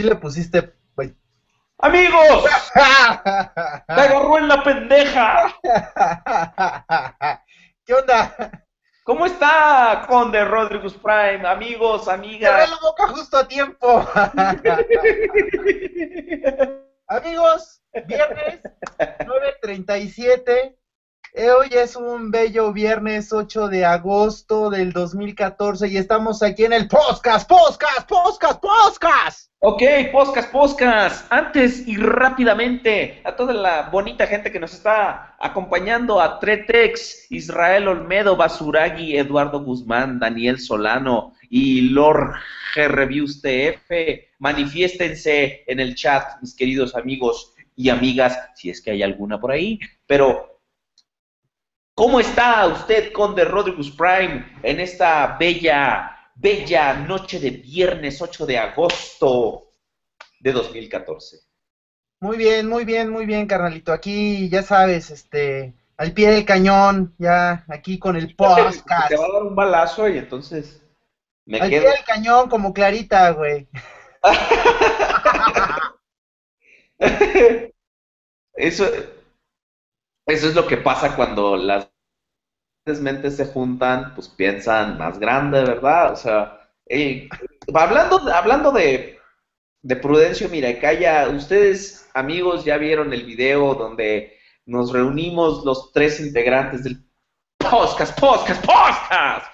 Sí le pusiste. ¡Amigos! ¡Me agarró en la pendeja! ¿Qué onda? ¿Cómo está, Conde Rodríguez Prime? Amigos, Cerré amigas. la boca justo a tiempo. Amigos, viernes 9.37. Eh, Hoy es un bello viernes 8 de agosto del 2014 y estamos aquí en el podcast, podcast, podcast, podcast. Ok, poscas, poscas. Antes y rápidamente, a toda la bonita gente que nos está acompañando, a Tretex, Israel Olmedo, Basuragi, Eduardo Guzmán, Daniel Solano y Lord G Reviews TF. Manifiéstense en el chat, mis queridos amigos y amigas, si es que hay alguna por ahí. Pero, ¿cómo está usted, Conde Rodriguez Prime, en esta bella bella noche de viernes 8 de agosto de 2014. Muy bien, muy bien, muy bien, carnalito. Aquí, ya sabes, este, al pie del cañón, ya aquí con el podcast. Te va a dar un balazo y entonces me Al quedo. pie del cañón como Clarita, güey. Eso, eso es lo que pasa cuando las mentes se juntan, pues piensan más grande, ¿verdad? O sea, eh, hablando, hablando de, de Prudencio Miracaya, ustedes, amigos, ya vieron el video donde nos reunimos los tres integrantes del podcast, podcast, podcast.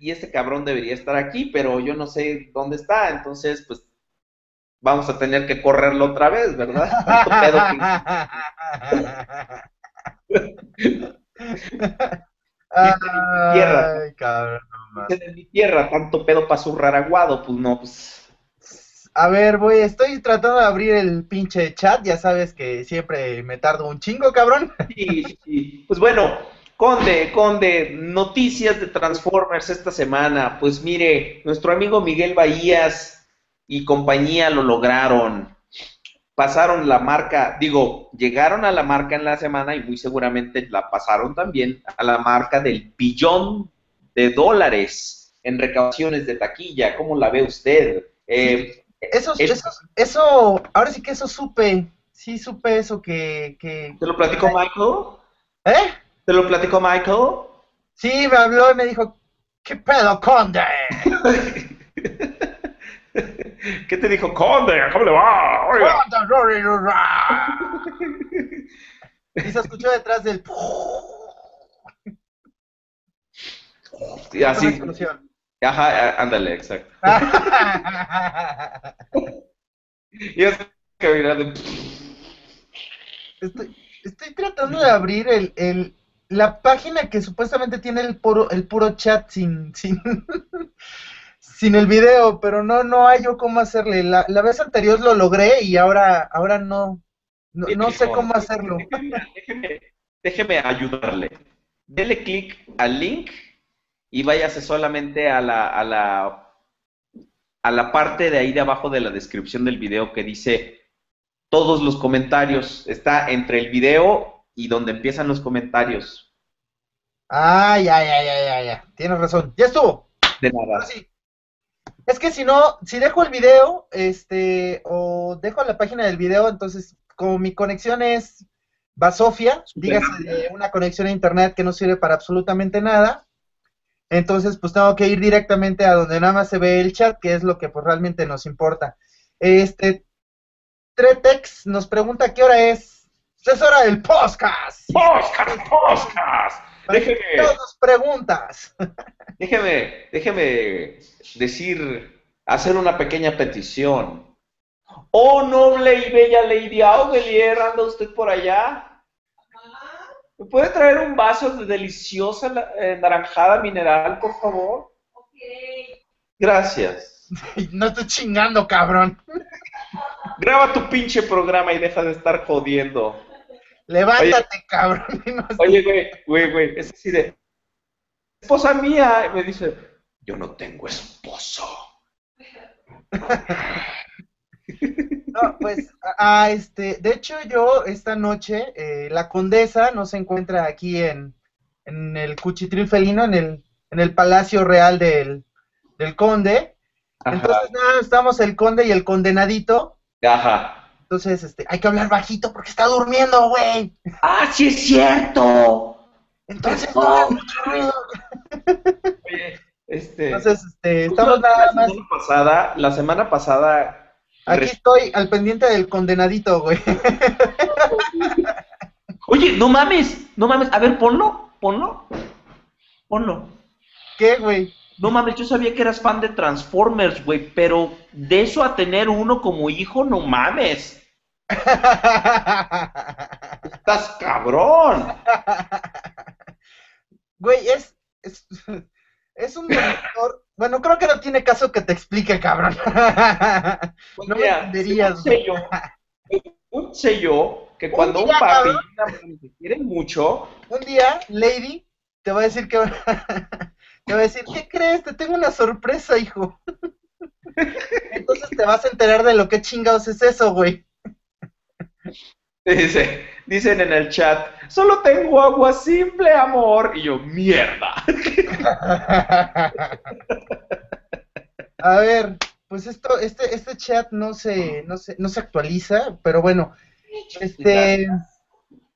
Y este cabrón debería estar aquí, pero yo no sé dónde está, entonces, pues vamos a tener que correrlo otra vez, ¿verdad? Tanto pedo que- tierra. Ay, cabrón. no mames. en mi tierra, tanto pedo para su raraguado, pues no, pues. A ver, voy, estoy tratando de abrir el pinche chat, ya sabes que siempre me tardo un chingo, cabrón. Sí. Pues bueno, Conde, Conde, noticias de Transformers esta semana. Pues mire, nuestro amigo Miguel Bahías y compañía lo lograron. Pasaron la marca, digo, llegaron a la marca en la semana y muy seguramente la pasaron también a la marca del billón de dólares en recaudaciones de taquilla. ¿Cómo la ve usted? Eh, Eso, Es- eso, eso, ahora sí que eso supe, sí supe eso que, que, ¿Te lo platicó Michael? ¿eh? ¿Te lo platicó Michael? Sí, me habló y me dijo, ¿qué pedo, conde? ¿Qué te dijo, Conde? ¿Cómo le va? Oiga. Conde, Rory, Rura". Y se escuchó detrás del... Y así, ajá, ándale, exacto. Y es que mirando, Estoy, estoy tratando de abrir el, el, la página que supuestamente tiene el puro, el puro chat sin, sin, sin el video, pero no, no hay yo cómo hacerle. La, la vez anterior lo logré y ahora, ahora no, no, no sé cómo hacerlo. Déjeme, déjeme ayudarle. Dele clic al link y váyase solamente a la, a la, a la parte de ahí de abajo de la descripción del video que dice todos los comentarios. Está entre el video y donde empiezan los comentarios. Ah, ya, ya, ya, ya, ya. Tienes razón. Ya estuvo. De Ahora nada. sí. Es que si no, si dejo el video, este, o dejo la página del video, entonces, como mi conexión es basofia, dígase de una conexión a internet que no sirve para absolutamente nada, entonces, pues tengo que ir directamente a donde nada más se ve el chat, que es lo que pues realmente nos importa. Este, Tretex nos pregunta qué hora es. Es hora del podcast. ¡Podcast! ¡Podcast! Déjeme, Todas preguntas. déjeme, déjeme decir, hacer una pequeña petición. Oh, noble y bella Lady Augelier, ¿anda usted por allá? ¿Me puede traer un vaso de deliciosa eh, naranjada mineral, por favor? Gracias. No estoy chingando, cabrón. Graba tu pinche programa y deja de estar jodiendo. Levántate, cabrón. y no- Oye, güey, güey, güey, es así de... Esposa mía, me dice, yo no tengo esposo. No, pues, ah, este, de hecho yo esta noche, eh, la condesa no se encuentra aquí en, en el Cuchitril felino, en el, en el Palacio Real del, del Conde. Entonces, nada, estamos el conde y el condenadito. Ajá. Entonces, este, hay que hablar bajito porque está durmiendo, güey. ¡Ah, sí es cierto! Entonces, no mucho ruido. Oye, este. Entonces, este, estamos nada la más. semana pasada, la semana pasada. Aquí estoy al pendiente del condenadito, güey. Oye, no mames, no mames. A ver, ponlo, ponlo. Ponlo. ¿Qué, güey? No mames, yo sabía que eras fan de Transformers, güey, pero de eso a tener uno como hijo, no mames. Estás cabrón. Güey, es, es, es un monitor. Bueno, creo que no tiene caso que te explique, cabrón. Pues No me mira, entenderías, según sé yo, según sé yo que cuando un día, papi una mami se quieren mucho, un día, Lady, te va a decir que. te va a decir, ¿qué crees? Te tengo una sorpresa, hijo. Entonces te vas a enterar de lo que chingados es eso, güey. dice, dicen en el chat, solo tengo agua simple, amor. Y yo, mierda. A ver, pues esto, este, este chat no se, no se, no se actualiza, pero bueno, este,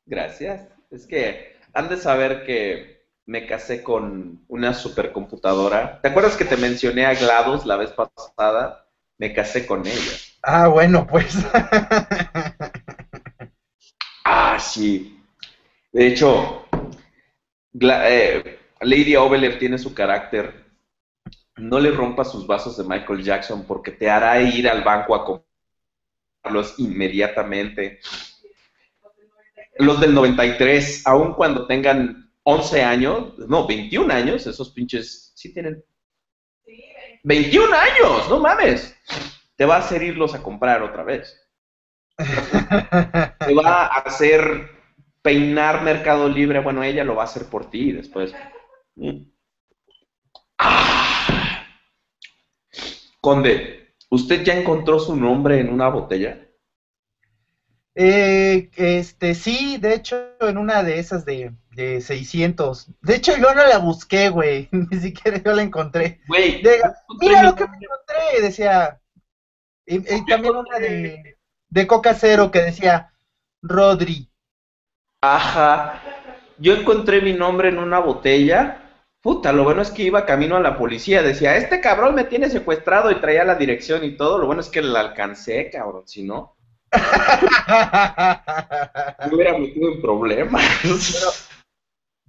Gracias. Es que han de saber que me casé con una supercomputadora. ¿Te acuerdas que te mencioné a GLaDOS la vez pasada? Me casé con ella. ah, bueno, pues, Ah, sí. De hecho, Gla- eh, Lady Oveler tiene su carácter. No le rompas sus vasos de Michael Jackson porque te hará ir al banco a comprarlos inmediatamente. Los del 93, aun cuando tengan 11 años, no, 21 años, esos pinches, sí tienen 21 años, no mames. Te va a hacer irlos a comprar otra vez te va a hacer peinar Mercado Libre. Bueno, ella lo va a hacer por ti después. Ah. Conde, ¿usted ya encontró su nombre en una botella? Eh, este, sí, de hecho, en una de esas de, de 600, de hecho, yo no la busqué, güey, ni siquiera yo la encontré. Güey, Mira mi lo que me encontré, decía, y, y también una de, de Coca Cero que decía, Rodri, Ajá. Yo encontré mi nombre en una botella. Puta, lo bueno es que iba camino a la policía. Decía, este cabrón me tiene secuestrado y traía la dirección y todo. Lo bueno es que la alcancé, cabrón. Si no, me hubiera metido en problemas.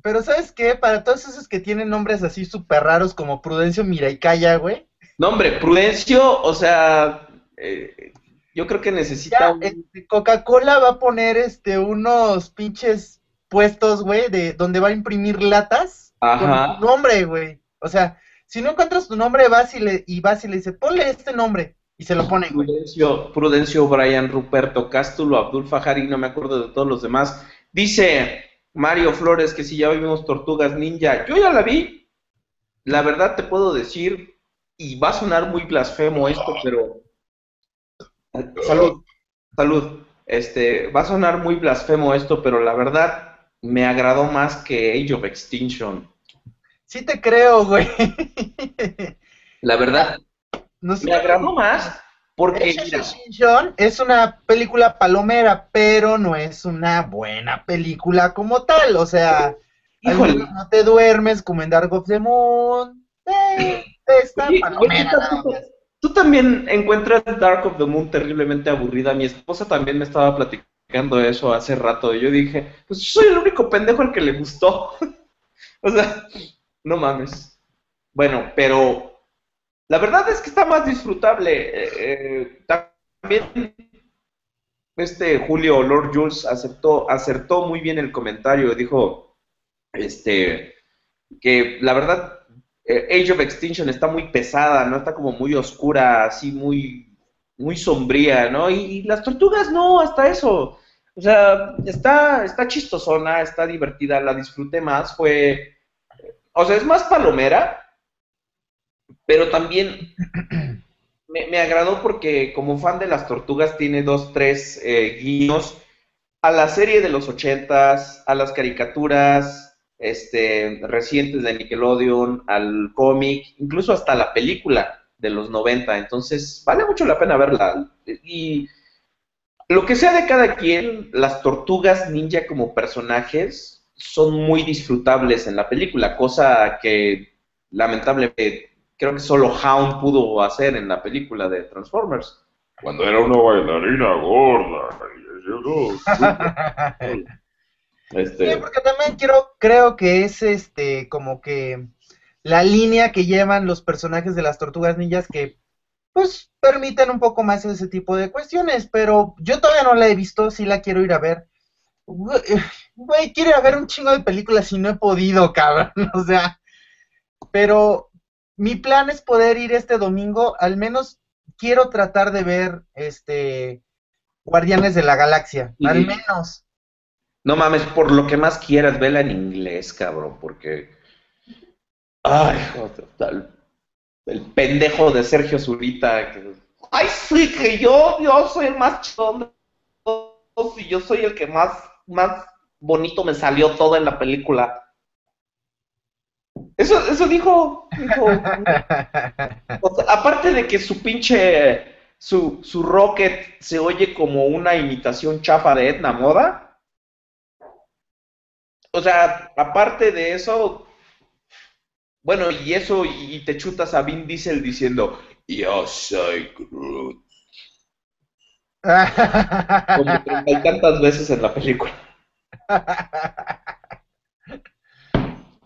Pero ¿sabes qué? Para todos esos que tienen nombres así súper raros como Prudencio Miraicaya, güey. No, hombre, Prudencio, o sea, eh, yo creo que necesita un... este, Coca-Cola va a poner este unos pinches puestos, güey, de donde va a imprimir latas Ajá. con tu nombre, güey. O sea, si no encuentras tu nombre, vas y le, y vas y le dices, ponle este nombre. Y se lo ponen, güey. Prudencio, Prudencio, Brian, Ruperto, Cástulo, Abdul Fajari, no me acuerdo de todos los demás. Dice Mario Flores que si ya vimos Tortugas Ninja, yo ya la vi. La verdad te puedo decir, y va a sonar muy blasfemo esto, pero... Salud, salud. Este, va a sonar muy blasfemo esto, pero la verdad me agradó más que Age of Extinction. Sí te creo, güey. La verdad, No sé. me agradó más porque, mira, Extinction es una película palomera, pero no es una buena película como tal. O sea, híjole, no te duermes como en Dark of the Moon. Eh, está Oye, palomera. tú, tú también encuentras Dark of the Moon terriblemente aburrida. Mi esposa también me estaba platicando eso hace rato. Y yo dije, pues yo soy el único pendejo al que le gustó. o sea, no mames. Bueno, pero la verdad es que está más disfrutable. Eh, eh, también este Julio Lord Jules aceptó, acertó muy bien el comentario. Dijo, este, que la verdad eh, Age of Extinction está muy pesada, ¿no? Está como muy oscura, así muy, muy sombría, ¿no? Y, y las tortugas no, hasta eso. O sea, está, está chistosona, está divertida, la disfruté más, fue... O sea, es más palomera, pero también me, me agradó porque como fan de las tortugas tiene dos, tres eh, guiños a la serie de los ochentas, a las caricaturas este, recientes de Nickelodeon, al cómic, incluso hasta la película. de los 90. Entonces, vale mucho la pena verla. Y lo que sea de cada quien, las tortugas ninja como personajes son muy disfrutables en la película, cosa que lamentablemente creo que solo Hound pudo hacer en la película de Transformers. Cuando era una bailarina gorda. Este... Sí, porque también quiero, creo que es este como que la línea que llevan los personajes de las tortugas ninjas que pues permiten un poco más ese tipo de cuestiones, pero yo todavía no la he visto, sí la quiero ir a ver. Güey, quiero ir a ver un chingo de películas y no he podido, cabrón, o sea, pero mi plan es poder ir este domingo, al menos quiero tratar de ver este Guardianes de la Galaxia, al menos. No mames, por lo que más quieras, vela en inglés, cabrón, porque Ay, joder, el pendejo de Sergio Zurita. Que... Ay, sí, que yo, yo soy el más chido y yo soy el que más, más bonito me salió todo en la película. Eso, eso dijo. aparte de que su pinche. Su, su Rocket se oye como una imitación chafa de Edna Moda. O sea, aparte de eso, bueno, y eso, y te chutas a Vin Diesel diciendo, yo soy Groot. Como treinta tantas veces en la película.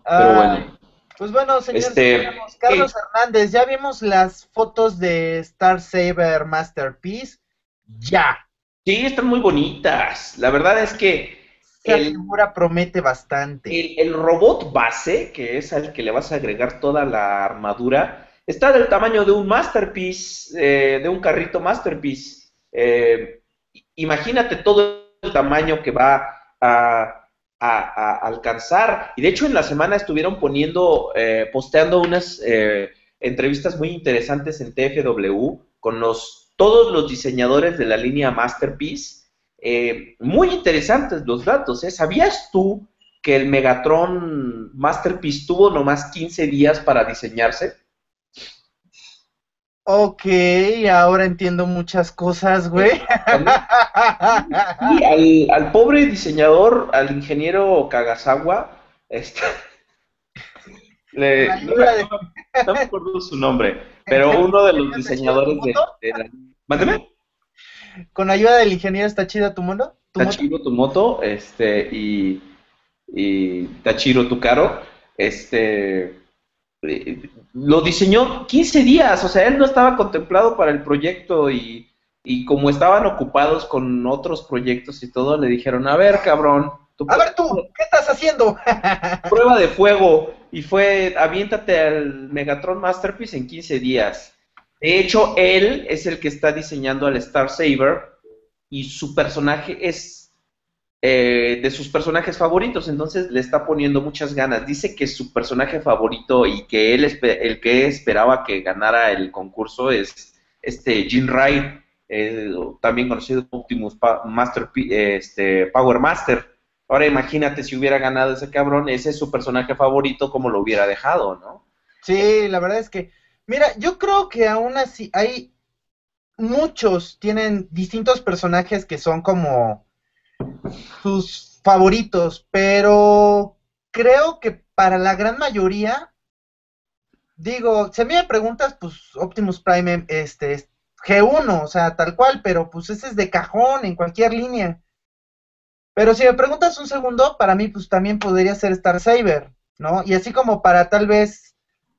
Pero bueno. Pues bueno, señores, este, Carlos Hernández, ya vimos las fotos de Star Saber Masterpiece. Ya. Sí, están muy bonitas. La verdad es que la figura promete bastante. El, robot base, que es al que le vas a agregar toda la armadura, está del tamaño de un Masterpiece, eh, de un carrito Masterpiece. Eh, imagínate todo el tamaño que va a, alcanzar. Y de hecho en la semana estuvieron poniendo, eh, posteando unas entrevistas muy interesantes en TFW con los, todos los diseñadores de la línea Masterpiece eh, muy interesantes los datos. ¿eh? ¿Sabías tú que el Megatron Masterpiece tuvo nomás 15 días para diseñarse? Ok, ahora entiendo muchas cosas, güey. Y al, pobre diseñador, al ingeniero Kagasawa, este, le, no, me acuerdo su nombre, pero uno de los diseñadores de, de Mándeme con ayuda del ingeniero está chida tu moto. está chido tu moto, este, y, y está chido tu carro, este, eh, lo diseñó 15 días, o sea, él no estaba contemplado para el proyecto y, y como estaban ocupados con otros proyectos y todo, le dijeron, a ver, cabrón. a ver tú, ¿qué estás haciendo? prueba de fuego y fue, aviéntate al Megatron Masterpiece en 15 días. De hecho, él es el que está diseñando al Star Saber y su personaje es eh, de sus personajes favoritos, entonces le está poniendo muchas ganas. Dice que su personaje favorito y que él el que esperaba que ganara el concurso es este Jin Rai, eh, también conocido como Optimus Master, este, Power Master. Ahora imagínate si hubiera ganado ese cabrón, ese es su personaje favorito, como lo hubiera dejado, ¿no? Sí, la verdad es que Mira, yo creo que aún así hay muchos tienen distintos personajes que son como sus favoritos, pero creo que para la gran mayoría, digo, si a mí me preguntas, pues Optimus Prime este es G1, o sea, tal cual, pero pues ese es de cajón en cualquier línea. Pero si me preguntas un segundo, para mí pues también podría ser Star Saber, ¿no? Y así como para tal vez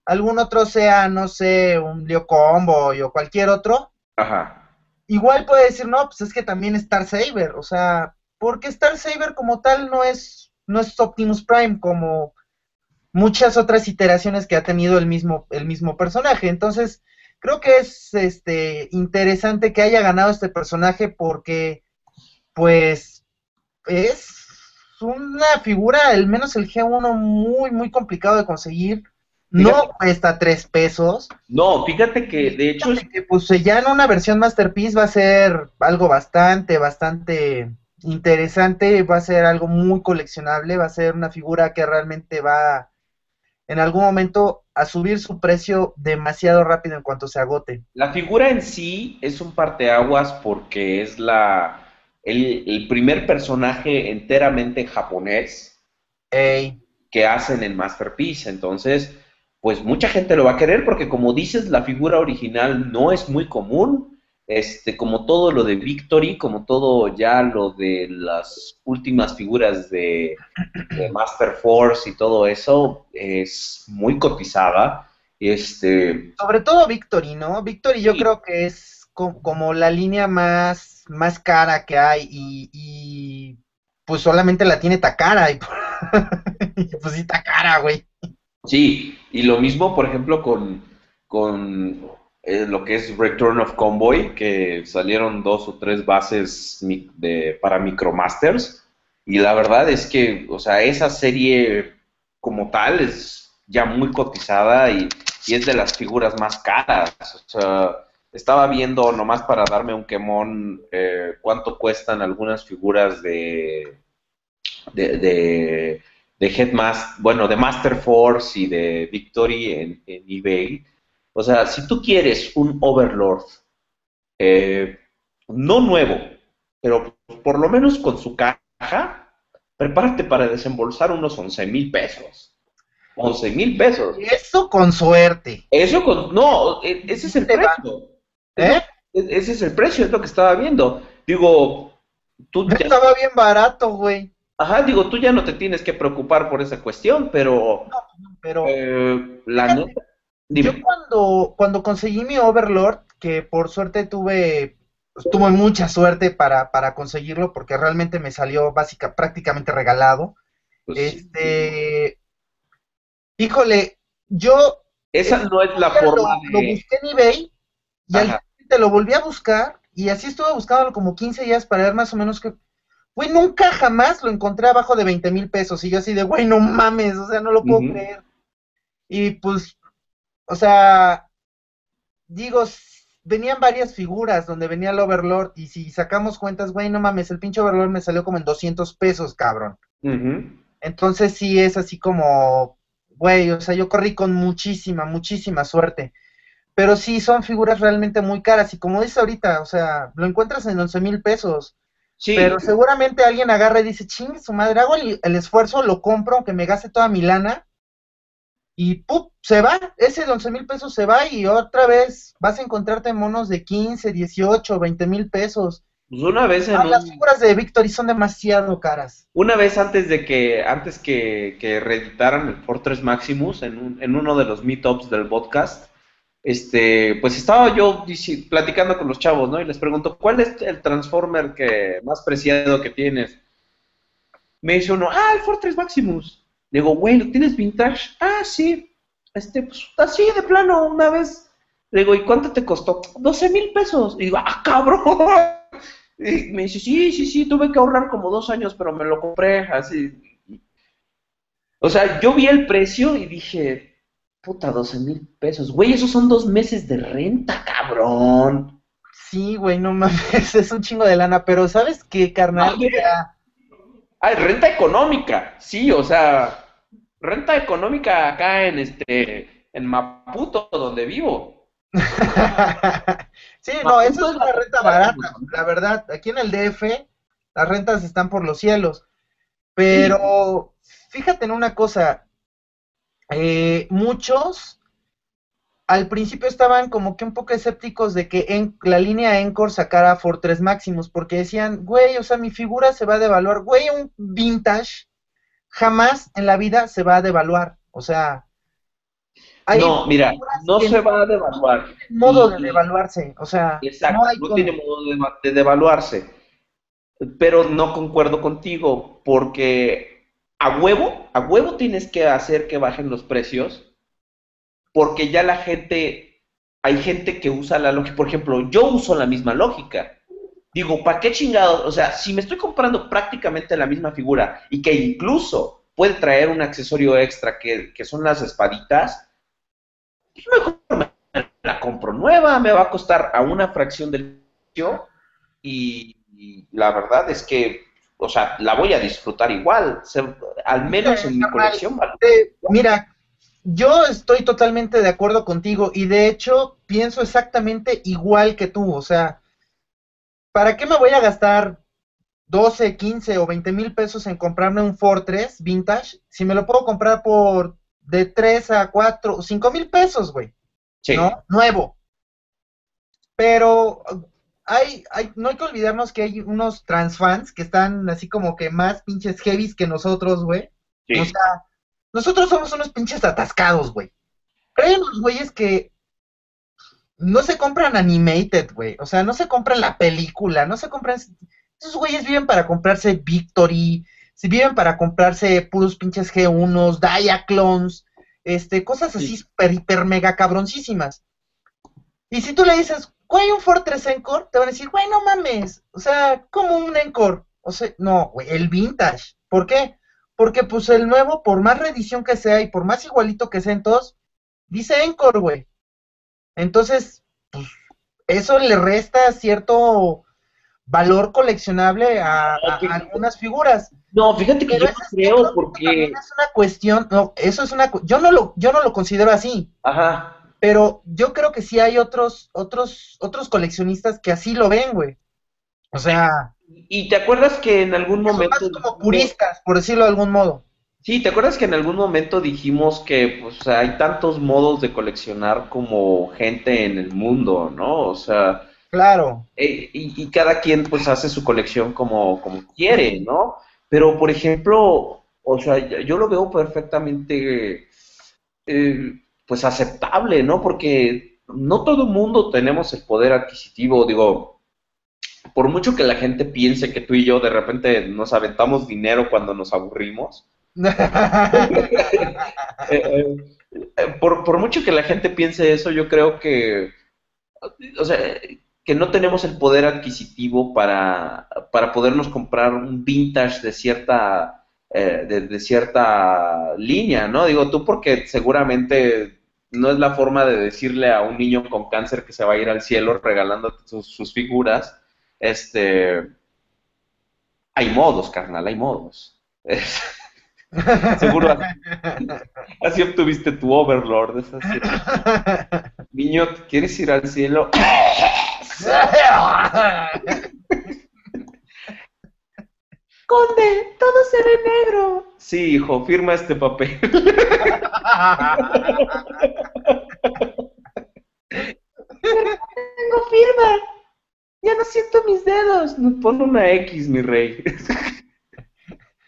algún otro sea, no sé, un Leo Combo o cualquier otro, Ajá. igual puede decir, no, pues es que también Star Saber, o sea, porque Star Saber como tal no es, no es Optimus Prime como muchas otras iteraciones que ha tenido el mismo, el mismo personaje. Entonces, creo que es este interesante que haya ganado este personaje porque, pues, es una figura, al menos el G1, muy, muy complicado de conseguir no cuesta tres pesos. No, fíjate que de hecho que pues ya en una versión Masterpiece va a ser algo bastante, bastante interesante, va a ser algo muy coleccionable, va a ser una figura que realmente va en algún momento a subir su precio demasiado rápido en cuanto se agote. La figura en sí es un parteaguas porque es la el, el primer personaje enteramente japonés Ey, que hacen en Masterpiece. Entonces, pues mucha gente lo va a querer porque como dices, la figura original no es muy común. Este, como todo lo de Victory, como todo ya lo de las últimas figuras de, de Master Force y todo eso, es muy cotizada. Este, sobre todo Victory, ¿no? Victory yo Sí. creo que es co- como la línea más, más cara que hay y, y, pues solamente la tiene Takara y, y pues sí Takara, güey. Sí, y lo mismo, por ejemplo, con, con lo que es Return of Convoy, que salieron dos o tres bases de, para Micromasters, y la verdad es que, o sea, esa serie como tal es ya muy cotizada y, y es de las figuras más caras. Estaba viendo nomás para darme un quemón eh, cuánto cuestan algunas figuras de, de, de, Headmaster, bueno, de Master Force y de Victory en eBay. O sea, si tú quieres un Overlord, eh, no nuevo, pero por lo menos con su caja, prepárate para desembolsar unos 11 mil pesos. 11 mil pesos. Eso con suerte, Eso con... No, e- ese es el precio. ¿eh? E- Ese es el precio, es lo que estaba viendo. Digo, tú ya, Estaba bien barato, güey. ajá, digo, tú ya no te tienes que preocupar por esa cuestión, pero Pero eh, la neta, dime. yo cuando, cuando conseguí mi Overlord, que por suerte tuve, pues, tuve mucha suerte para, para conseguirlo, porque realmente me salió básica, prácticamente regalado. Pues, Este, híjole, yo esa no es la lo, forma lo de... busqué en eBay y al Ajá. te lo volví a buscar y así estuve buscando como 15 días para ver más o menos que... Güey, nunca jamás lo encontré abajo de 20 mil pesos y yo así de, güey, no mames, o sea, no lo puedo creer. Y pues, o sea, digo, venían varias figuras donde venía el Overlord y si sacamos cuentas, güey, no mames, el pinche Overlord me salió como en 200 pesos, cabrón. Entonces sí es así como, güey, o sea, yo corrí con muchísima, muchísima suerte. Pero sí, son figuras realmente muy caras. Y como dices ahorita, o sea, lo encuentras en 11 mil pesos. Sí, Pero seguramente alguien agarra y dice, chingue su madre, hago el, el esfuerzo, lo compro, aunque me gaste toda mi lana. Y ¡pup! se va. Ese de 11 mil pesos se va y otra vez vas a encontrarte monos de 15, 18, 20 mil pesos. pues una vez en Ah, las figuras de Victory son demasiado caras. Una vez antes de que, antes que, que reeditaran el Fortress Maximus en, un- en uno de los meetups del podcast, este, pues estaba yo platicando con los chavos, ¿no? Y les pregunto, ¿cuál es el Transformer que más preciado que tienes? Me dice uno, ah, el Fortress Maximus. Le digo, güey, ¿lo tienes vintage? Ah, sí. Este, pues, así de plano, una vez. Le digo, ¿y cuánto te costó? 12 mil pesos. Y digo, ah, cabrón. Y me dice, sí, sí, sí, tuve que ahorrar como dos años, pero me lo compré así. O sea, yo vi el precio y dije, puta, 12 mil pesos. Güey, esos son dos meses de renta, cabrón. Sí, güey, no mames, es un chingo de lana, pero ¿sabes qué, carnal? Ah. Ya- Ah, renta económica, sí, o sea, renta económica acá en este, en Maputo, donde vivo. sí, no, eso es una renta barata, la verdad. Aquí en el DF las rentas están por los cielos. Pero fíjate en una cosa, eh, muchos al principio estaban como que un poco escépticos de que en, la línea Encore sacara Fortress Maximus, porque decían, güey, o sea, mi figura se va a devaluar. Güey, un vintage jamás en la vida se va a devaluar. O sea, hay No, mira, no se va a devaluar. modo de devaluarse. O sea, Exacto, no hay tiene modo de, de devaluarse. Pero no concuerdo contigo, porque a huevo, a huevo tienes que hacer que bajen los precios, porque ya la gente, hay gente que usa la lógica, por ejemplo, yo uso la misma lógica. Digo, ¿para qué chingados? O sea, si me estoy comprando prácticamente la misma figura y que incluso puede traer un accesorio extra que, que son las espaditas, pues mejor me la compro nueva, me va a costar a una fracción del precio y, y la verdad es que, o sea, la voy a disfrutar igual, se- al menos en mi colección. vale. Eh, mira, yo estoy totalmente de acuerdo contigo y de hecho pienso exactamente igual que tú. O sea, ¿para qué me voy a gastar 12, 15 o 20 mil pesos en comprarme un Fortress vintage si me lo puedo comprar por de 3 a 4 o 5 mil pesos, güey? Sí. ¿No? Nuevo. Pero hay, hay, no hay que olvidarnos que hay unos transfans que están así como que más pinches heavies que nosotros, güey. Sí. O sea, nosotros somos unos pinches atascados, güey. Pero hay unos güeyes que no se compran animated, güey. O sea, no se compran la película, no se compran... Esos güeyes viven para comprarse Victory, se viven para comprarse puros pinches G1s, Diaclones, este, cosas así Sí. super, hiper, mega cabroncísimas. Y si tú le dices, güey, un Fortress Encore, te van a decir, güey, no mames. O sea, como un Encore. O sea, no, güey, el vintage. ¿Por qué? Porque pues el nuevo, por más reedición que sea y por más igualito que sea en todos, dice Encore, güey. Entonces, pues, eso le resta cierto valor coleccionable a, a- Ok. a algunas figuras. No, fíjate que Pero yo es- creo porque... es una cuestión, no, eso es una, yo no lo, yo no lo considero así, Ajá. pero yo creo que sí hay otros, otros, otros coleccionistas que así lo ven, güey. O sea, ¿Y te acuerdas que en algún son momento... más como puristas, por decirlo de algún modo. Sí, ¿te acuerdas que en algún momento dijimos que pues hay tantos modos de coleccionar como gente en el mundo, ¿no? O sea, Claro. eh, y, y cada quien pues hace su colección como, como quiere, ¿no? Pero, por ejemplo, o sea, yo yo lo veo perfectamente eh, pues aceptable, ¿no? Porque no todo el mundo tenemos el poder adquisitivo, digo, por mucho que la gente piense que tú y yo de repente nos aventamos dinero cuando nos aburrimos, eh, eh, por, por mucho que la gente piense eso, yo creo que, o sea, que no tenemos el poder adquisitivo para, para podernos comprar un vintage de cierta, eh, de, de cierta línea, ¿no? Digo, tú porque seguramente no es la forma de decirle a un niño con cáncer que se va a ir al cielo regalándote sus, sus figuras, este... Hay modos, carnal, hay modos. Es- Seguro así, así obtuviste tu Overlord. es así. Niño, ¿quieres ir al cielo? Conde, todo se ve negro. Sí, hijo, firma este papel. Tengo firma. Ya no siento mis dedos. Pon una X, mi rey.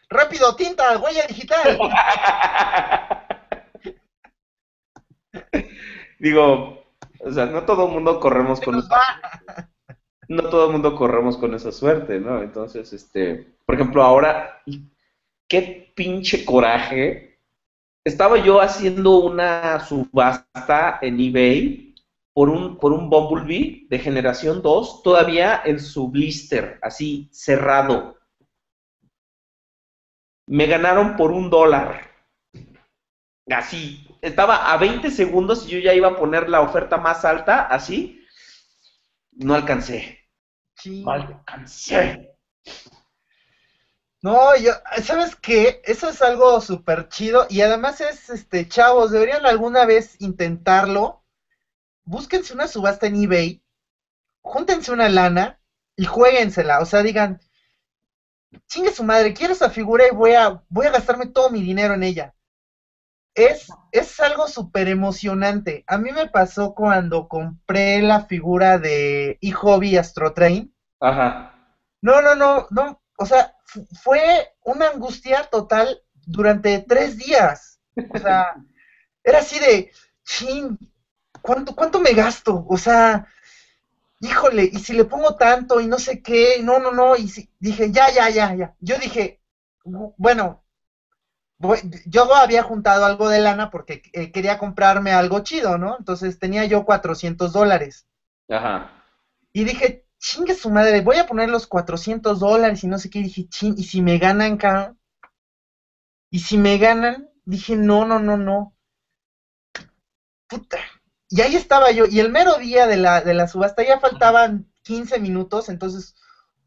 Rápido, tinta, huella digital. Digo, o sea, no todo el mundo corremos con esa, no todo el mundo corremos con esa suerte, ¿no? Entonces, este, por ejemplo, ahora, qué pinche coraje. Estaba yo haciendo una subasta en eBay por un, por un Bumblebee de generación 2, todavía en su blister, así cerrado. Me ganaron por un dólar. Así, estaba a 20 segundos y yo ya iba a poner la oferta más alta, así. No alcancé. Sí. No alcancé. No, yo, ¿sabes qué? Eso es algo súper chido y además es, este, chavos, deberían alguna vez intentarlo. Búsquense una subasta en eBay, júntense una lana y jueguensela. O sea, digan, chingue su madre, quiero esa figura y voy a, voy a gastarme todo mi dinero en ella. Es, es algo súper emocionante. A mí me pasó cuando compré la figura de eHobby Astro Train. Ajá. No, no, no, no. O sea, fu- fue una angustia total durante tres días. O sea, era así de, chin, ¿cuánto, cuánto me gasto? O sea, híjole, y si le pongo tanto y no sé qué, no, no, no, y si, dije, ya, ya, ya, ya. Yo dije, "Bu- bueno, voy- yo había juntado algo de lana porque eh, quería comprarme algo chido, ¿no? Entonces tenía yo 400 dólares. Ajá. Y dije, chingue su madre, voy a poner los 400 dólares y no sé qué. Y dije, ching, y si me ganan, cabrón. Y si me ganan, dije, no, no, no, no. Puta. Y ahí estaba yo. Y el mero día de la, de la subasta ya faltaban 15 minutos. Entonces,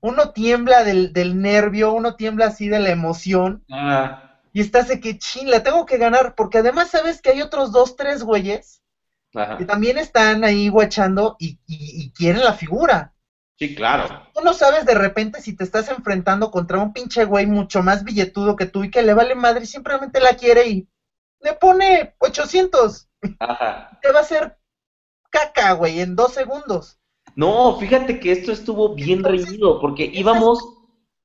uno tiembla del, del nervio, uno tiembla así de la emoción. Ah, Y estás de que, chin, la tengo que ganar, porque además sabes que hay otros dos, tres güeyes Ajá. que también están ahí guachando y, y- y quieren la figura. Sí, claro. Tú no sabes de repente si te estás enfrentando contra un pinche güey mucho más billetudo que tú y que le vale madre y simplemente la quiere y le pone 800. Ajá. Te va a hacer caca, güey, en dos segundos. No, fíjate que esto estuvo bien Entonces, reñido, porque íbamos,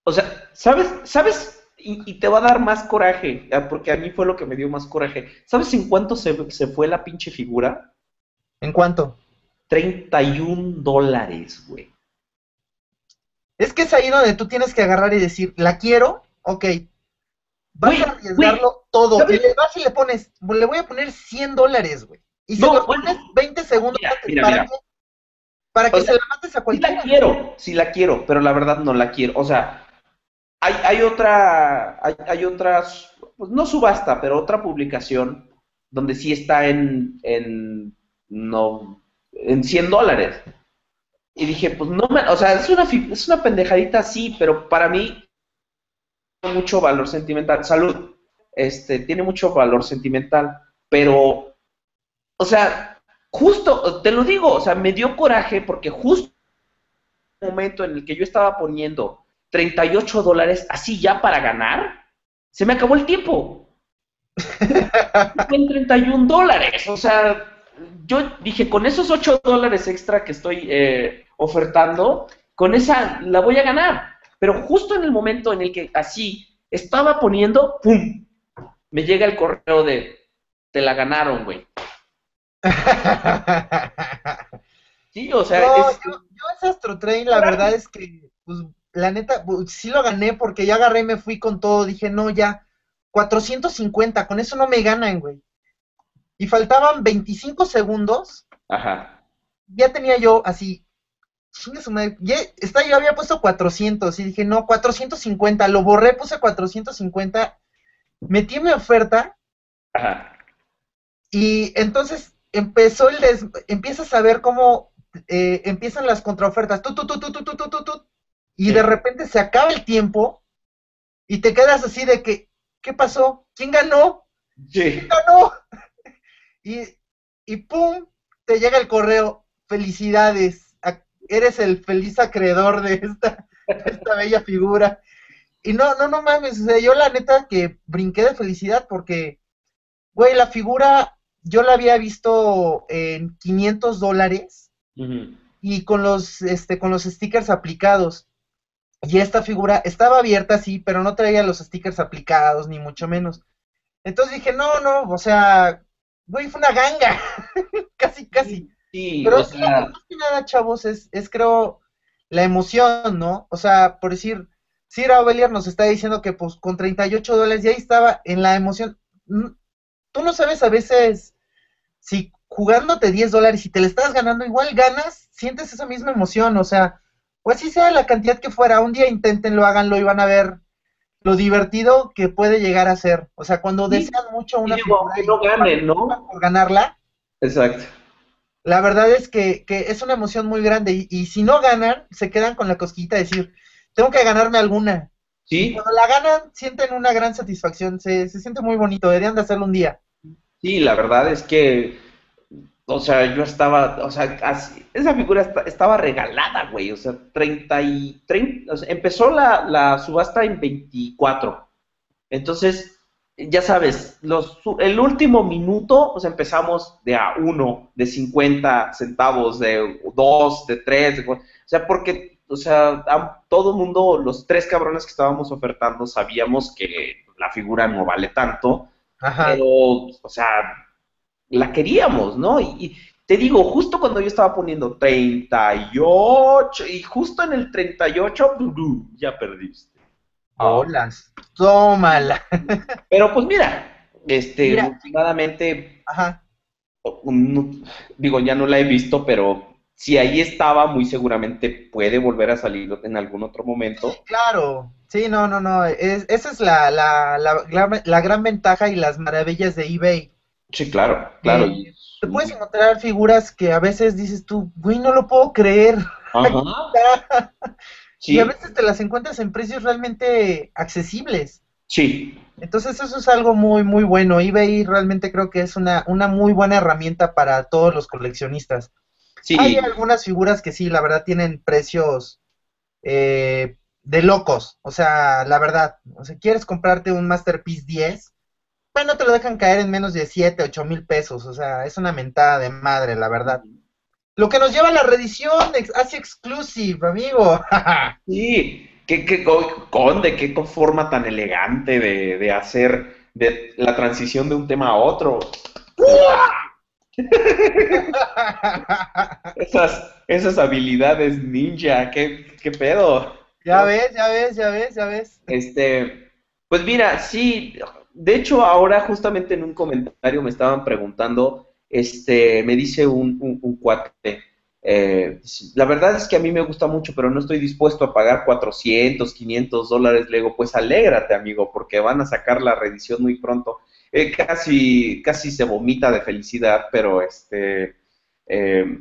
o sea, ¿sabes? ¿Sabes? Y, y te va a dar más coraje, ah, porque a mí fue lo que me dio más coraje. ¿Sabes en cuánto se, se fue la pinche figura? ¿En cuánto? 31 dólares, güey. Es que es ahí donde tú tienes que agarrar y decir, la quiero, ok. Vas a arriesgarlo todo. Y le vas y le pones, le voy a poner 100 dólares, güey. Y si No, lo bueno. pones 20 segundos Mira, antes, mira, ¿para mira. qué? Para que O sea, se la mates a Sí la cualquiera. quiero, sí la quiero, pero la verdad no la quiero. O sea, hay, hay otra, hay, hay otras, pues no subasta, pero otra publicación donde sí está en, en, no, en 100 dólares. Y dije, pues no me, o sea, es una, es una pendejadita sí, pero para mí mucho valor sentimental. Salud, este, tiene mucho valor sentimental, pero, o sea, justo, te lo digo, o sea, me dio coraje porque justo en el momento en el que yo estaba poniendo 38 dólares así ya para ganar, se me acabó el tiempo. Fue en 31 dólares, o sea, yo dije, con esos 8 dólares extra que estoy eh, ofertando, con esa la voy a ganar. Pero justo en el momento en el que así estaba poniendo, ¡pum! Me llega el correo de, te la ganaron, güey. Sí, o sea, No, es- yo, yo ese Astro Train, la verdad es que, pues, la neta, pues, sí lo gané porque ya agarré y me fui con todo. Dije, no, ya, 450, con eso no me ganan, güey. Y faltaban 25 segundos, Ajá. ya tenía yo así, ya, está, yo había puesto 400 y dije, no, 450. Lo borré, puse 450. Metí mi oferta. Ajá. Y entonces empezó el des... empiezas a ver cómo eh, empiezan las contraofertas. Tú, tú, tú, tú, tú, tú, tú, tú, y de repente se acaba el tiempo y te quedas así de que, ¿qué pasó? ¿Quién ganó? ¿Quién ganó? y, y pum, te llega el correo. Felicidades eres el feliz acreedor de esta, de esta bella figura. Y no, no, no mames, o sea, yo la neta que brinqué de felicidad porque, güey, la figura yo la había visto en 500 dólares y con los, este, con los stickers aplicados. Y esta figura estaba abierta, sí, pero no traía los stickers aplicados, ni mucho menos. Entonces dije, no, no, o sea, güey, fue una ganga, casi, casi. Sí, Pero o sí, sea, más que nada, chavos, es, es creo la emoción, ¿no? O sea, por decir, Cira Ovelier nos está diciendo que pues con 38 dólares y ahí estaba en la emoción. Mm, Tú no sabes a veces si jugándote 10 dólares y te le estás ganando, igual ganas, sientes esa misma emoción, o sea, o así sea la cantidad que fuera, un día inténtenlo, háganlo y van a ver lo divertido que puede llegar a ser. O sea, cuando Sí. desean mucho una digo, figura y no ganen, ¿no? por ganarla, Exacto. La verdad es que, que es una emoción muy grande y, y si no ganan, se quedan con la cosquillita de decir, tengo que ganarme alguna. Y Sí, cuando la ganan, sienten una gran satisfacción, se, se siente muy bonito, deberían de hacerlo un día. sí, la verdad es que, o sea, yo estaba, o sea, así- esa figura esta- estaba regalada, güey, o sea, 30 y, 30, o sea, empezó la, la subasta en 24. Entonces, ya sabes, los, el último minuto, pues empezamos de a 1, de 50 centavos, de 2, de 3, de o sea, porque, o sea, a- todo el mundo, los tres cabrones que estábamos ofertando, sabíamos que la figura no vale tanto, Ajá. pero, o sea, la queríamos, ¿no? Y, y te digo, justo cuando yo estaba poniendo 38, y justo en el 38, ¡brum! ya perdiste. Ah, Bolas. Tómala. Pero pues mira, este, Mira. últimamente, Ajá. digo, ya no la he visto, pero si ahí estaba, muy seguramente puede volver a salir en algún otro momento. Claro. Sí, no, no, no. Es, esa es la, la, la, gran- la gran ventaja y las maravillas de eBay. Sí, claro, claro. Eh, Te puedes encontrar figuras que a veces dices tú, güey, no lo puedo creer. Ajá. Y a veces te las encuentras en precios realmente accesibles. Sí. Entonces eso es algo muy, muy bueno. eBay realmente creo que es una, una muy buena herramienta para todos los coleccionistas. Sí. Hay algunas figuras que sí, la verdad, tienen precios eh, de locos. O sea, la verdad, o sea, quieres comprarte un Masterpiece 10, bueno, te lo dejan caer en menos de 7, 8 mil pesos. O sea, es una mentada de madre, la verdad. Lo que nos lleva a la reedición, Asia Exclusive, amigo. Sí, qué, qué co- conde, qué forma tan elegante de, de hacer de la transición de un tema a otro. Esas, esas habilidades ninja, qué, qué pedo. ya ves, ya ves, ya ves, ya ves. Este, pues mira, sí, de hecho ahora justamente en un comentario me estaban preguntando, este, me dice un, un, cuate, eh, la verdad es que a mí me gusta mucho, pero no estoy dispuesto a pagar 400, 500 dólares. Le digo, pues alégrate, amigo, porque van a sacar la reedición muy pronto. Eh, casi, casi se vomita de felicidad, pero este, eh,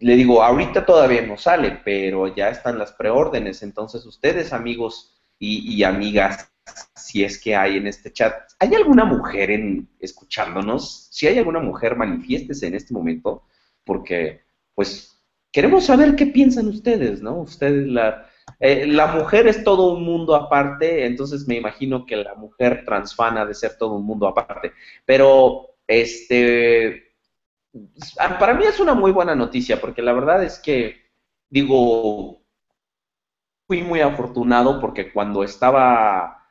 le digo, ahorita todavía no sale, pero ya están las preórdenes. Entonces, ustedes, amigos y amigas, si es que hay en este chat, ¿hay alguna mujer escuchándonos? Si hay alguna mujer, manifiéstese en este momento, porque pues queremos saber qué piensan ustedes, ¿no? Ustedes, la, eh, la mujer es todo un mundo aparte, entonces me imagino que la mujer transfana de ser todo un mundo aparte. Pero, este, para mí es una muy buena noticia, porque la verdad es que, digo, fui muy afortunado porque cuando estaba,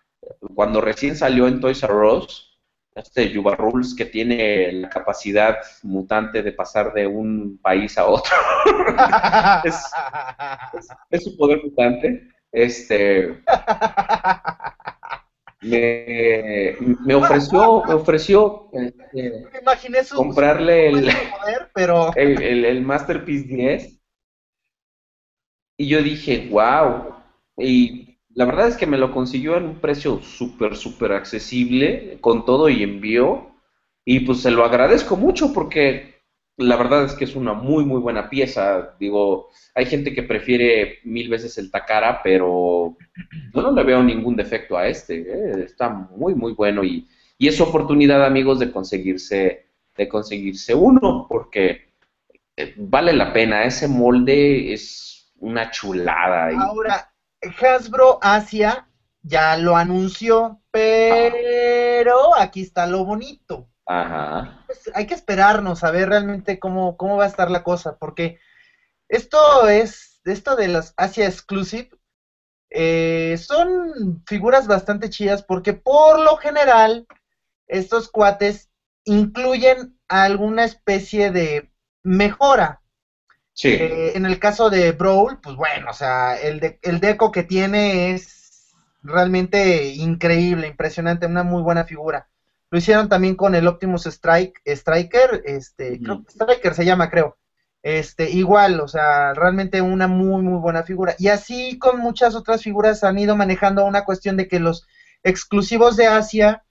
cuando recién salió en Toys R Us, este Yuba Rules que tiene la capacidad mutante de pasar de un país a otro. es, es, es, su poder mutante. Este me, me ofreció, me ofreció me imaginé su, comprarle el, poder, pero... el, el, el, Masterpiece 10 y yo dije, wow. Y la verdad es que me lo consiguió en un precio súper, súper accesible, con todo y envío. Y pues se lo agradezco mucho porque la verdad es que es una muy, muy buena pieza. Digo, hay gente que prefiere mil veces el Takara, pero yo no le veo ningún defecto a este. ¿eh? Está muy, muy bueno y, y, es oportunidad, amigos, de conseguirse, de conseguirse uno, porque vale la pena. Ese molde es una chulada. Y... Ahora, Hasbro Asia ya lo anunció, pero aquí está lo bonito. Ajá. Pues hay que esperarnos a ver realmente cómo, cómo va a estar la cosa, porque esto es, esto de las Asia Exclusive, eh, son figuras bastante chidas, porque por lo general, estos cuates incluyen alguna especie de mejora. Sí. Eh, en el caso de Brawl, pues bueno, o sea, el, de, el deco que tiene es realmente increíble, impresionante, una muy buena figura. Lo hicieron también con el Optimus Strike, Striker, este, Ujú. creo que Striker se llama, creo. Este, igual, o sea, realmente una muy, muy buena figura. Y así con muchas otras figuras han ido manejando una cuestión de que los exclusivos de Asia,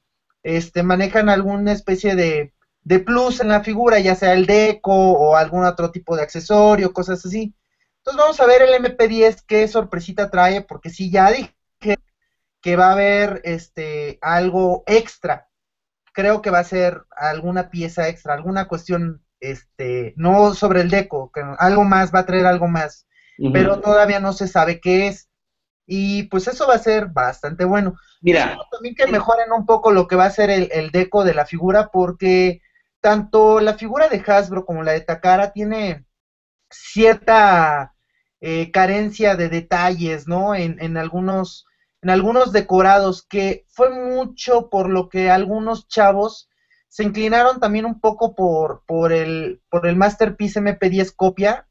este, manejan alguna especie de, de plus en la figura, ya sea el deco o algún otro tipo de accesorio, cosas así. Entonces vamos a ver el MP10 qué sorpresita trae, porque sí ya dije que va a haber este algo extra. Creo que va a ser alguna pieza extra, alguna cuestión, este, no sobre el deco, que algo más, va a traer algo más, pero todavía no se sabe qué es. Y pues eso va a ser bastante bueno. Mira, Espero también que mejoren un poco lo que va a ser el, el deco de la figura, porque tanto la figura de Hasbro como la de Takara tiene cierta eh, carencia de detalles, ¿no? En, en algunos en algunos decorados que fue mucho por lo que algunos chavos se inclinaron también un poco por por el por el Masterpiece MP10 copia,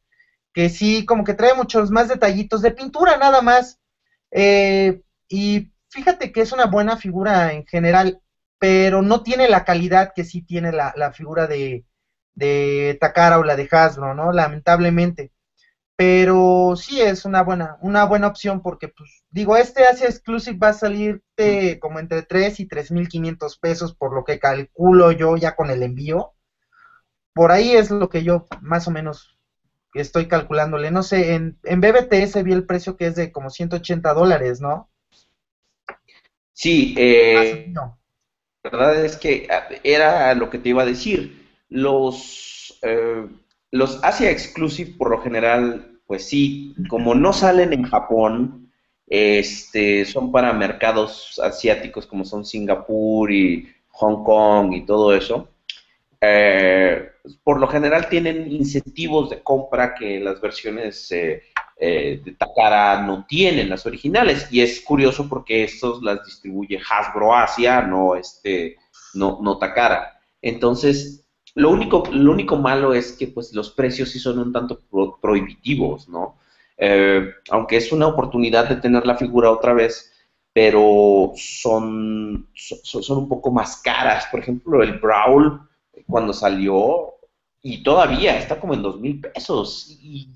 que sí como que trae muchos más detallitos de pintura nada más. Eh, y fíjate que es una buena figura en general, pero no tiene la calidad que sí tiene la, la figura de, de Takara o la de Hasbro, ¿no? Lamentablemente. Pero sí es una buena, una buena opción porque, pues, digo, este Asia Exclusive va a salirte como entre 3 y 3.500 pesos, por lo que calculo yo ya con el envío. Por ahí es lo que yo más o menos estoy calculándole. No sé, en, en BBTS vi el precio que es de como 180 dólares, ¿no? Sí, eh, la verdad es que ah, era lo que te iba a decir. Los, eh, los Asia Exclusive, por lo general, pues sí, como no salen en Japón, este, son para mercados asiáticos como son Singapur y Hong Kong y todo eso. Eh, por lo general tienen incentivos de compra que las versiones eh, eh, de Takara no tienen, las originales. Y es curioso porque estos las distribuye Hasbro Asia, no, este, no, no Takara. Entonces, lo único, lo único malo es que pues, los precios sí son un tanto prohibitivos, ¿no? aunque es una oportunidad de tener la figura otra vez, pero son, son, son un poco más caras. Por ejemplo, el Brawl cuando salió y todavía está como en dos mil pesos. Y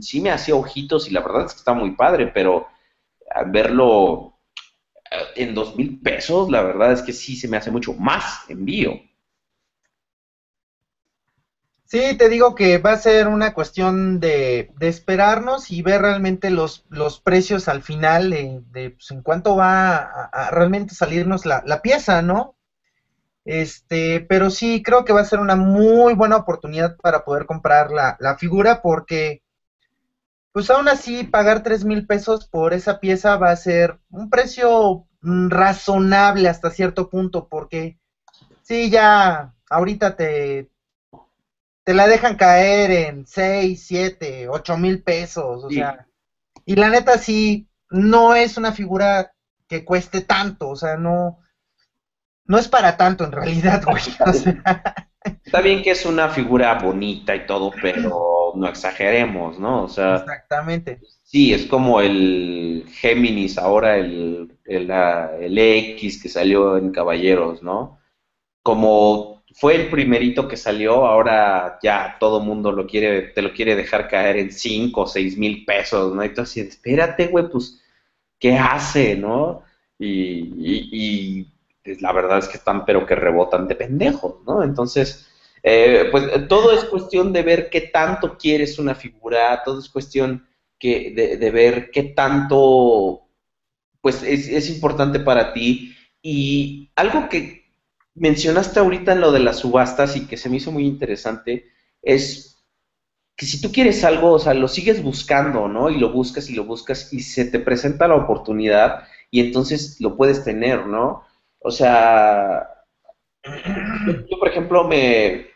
sí me hacía ojitos y la verdad es que está muy padre, pero verlo eh, en dos mil pesos, la verdad es que sí se me hace mucho más envío. Sí, te digo que va a ser una cuestión de, esperarnos y ver realmente los, los precios al final de, pues, en cuánto va a, realmente salirnos la, la, pieza, ¿no? Este, pero sí, creo que va a ser una muy buena oportunidad para poder comprar la, la figura porque, pues aún así, pagar tres mil pesos por esa pieza va a ser un precio mm, razonable hasta cierto punto porque, sí, ya ahorita te, te la dejan caer en seis, siete, ocho mil pesos, o sea, y la neta sí, no es una figura que cueste tanto, o sea, no no es para tanto en realidad, güey. Está bien que es una figura bonita y todo, pero no exageremos, ¿no? O sea, Exactamente. Sí, es como el Géminis, ahora el, el, el X que salió en Caballeros, ¿no? Como fue el primerito que salió, ahora ya todo mundo lo quiere, te lo quiere dejar caer en 5 o 6 mil pesos, ¿no? Entonces, espérate, güey, pues, ¿qué hace, no? y, y la verdad es que están pero que rebotan de pendejos, ¿no? Entonces, eh, pues todo es cuestión de ver qué tanto quieres una figura, todo es cuestión que, de, ver qué tanto, pues es, es, importante para ti. Y algo que mencionaste ahorita en lo de las subastas y que se me hizo muy interesante es que si tú quieres algo, o sea, lo sigues buscando, ¿no? Y lo buscas y lo buscas y se te presenta la oportunidad y entonces lo puedes tener, ¿no? O sea, yo, por ejemplo, me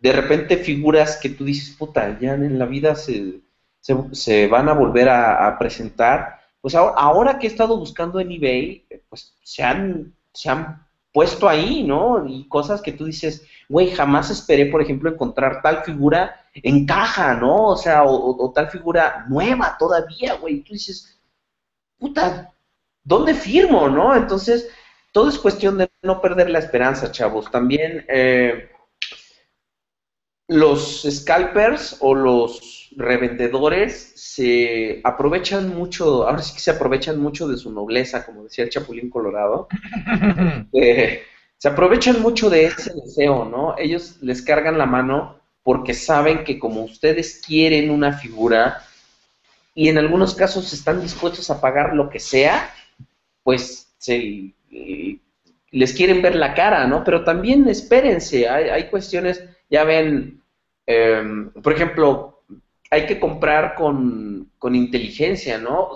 de repente figuras que tú dices, puta, ya en la vida se, se, van a volver a, presentar. Pues ahora, ahora, que he estado buscando en eBay, pues se han, se han puesto ahí, ¿no? Y cosas que tú dices, güey, jamás esperé, por ejemplo, encontrar tal figura en caja, ¿no? O sea, o, tal figura nueva todavía, güey. Tú dices, puta, ¿dónde firmo, no? Entonces, todo es cuestión de no perder la esperanza, chavos. También eh, los scalpers o los revendedores se aprovechan mucho, ahora sí que se aprovechan mucho de su nobleza, como decía el Chapulín Colorado. Eh, se aprovechan mucho de ese deseo, ¿no? Ellos les cargan la mano porque saben que como ustedes quieren una figura y en algunos casos están dispuestos a pagar lo que sea, pues se les quieren ver la cara, ¿no? Pero también espérense, hay, cuestiones, ya ven, em, por ejemplo, hay que comprar con, con, inteligencia, ¿no?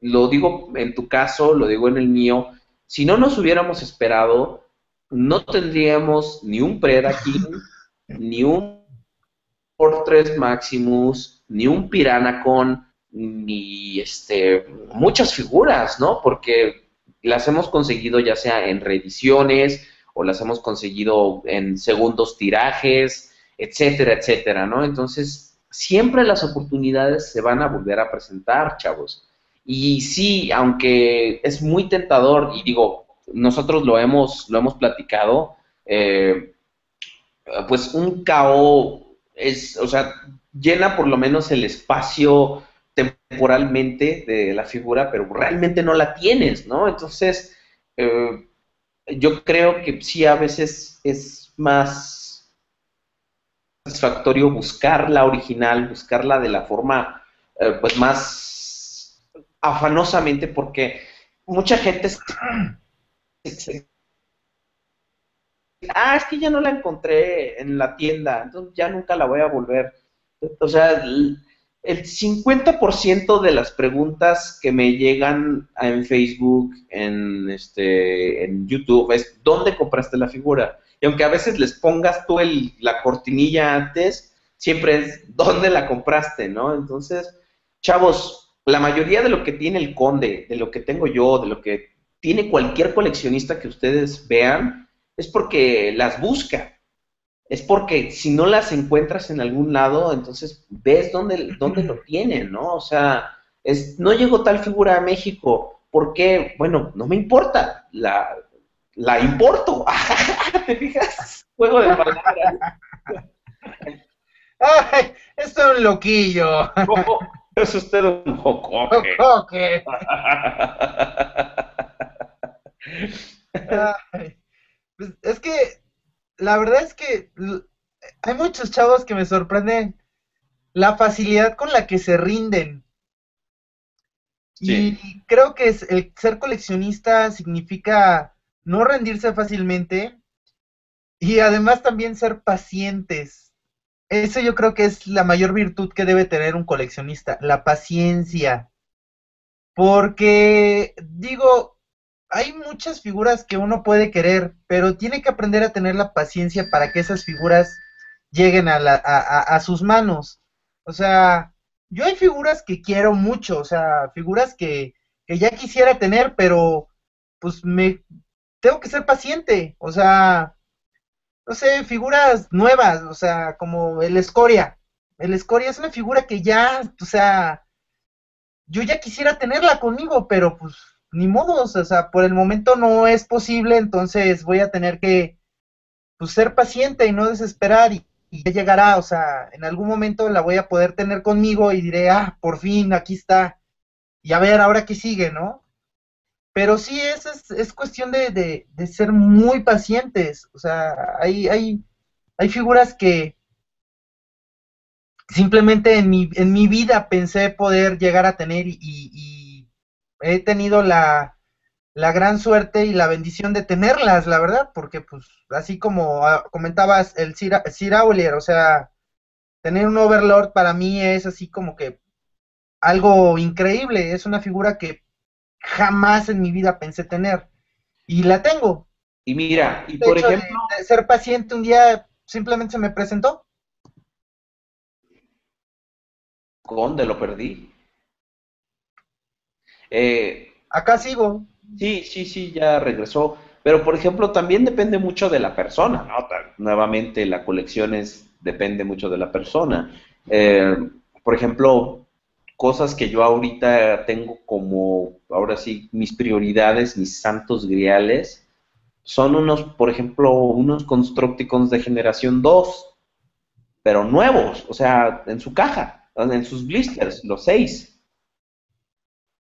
Lo digo en tu caso, lo digo en el mío, si no nos hubiéramos esperado, no tendríamos ni un Predaking, ni un Fortress Maximus, ni un Piranacon, ni este, muchas figuras, ¿no? Porque las hemos conseguido ya sea en reediciones o las hemos conseguido en segundos tirajes, etcétera, etcétera, ¿no? Entonces, siempre las oportunidades se van a volver a presentar, chavos. Y sí, aunque es muy tentador, y digo, nosotros lo hemos, lo hemos platicado, eh, pues un KO es, o sea, llena por lo menos el espacio temporalmente de la figura, pero realmente no la tienes, ¿no? Entonces, eh, yo creo que sí a veces es más satisfactorio buscar la original, buscarla de la forma, eh, pues más afanosamente, porque mucha gente se, se- ah, es que ya no la encontré en la tienda, entonces ya nunca la voy a volver. O sea, el el 50% de las preguntas que me llegan en Facebook, en, este, en YouTube, es ¿dónde compraste la figura? Y aunque a veces les pongas tú el, la cortinilla antes, siempre es ¿dónde la compraste? ¿no? Entonces, chavos, la mayoría de lo que tiene el conde, de lo que tengo yo, de lo que tiene cualquier coleccionista que ustedes vean, es porque las busca. Es porque si no las encuentras en algún lado, entonces ves dónde, dónde lo tienen, ¿no? O sea, es, no llegó tal figura a México. ¿Por qué? Bueno, no me importa. La, la importo. ¿Te fijas? Juego de palabras. ¡Ay! Es un loquillo. Es usted un jocoque. Ay, pues, es que la verdad es que hay muchos chavos que me sorprenden la facilidad con la que se rinden. Sí. Y creo que es- el ser coleccionista significa no rendirse fácilmente y además también ser pacientes. Eso yo creo que es la mayor virtud que debe tener un coleccionista, la paciencia. Porque, digo, hay muchas figuras que uno puede querer, pero tiene que aprender a tener la paciencia para que esas figuras lleguen a, la- a- a- a sus manos. O sea, yo hay figuras que quiero mucho, o sea, figuras que, que ya quisiera tener, pero pues me tengo que ser paciente. O sea, no sé, figuras nuevas, o sea, como el Escoria. El Escoria es una figura que ya, o sea, yo ya quisiera tenerla conmigo, pero pues ni modos, o sea, por el momento no es posible, entonces voy a tener que pues, ser paciente y no desesperar y, y ya llegará, o sea, en algún momento la voy a poder tener conmigo y diré, ah, por fin, aquí está, y a ver, ahora qué sigue, ¿no? Pero sí, es, es, es cuestión de, de, de ser muy pacientes, o sea, hay, hay, hay figuras que simplemente en mi, en mi vida pensé poder llegar a tener y, he tenido la, la gran suerte y la bendición de tenerlas, la verdad, porque pues así como ah, comentabas el Sir Aulier, o sea, tener un Overlord para mí es así como que algo increíble, es una figura que jamás en mi vida pensé tener y la tengo. Y mira, y por hecho ejemplo, de ser paciente un día simplemente se me presentó. ¿dónde lo perdí? Eh, Acá sigo. Sí, sí, sí, ya regresó. Pero, por ejemplo, también depende mucho de la persona, Nuevamente, la colección es, depende mucho de la persona. Eh, por ejemplo, cosas que yo ahorita tengo como, ahora sí, mis prioridades, mis santos griales, son unos, por ejemplo, unos Constructicons de generación 2, pero nuevos, o sea, en su caja, en sus blisters, los seis.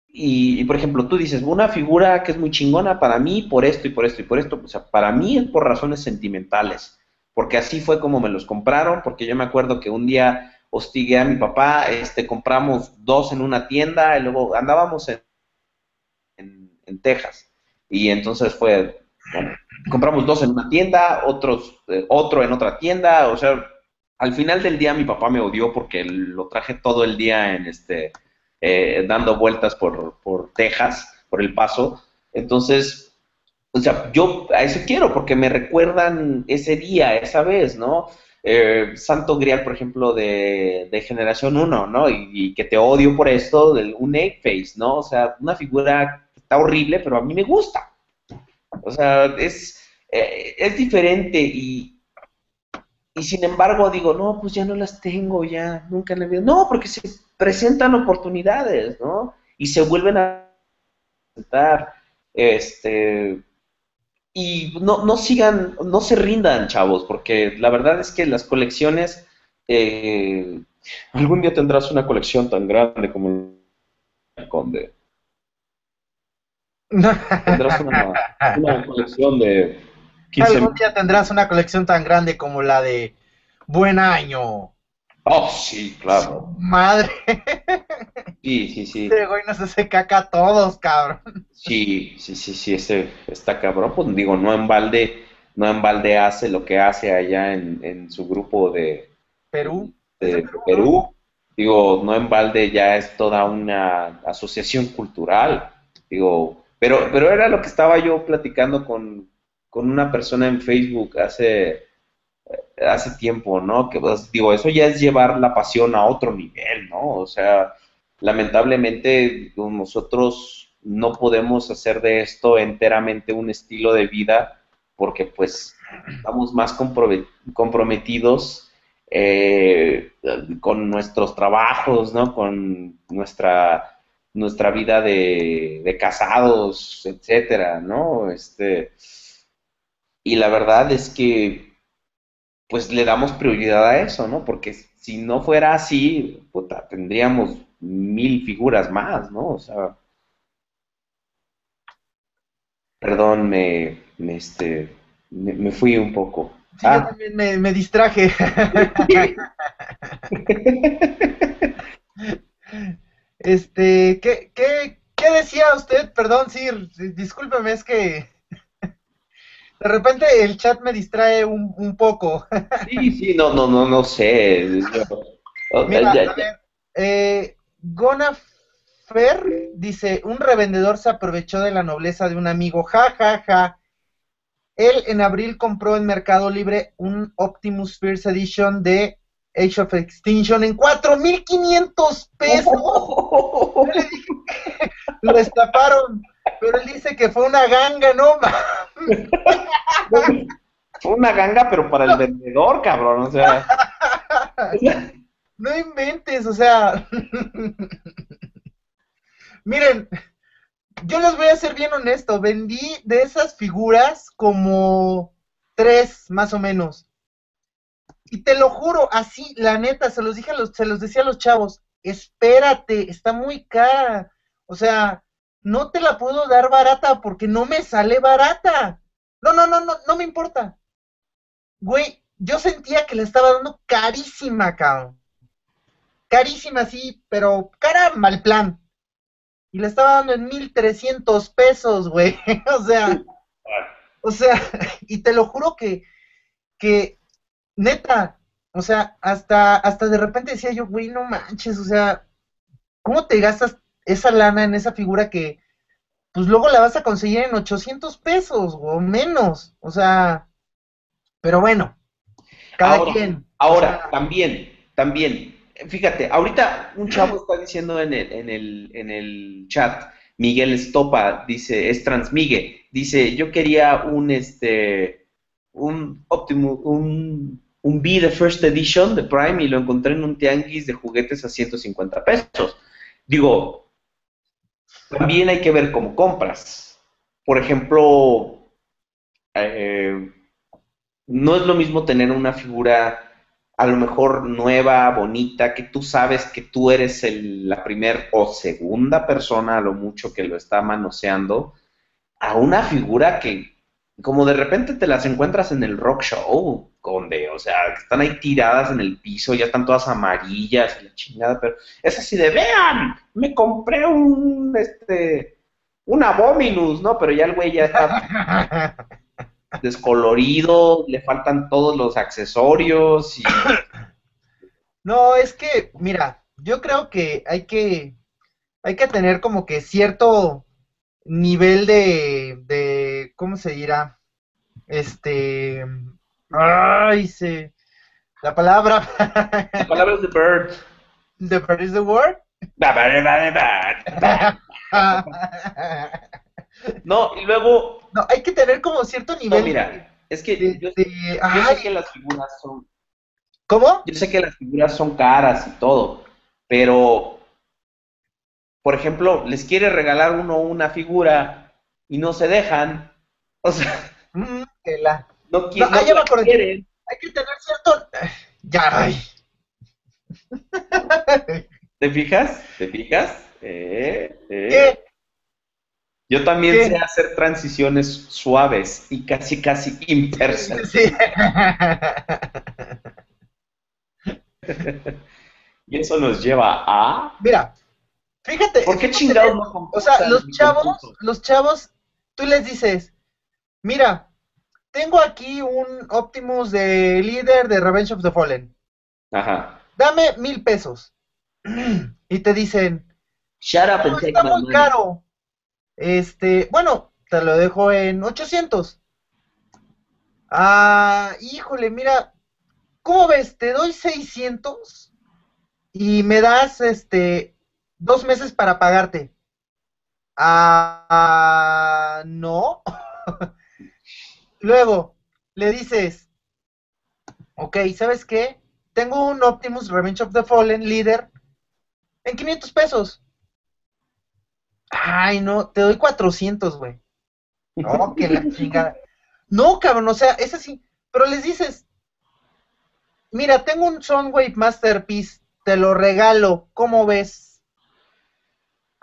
Y, por ejemplo, tú dices, una figura que es muy chingona para mí por esto y por esto y por esto, o sea, para mí es por razones sentimentales, porque así fue como me los compraron, porque yo me acuerdo que un día hostigué a mi papá, este, compramos dos en una tienda y luego andábamos en, en, Texas. Y entonces fue, bueno, compramos dos en una tienda, otros, eh, otro en otra tienda, o sea, al final del día mi papá me odió porque lo traje todo el día en este eh, dando vueltas por, por Texas, por El Paso. Entonces, o sea, yo a eso quiero, porque me recuerdan ese día, esa vez, ¿no? Eh, Santo Grial, por ejemplo, de, Generación 1, ¿no? Y, que te odio por esto, del, un Egg Face, ¿no? O sea, una figura que está horrible, pero a mí me gusta. O sea, es, eh, es diferente y, y sin embargo digo, no, pues ya no las tengo, ya, nunca en la vida. No, porque se presentan oportunidades, ¿no? Y se vuelven a presentar, este, y no, no sigan, no se rindan, chavos, porque la verdad es que las colecciones, eh, algún día tendrás una colección tan grande como el Conde. Tendrás una, una colección de 15 Algún día tendrás una colección tan grande como la de Buen Año. Oh, sí, claro. Madre. Sí, sí, sí. Este güey nos hace caca a todos, cabrón. Sí, sí, sí, sí, este está cabrón. Pues digo, no en balde, no en balde hace lo que hace allá en, en su grupo de, Perú. de Perú. Digo, no en balde ya es toda una asociación cultural. Digo, pero, pero era lo que estaba yo platicando con, con una persona en Facebook hace, hace tiempo, ¿no? Que pues, digo, eso ya es llevar la pasión a otro nivel, ¿no? O sea, lamentablemente nosotros no podemos hacer de esto enteramente un estilo de vida porque pues estamos más comprome- comprometidos eh, con nuestros trabajos, ¿no? Con nuestra, nuestra vida de, de casados, etcétera, ¿no? Este, y la verdad es que pues le damos prioridad a eso, ¿no? Porque si no fuera así, puta, tendríamos mil figuras más, ¿no? O sea, perdón, me, me, este, me, me fui un poco. Sí, yo Ah, también me, me distraje. Este, ¿qué, qué, qué decía usted? Perdón, sí, discúlpeme, es que de repente el chat me distrae un, un poco. sí, sí, no, no, no, no sé. Mira, ya- a ver, eh, Gonafer dice, un revendedor se aprovechó de la nobleza de un amigo, ja, ja, ja. Él en abril compró en Mercado Libre un Optimus First Edition de Age of Extinction en 4.500 pesos. Yo le dije que lo estafaron, pero él dice que fue una ganga, no mames. Fue una ganga, pero para el vendedor, cabrón, o sea. No inventes, o sea. Miren, yo les voy a ser bien honesto. Vendí de esas figuras como tres, más o menos. Y te lo juro, así, la neta, se los dije a los, se los decía a los chavos, espérate, está muy cara. O sea, no te la puedo dar barata porque no me sale barata. No, no, no, no, no me importa. Güey, yo sentía que le estaba dando carísima, cabrón. Carísima, sí, pero cara mal plan. Y le estaba dando en 1300 pesos, güey. o sea, o sea, y te lo juro que, que, neta, o sea, hasta, hasta de repente decía yo, güey, no manches, o sea, ¿cómo te gastas esa lana en esa figura que, pues luego la vas a conseguir en 800 pesos o menos? O sea, pero bueno, cada Ahora, quien. Ahora, O sea, también, también, fíjate, ahorita un chavo está diciendo en el, en el, en el chat, Miguel Estopa, dice, es Transmigue, dice, yo quería un, este, un Optimus, un, un B de First Edition de Prime y lo encontré en un tianguis de juguetes a 150 pesos. Digo, también hay que ver cómo compras. Por ejemplo, eh, no es lo mismo tener una figura a lo mejor nueva, bonita, que tú sabes que tú eres la primer o segunda persona a lo mucho que lo está manoseando, a una figura que como de repente te las encuentras en el rock show, donde, o sea, que están ahí tiradas en el piso, ya están todas amarillas y la chingada, pero es así de, vean, me compré un, este, un Abominus, ¿no? Pero ya el güey ya está descolorido, le faltan todos los accesorios y No, es que, mira, yo creo que hay que, hay que tener como que cierto nivel de, de, ¿cómo se dirá? Este, ay, se, la palabra, palabras de Bird. the bird is the word. No, y luego, No, hay que tener como cierto no, nivel mira, es que de, yo, de- yo ay, sé que las figuras son, ¿cómo? yo sé que las figuras son caras y todo, pero, por ejemplo, les quiere regalar uno una figura y no se dejan, o sea, Mm, la- no, qui- No, no ya la quieren. hay que tener cierto, ya, ay. ¿Te fijas? ¿Te fijas? Eh, eh. ¿Qué? Yo también ¿Qué? sé hacer transiciones suaves y casi, casi imperceptibles. Sí. y eso nos lleva a... Mira, fíjate. ¿Por qué chingados no O sea, los chavos, los chavos, tú les dices, mira, tengo aquí un Optimus de líder de Revenge of the Fallen. Ajá. Dame mil pesos. Y te dicen, Shut up no, and take está muy caro. Este, bueno, te lo dejo en 800. Ah, híjole, mira, ¿cómo ves? Te doy 600 y me das, este, dos meses para pagarte. Ah, no. Luego, le dices, ok, ¿sabes qué? Tengo un Optimus Revenge of the Fallen líder en 500 pesos. Ay, no, te doy 400, güey. No, que la chingada. No, cabrón, o sea, es así. Pero les dices, mira, tengo un Soundwave Masterpiece, te lo regalo, ¿cómo ves?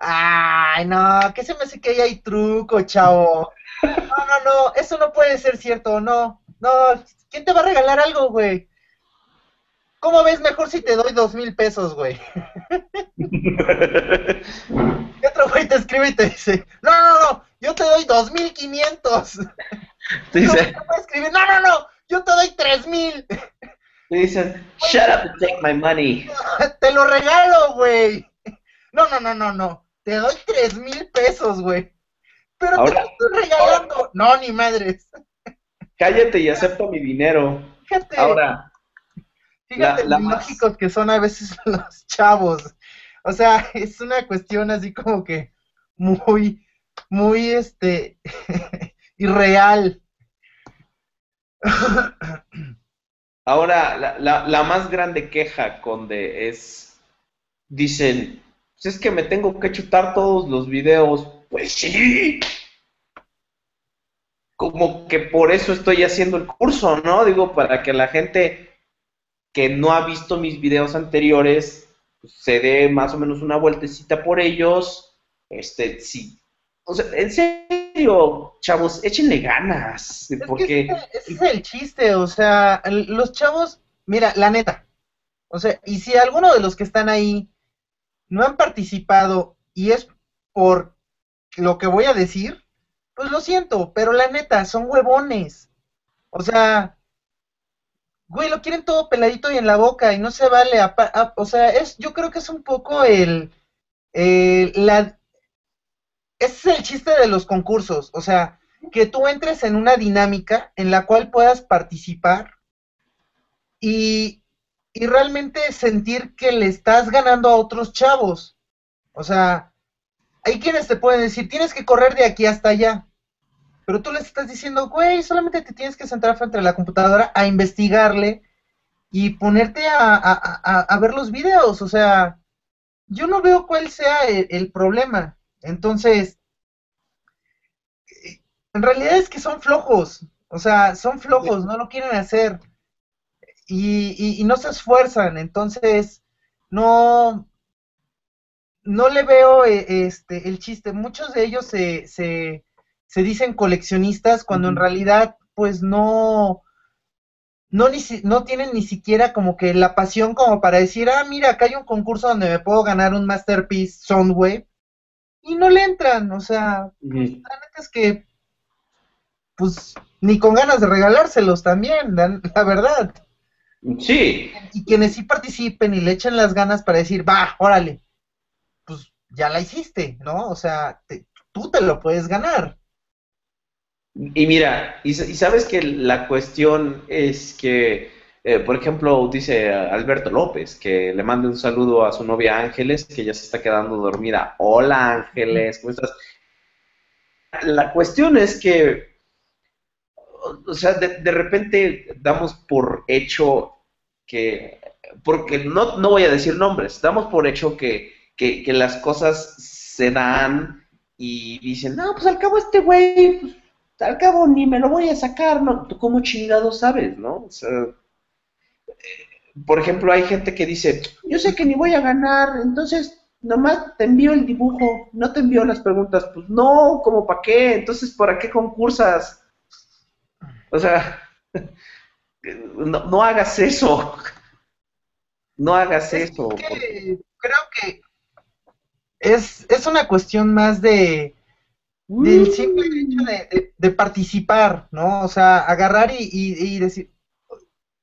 Ay, no, que se me hace que ahí hay truco, chavo. No, no, no, eso no puede ser cierto, no. No, ¿quién te va a regalar algo, güey? ¿Cómo ves mejor si te doy dos mil pesos, güey? Y otro güey te escribe y te dice, no, no, no, yo te doy dos mil quinientos. Dice, Te puede escribir, no, no, no, yo te doy tres mil. dicen, shut up and take my money. Te lo regalo, güey. No, no, no, no, no. Te doy tres mil pesos, güey. Pero te Ahora- lo estoy regalando. No, ni madres. Cállate y acepto mi dinero. Fíjate, Ahora, fíjate la- la lo más- lógicos que son a veces los chavos. O sea, es una cuestión así como que muy, muy, este, irreal. ahora la, la, la más grande queja, Conde, es, dicen, pues es que me tengo que chutar todos los videos. Pues sí. Como que por eso estoy haciendo el curso, ¿no? Digo, para que la gente que no ha visto mis videos anteriores pues, se dé más o menos una vueltecita por ellos. Este, sí. O sea, en serio, chavos, échenle ganas. Es Porque. ese, es el chiste, o sea, los chavos, mira, la neta, o sea, y si alguno de los que están ahí no han participado y es por lo que voy a decir, pues lo siento, pero la neta, son huevones. O sea, güey, lo quieren todo peladito y en la boca y no se vale. apa- a- o sea, es, yo creo que es un poco el, la, es el chiste de los concursos. O sea, que tú entres en una dinámica en la cual puedas participar y, y realmente sentir que le estás ganando a otros chavos. O sea, hay quienes te pueden decir, tienes que correr de aquí hasta allá. Pero tú les estás diciendo, güey, solamente te tienes que sentar frente a la computadora a investigarle y ponerte a, a- a- a ver los videos. O sea, yo no veo cuál sea el, el problema. Entonces, en realidad es que son flojos. O sea, son flojos, no lo quieren hacer. Y, y- y no se esfuerzan. Entonces, no, no le veo eh, este, el chiste. Muchos de ellos se, se, se dicen coleccionistas cuando en realidad, pues no, no, ni no tienen ni siquiera como que la pasión como para decir, ah, mira, acá hay un concurso donde me puedo ganar un Masterpiece Soundwave. Y no le entran, o sea, la neta es que, pues, ni con ganas de regalárselos también, la, la verdad. Sí, Y quienes sí participen y le echen las ganas para decir, va, órale, pues ya la hiciste, ¿no? O sea, te- tú te lo puedes ganar. Y mira, y sabes que la cuestión es que, eh, por ejemplo, dice Alberto López que le mande un saludo a su novia Ángeles, que ya se está quedando dormida. Hola Ángeles, ¿cómo estás? La cuestión es que, o sea, de, de repente damos por hecho que, porque no, no voy a decir nombres, damos por hecho que, que, que las cosas se dan y dicen, no, pues al cabo este güey, pues, al cabo ni me lo voy a sacar, ¿no? ¿Tú cómo chingado sabes, no? O sea, eh, por ejemplo, hay gente que dice, yo sé que ni voy a ganar, entonces nomás te envío el dibujo, no te envío las preguntas. Pues no, ¿cómo para qué? Entonces, ¿para qué concursas? O sea, no, no hagas eso. No hagas Es eso. que porque- creo que es, es una cuestión más de del simple hecho de, de- de participar, ¿no? O sea, agarrar y, y- y decir,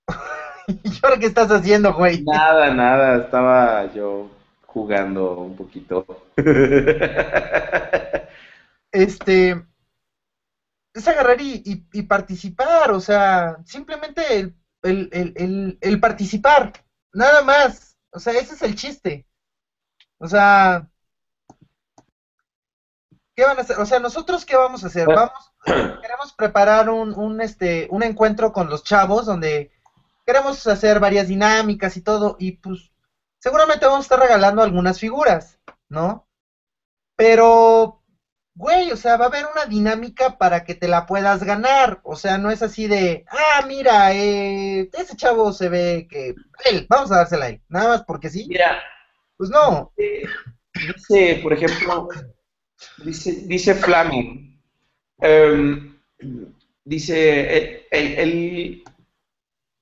¿y ahora qué estás haciendo, güey? Nada, nada, estaba yo jugando un poquito. Este, es agarrar y, y- y participar, o sea, simplemente el, el- el- el- el participar, nada más, o sea, ese es el chiste. O sea, ¿qué van a hacer? O sea, nosotros qué vamos a hacer? Vamos, queremos preparar un, un, este, un encuentro con los chavos donde queremos hacer varias dinámicas y todo, y pues seguramente vamos a estar regalando algunas figuras, ¿no? Pero, güey, o sea, va a haber una dinámica para que te la puedas ganar, o sea, no es así de, ah, mira, eh, ese chavo se ve que, él, vamos a dársela a él, nada más porque sí, Mira, pues no, eh, dice, por ejemplo, dice, dice Flaming, em, dice, el, el, el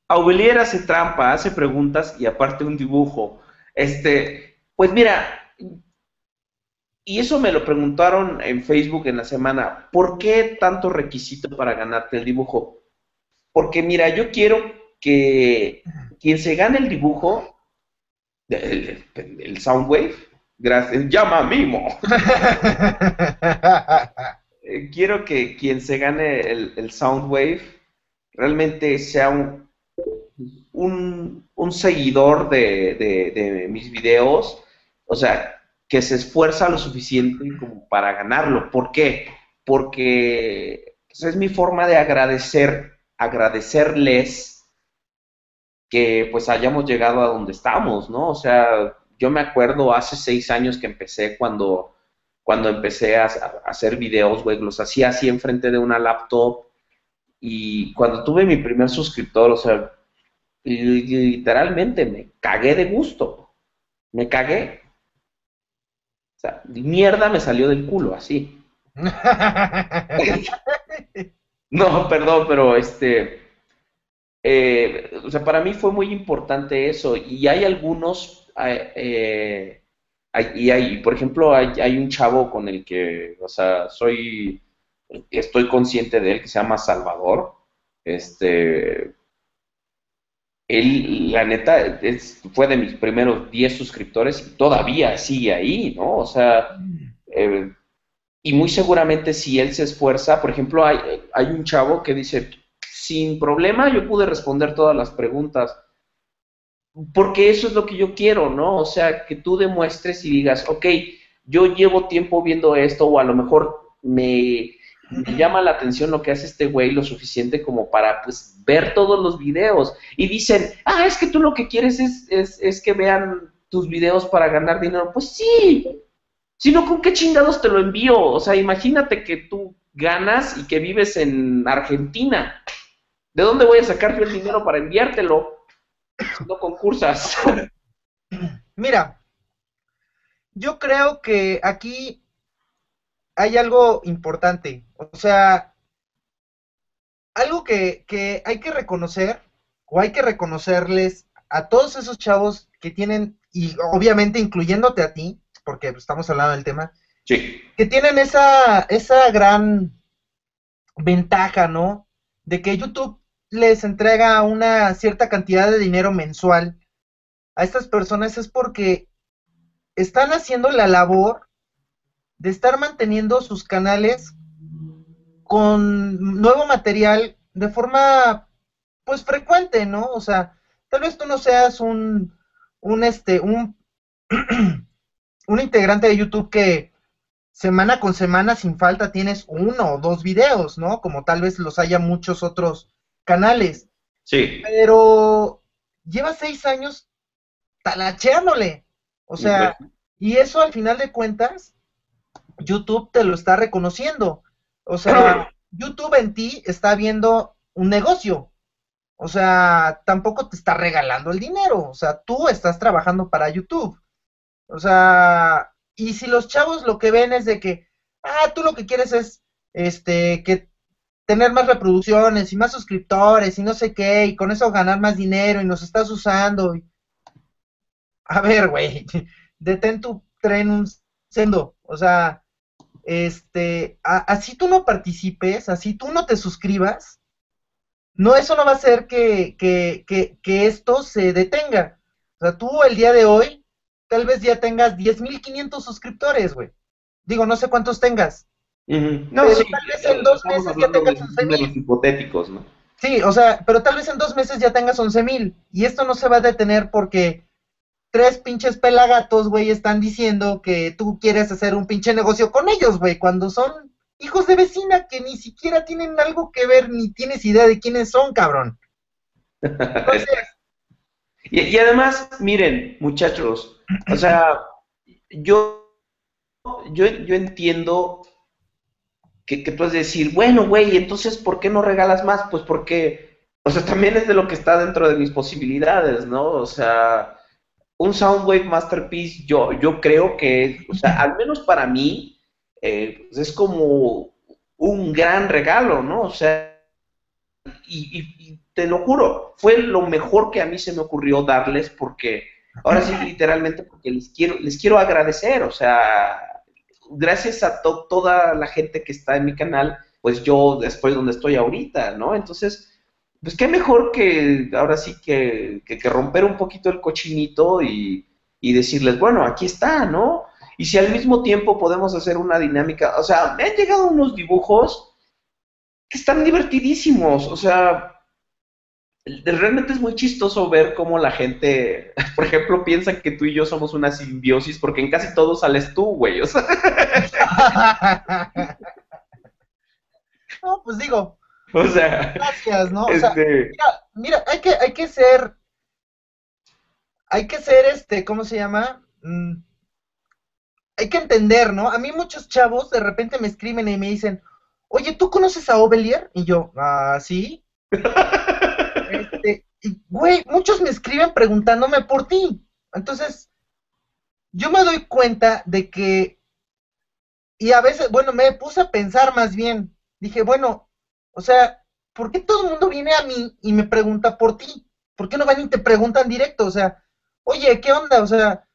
Aubelier hace trampa, hace preguntas y aparte un dibujo. Este, pues mira, y eso me lo preguntaron en Facebook en la semana, ¿por qué tanto requisito para ganarte el dibujo? Porque mira, yo quiero que quien se gane el dibujo, el, el, Soundwave, gracias, llama a Mimo. Eh, quiero que quien se gane el, el Soundwave realmente sea un, un, un seguidor de, de- de mis videos, o sea, que se esfuerza lo suficiente como para ganarlo. ¿Por qué? Porque pues, es mi forma de agradecer, agradecerles que pues hayamos llegado a donde estamos, ¿no? O sea, yo me acuerdo hace seis años que empecé cuando cuando empecé a, a hacer videos, güey, los hacía así enfrente de una laptop y cuando tuve mi primer suscriptor, o sea, li- literalmente me cagué de gusto, me cagué. Sea, mierda me salió del culo, así. No, perdón, pero este, eh, o sea, para mí fue muy importante eso y hay algunos, eh, eh, hay- y hay, por ejemplo, hay, hay un chavo con el que, o sea, soy, estoy consciente de él que se llama Salvador, este, él, la neta, es- fue de mis primeros 10 suscriptores y todavía sigue ahí, ¿no? O sea, eh, y muy seguramente si él se esfuerza, por ejemplo, hay, hay un chavo que dice, sin problema yo pude responder todas las preguntas, porque eso es lo que yo quiero, ¿no? O sea, que tú demuestres y digas, ok, yo llevo tiempo viendo esto o a lo mejor me, llama la atención lo que hace este güey lo suficiente como para, pues, ver todos los videos. Y dicen, ah, es que tú lo que quieres es, es, es que vean tus videos para ganar dinero. Pues sí, sino con qué chingados te lo envío. O sea, imagínate que tú ganas y que vives en Argentina. ¿De dónde voy a sacar yo el dinero para enviártelo? Si no concursas. Mira, yo creo que aquí hay algo importante. O sea, algo que, que hay que reconocer, o hay que reconocerles a todos esos chavos que tienen, y obviamente incluyéndote a ti, porque estamos hablando del tema, Sí. que tienen esa, esa gran ventaja, ¿no? De que YouTube les entrega una cierta cantidad de dinero mensual a estas personas es porque están haciendo la labor de estar manteniendo sus canales con nuevo material de forma pues frecuente, ¿no? O sea, tal vez tú no seas un un este un un integrante de YouTube que semana con semana sin falta tienes uno o dos videos, ¿no? Como tal vez los haya muchos otros canales. Sí. Pero lleva seis años talacheándole. O sea, y eso al final de cuentas, YouTube te lo está reconociendo. O sea, YouTube en ti está viendo un negocio. O sea, tampoco te está regalando el dinero. O sea, tú estás trabajando para YouTube. O sea, y si los chavos lo que ven es de que, ah, tú lo que quieres es, este, que tener más reproducciones y más suscriptores y no sé qué, y con eso ganar más dinero y nos estás usando. a ver, güey, detén tu tren un sendo, o sea, este, así tú no participes, así tú no te suscribas, no, eso no va a hacer que, que, que, que esto se detenga. O sea, tú el día de hoy, tal vez ya tengas 10.500 suscriptores, güey. Digo, no sé cuántos tengas. No, sí, tal vez en dos meses ya tengas 11.000. hipotéticos, ¿no? Sí, o sea, pero tal vez en dos meses ya tengas 11.000. Y esto no se va a detener porque tres pinches pelagatos, güey, están diciendo que tú quieres hacer un pinche negocio con ellos, güey, cuando son hijos de vecina que ni siquiera tienen algo que ver ni tienes idea de quiénes son, cabrón. y, además, miren, muchachos, o sea, yo, yo, yo entiendo que, que puedes decir, bueno, güey, entonces, ¿por qué no regalas más? Pues porque, o sea, también es de lo que está dentro de mis posibilidades, ¿no? O sea, un Soundwave Masterpiece, yo, yo creo que, o sea, al menos para mí, eh, pues, es como un gran regalo, ¿no? O sea, y, te lo juro, fue lo mejor que a mí se me ocurrió darles porque, ahora sí, literalmente, porque les quiero, les quiero agradecer, o sea, gracias a toda la gente que está en mi canal, pues yo estoy donde estoy ahorita, ¿no? Entonces, pues qué mejor que ahora sí que, que, romper un poquito el cochinito y, y decirles, bueno, aquí está, ¿no? Y si al mismo tiempo podemos hacer una dinámica, o sea, me han llegado unos dibujos que están divertidísimos, o sea, realmente es muy chistoso ver cómo la gente, por ejemplo, piensa que tú y yo somos una simbiosis porque en casi todo sales tú, güey. O sea. no, pues digo. O sea. Gracias, ¿no? O sea, este mira, mira, hay que, hay que ser. Hay que ser este, ¿cómo se llama? Mm, hay que entender, ¿no? A mí muchos chavos de repente me escriben y me dicen, oye, ¿tú conoces a Ovelier? Y yo, ah, sí. este, y, güey, muchos me escriben preguntándome por ti. Entonces, yo me doy cuenta de que, y a veces, bueno, me puse a pensar más bien, dije, bueno, o sea, ¿por qué todo el mundo viene a mí y me pregunta por ti? ¿Por qué no van y te preguntan directo? O sea, oye, ¿qué onda? O sea,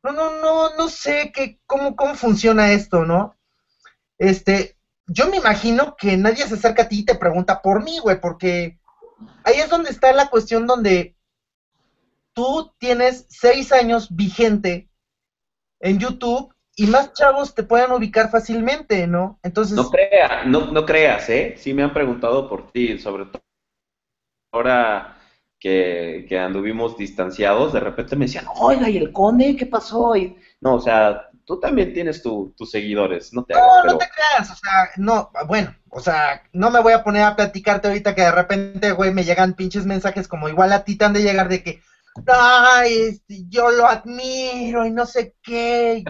no, no, no, no sé qué, cómo, cómo funciona esto, ¿no? Este, yo me imagino que nadie se acerca a ti y te pregunta por mí, güey, porque ahí es donde está la cuestión donde tú tienes seis años vigente en YouTube y más chavos te pueden ubicar fácilmente, ¿no? Entonces... No, crea, no, no creas, ¿eh? Sí me han preguntado por ti, sobre todo ahora que, anduvimos distanciados, de repente me decían, oiga, ¿y el conde qué pasó? Y, no, o sea, tú también tienes tus seguidores, no te No, no te creas, o sea, no, bueno, o sea, no me voy a poner a platicarte ahorita que de repente, güey, me llegan pinches mensajes como igual a ti te han de llegar de que, ay, este, yo lo admiro y no sé qué.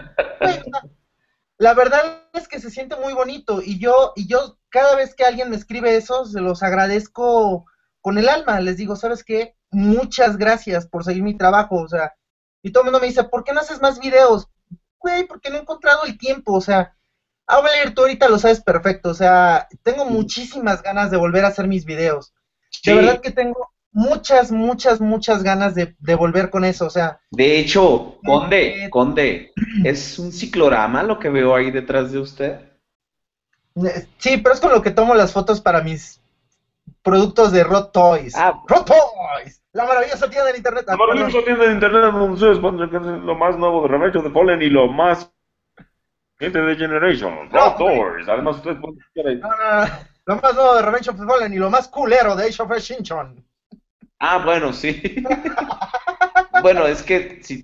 la verdad es que se siente muy bonito y yo, y yo cada vez que alguien me escribe eso, se los agradezco con el alma, les digo, ¿sabes qué? Muchas gracias por seguir mi trabajo, o sea, y todo el mundo me dice, ¿por qué no haces más videos? Güey, porque no he encontrado el tiempo, o sea, a tú ahorita lo sabes perfecto, o sea, tengo muchísimas ganas de volver a hacer mis videos. De verdad que tengo muchas, muchas, muchas ganas de, de, volver con eso, o sea. De hecho, Conde, eh, Conde, ¿es un ciclorama lo que veo ahí detrás de usted? Eh, sí, pero es con lo que tomo las fotos para mis productos de Rot Toys. Ah, Rot Toys, la maravillosa tienda de internet. La maravillosa tienda de internet donde lo más nuevo de Revenge of the Fallen y lo más gente de Generation. Rot Toys. Además, ustedes pueden ahí. Ah, lo más nuevo de Revenge of the Fallen y lo más culero de Age of Extinction. Ah, bueno, sí. bueno, es que si,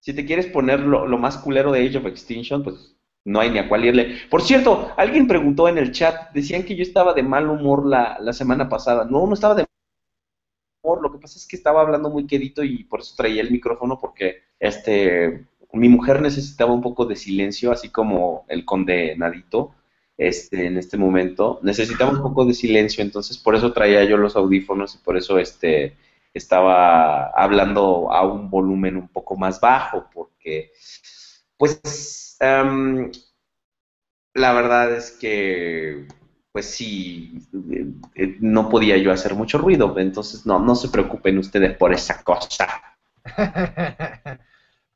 si te quieres poner lo, más culero de Age of Extinction, pues no hay ni a cuál irle. Por cierto, alguien preguntó en el chat, decían que yo estaba de mal humor la, la semana pasada. No, no estaba de mal humor, lo que pasa es que estaba hablando muy quedito y por eso traía el micrófono porque este mi mujer necesitaba un poco de silencio, así como el condenadito este, en este momento. Necesitaba un poco de silencio, entonces por eso traía yo los audífonos y por eso este, estaba hablando a un volumen un poco más bajo, porque pues la verdad es que, pues sí, eh, no podía yo hacer mucho ruido, entonces no, no se preocupen ustedes por esa cosa.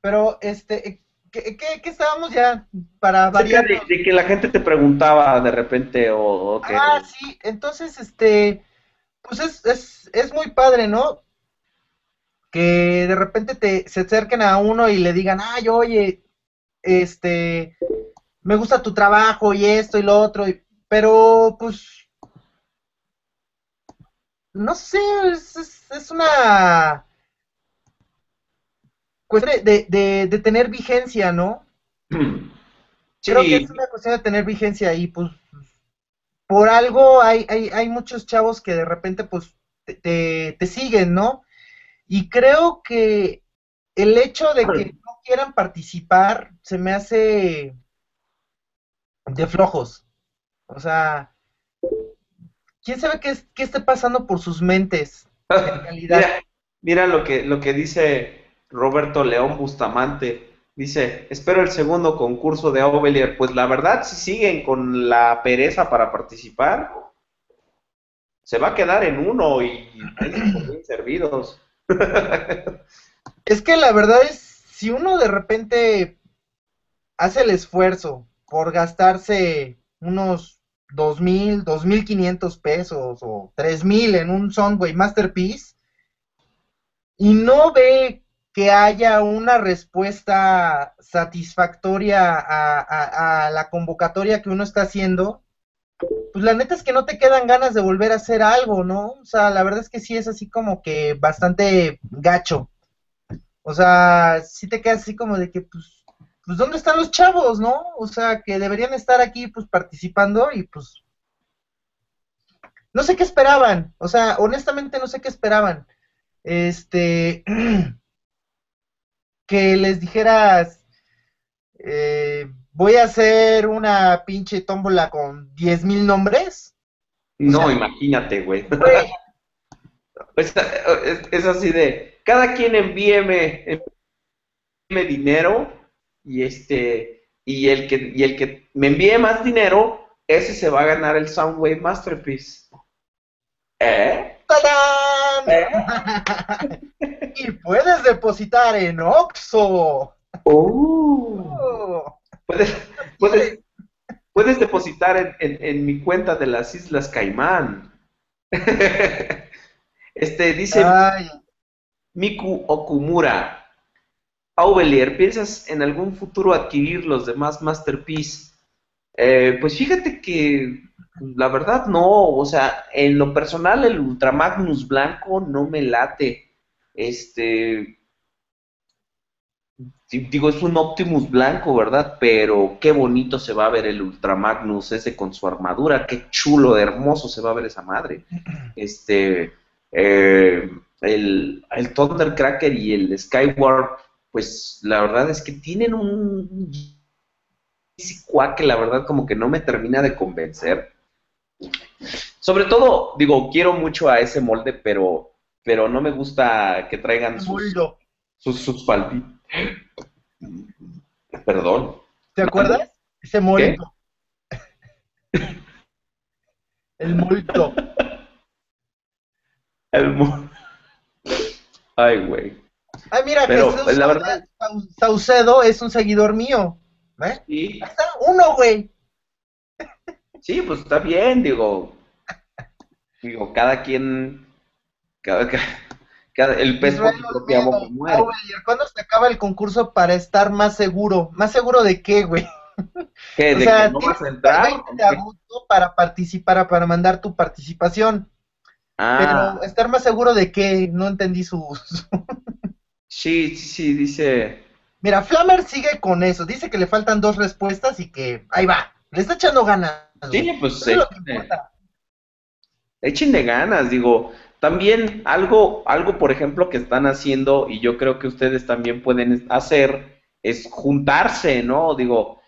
Pero, este, ¿qué, qué, qué estábamos ya para variar? de, de que la gente te preguntaba de repente o, o que... Ah, sí, entonces, este, pues es, es, es muy padre, ¿no? Que de repente te, se acerquen a uno y le digan, ay, oye, este, me gusta tu trabajo y esto y lo otro, y- pero pues, no sé, es, es, es una cuestión de, de, de tener vigencia, ¿no? Creo que es una cuestión de tener vigencia y pues por algo hay, hay, hay muchos chavos que de repente pues te, te, te siguen, ¿no? Y creo que el hecho de que no quieran participar se me hace de flojos. O sea, ¿quién sabe qué, es- qué esté pasando por sus mentes en realidad? Mira, mira lo que, lo que dice Roberto León Bustamante. Dice, espero el segundo concurso de Ovelier. Pues la verdad, si siguen con la pereza para participar, se va a quedar en uno y bien servidos. Es que la verdad es, si uno de repente hace el esfuerzo por gastarse unos dos mil, dos mil quinientos pesos o tres mil en un Soundwave Masterpiece y no ve que haya una respuesta satisfactoria a, la convocatoria que uno está haciendo, pues la neta es que no te quedan ganas de volver a hacer algo, ¿no? O sea, la verdad es que sí es así como que bastante gacho. O sea, sí te quedas así como de que, pues, pues, ¿dónde están los chavos, no? O sea, que deberían estar aquí, pues, participando y, pues, no sé qué esperaban. O sea, honestamente no sé qué esperaban. Este, que les dijeras, eh, voy a hacer una pinche tómbola con 10 mil nombres. No, O sea, imagínate, güey. Güey, Es, es- es así de, cada quien envíeme, envíeme dinero y este y el que y el que me envíe más dinero, ese se va a ganar el Soundwave Masterpiece. ¿Eh? ¡Tadán! y puedes depositar en Oxxo. Oh. Oh. Puedes, puedes, puedes depositar en, en- en mi cuenta de las Islas Caimán. Este dice Ay, Miku Okumura. Aubelier, ¿piensas en algún futuro adquirir los demás Masterpiece? Eh, pues fíjate que la verdad no, o sea, en lo personal el Ultra Magnus blanco no me late. Este, di- digo, es un Optimus blanco, ¿verdad? Pero qué bonito se va a ver el Ultra Magnus ese con su armadura, qué chulo, hermoso se va a ver esa madre. Este, eh, el, el Thundercracker y el Skyward, pues la verdad es que tienen un que la verdad como que no me termina de convencer. Sobre todo, digo, quiero mucho a ese molde, pero, pero no me gusta que traigan sus, Muldo. sus, sus palpi- Perdón. ¿Te acuerdas? Ese molto. El molto. El mo- Ay, güey. Ay, mira, Pero, Jesús la verdad- Sau- Saucedo es un seguidor mío. ¿Eh? Sí, está, uno, güey. Sí, pues está bien, digo. Digo, cada quien. Cada, el por Israel su propia boca muere. ¿cuándo se acaba el concurso para estar más seguro? ¿Más seguro de qué, güey? ¿Qué? O ¿De sea, que no vas a entrar? 20 de agosto para participar, para mandar tu participación. Ah, Pero estar más seguro de qué, no entendí su... su- sí, sí, sí, dice. Mira, Flammer sigue con eso. Dice que le faltan dos respuestas y que ahí va. Le está echando ganas. Sí, pues échenle, échenle ganas, digo. También algo, algo, por ejemplo, que están haciendo, y yo creo que ustedes también pueden hacer, es juntarse, ¿no? Digo,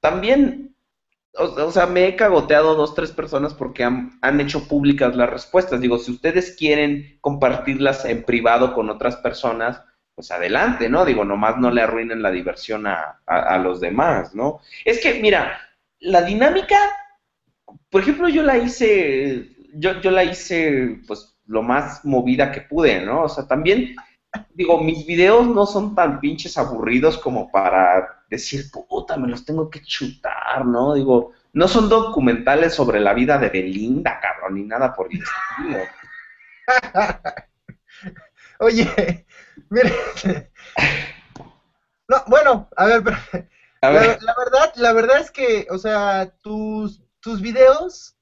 también, o, o sea, me he cagoteado dos, tres personas porque han, han hecho públicas las respuestas. Digo, si ustedes quieren compartirlas en privado con otras personas, pues adelante, ¿no? Digo, nomás no le arruinen la diversión a, a- a los demás, ¿no? Es que, mira, la dinámica, por ejemplo, yo la hice, yo, yo la hice, pues, lo más movida que pude, ¿no? O sea, también digo, mis videos no son tan pinches aburridos como para decir, puta, me los tengo que chutar, ¿no? Digo, no son documentales sobre la vida de Belinda, cabrón, ni nada por el estilo. Oye, mire. No, bueno, a ver, pero, A la, ver, la verdad, la verdad es que, o sea, tus, tus videos,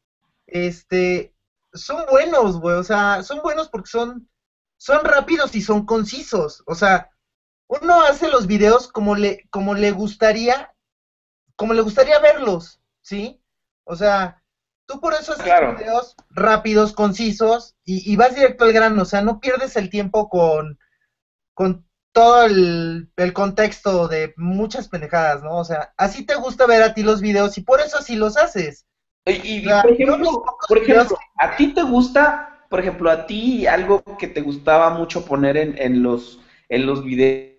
este, son buenos, güey, o sea, son buenos porque son, son rápidos y son concisos, o sea, uno hace los videos como le, como le gustaría, como le gustaría verlos, ¿sí? O sea, tú por eso haces Claro. videos rápidos, concisos y, y vas directo al grano, o sea, no pierdes el tiempo con, con todo el, el contexto de muchas pendejadas, ¿no? O sea, así te gusta ver a ti los videos y por eso así los haces. y, por ejemplo, por ejemplo, ¿a ti te gusta, por ejemplo, a ti algo que te gustaba mucho poner en, en los, en los videos,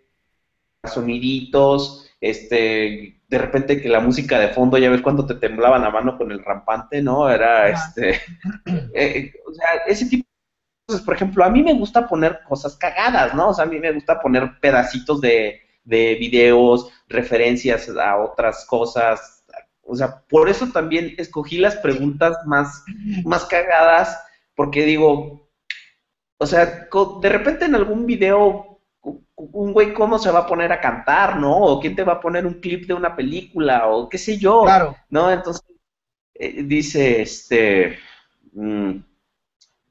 soniditos, este, de repente que la música de fondo, ya ves cuando te temblaba la mano con el rampante, ¿no? Era este, eh, o sea, ese tipo cosas, por ejemplo, a mí me gusta poner cosas cagadas, ¿no? O sea, a mí me gusta poner pedacitos de, de videos, referencias a otras cosas, o sea, por eso también escogí las preguntas más, más cagadas, porque digo, o sea, de repente en algún video, un güey, ¿cómo se va a poner a cantar, no? O quién te va a poner un clip de una película, o qué sé yo, Claro. ¿no? Entonces, eh, dice, este, mm,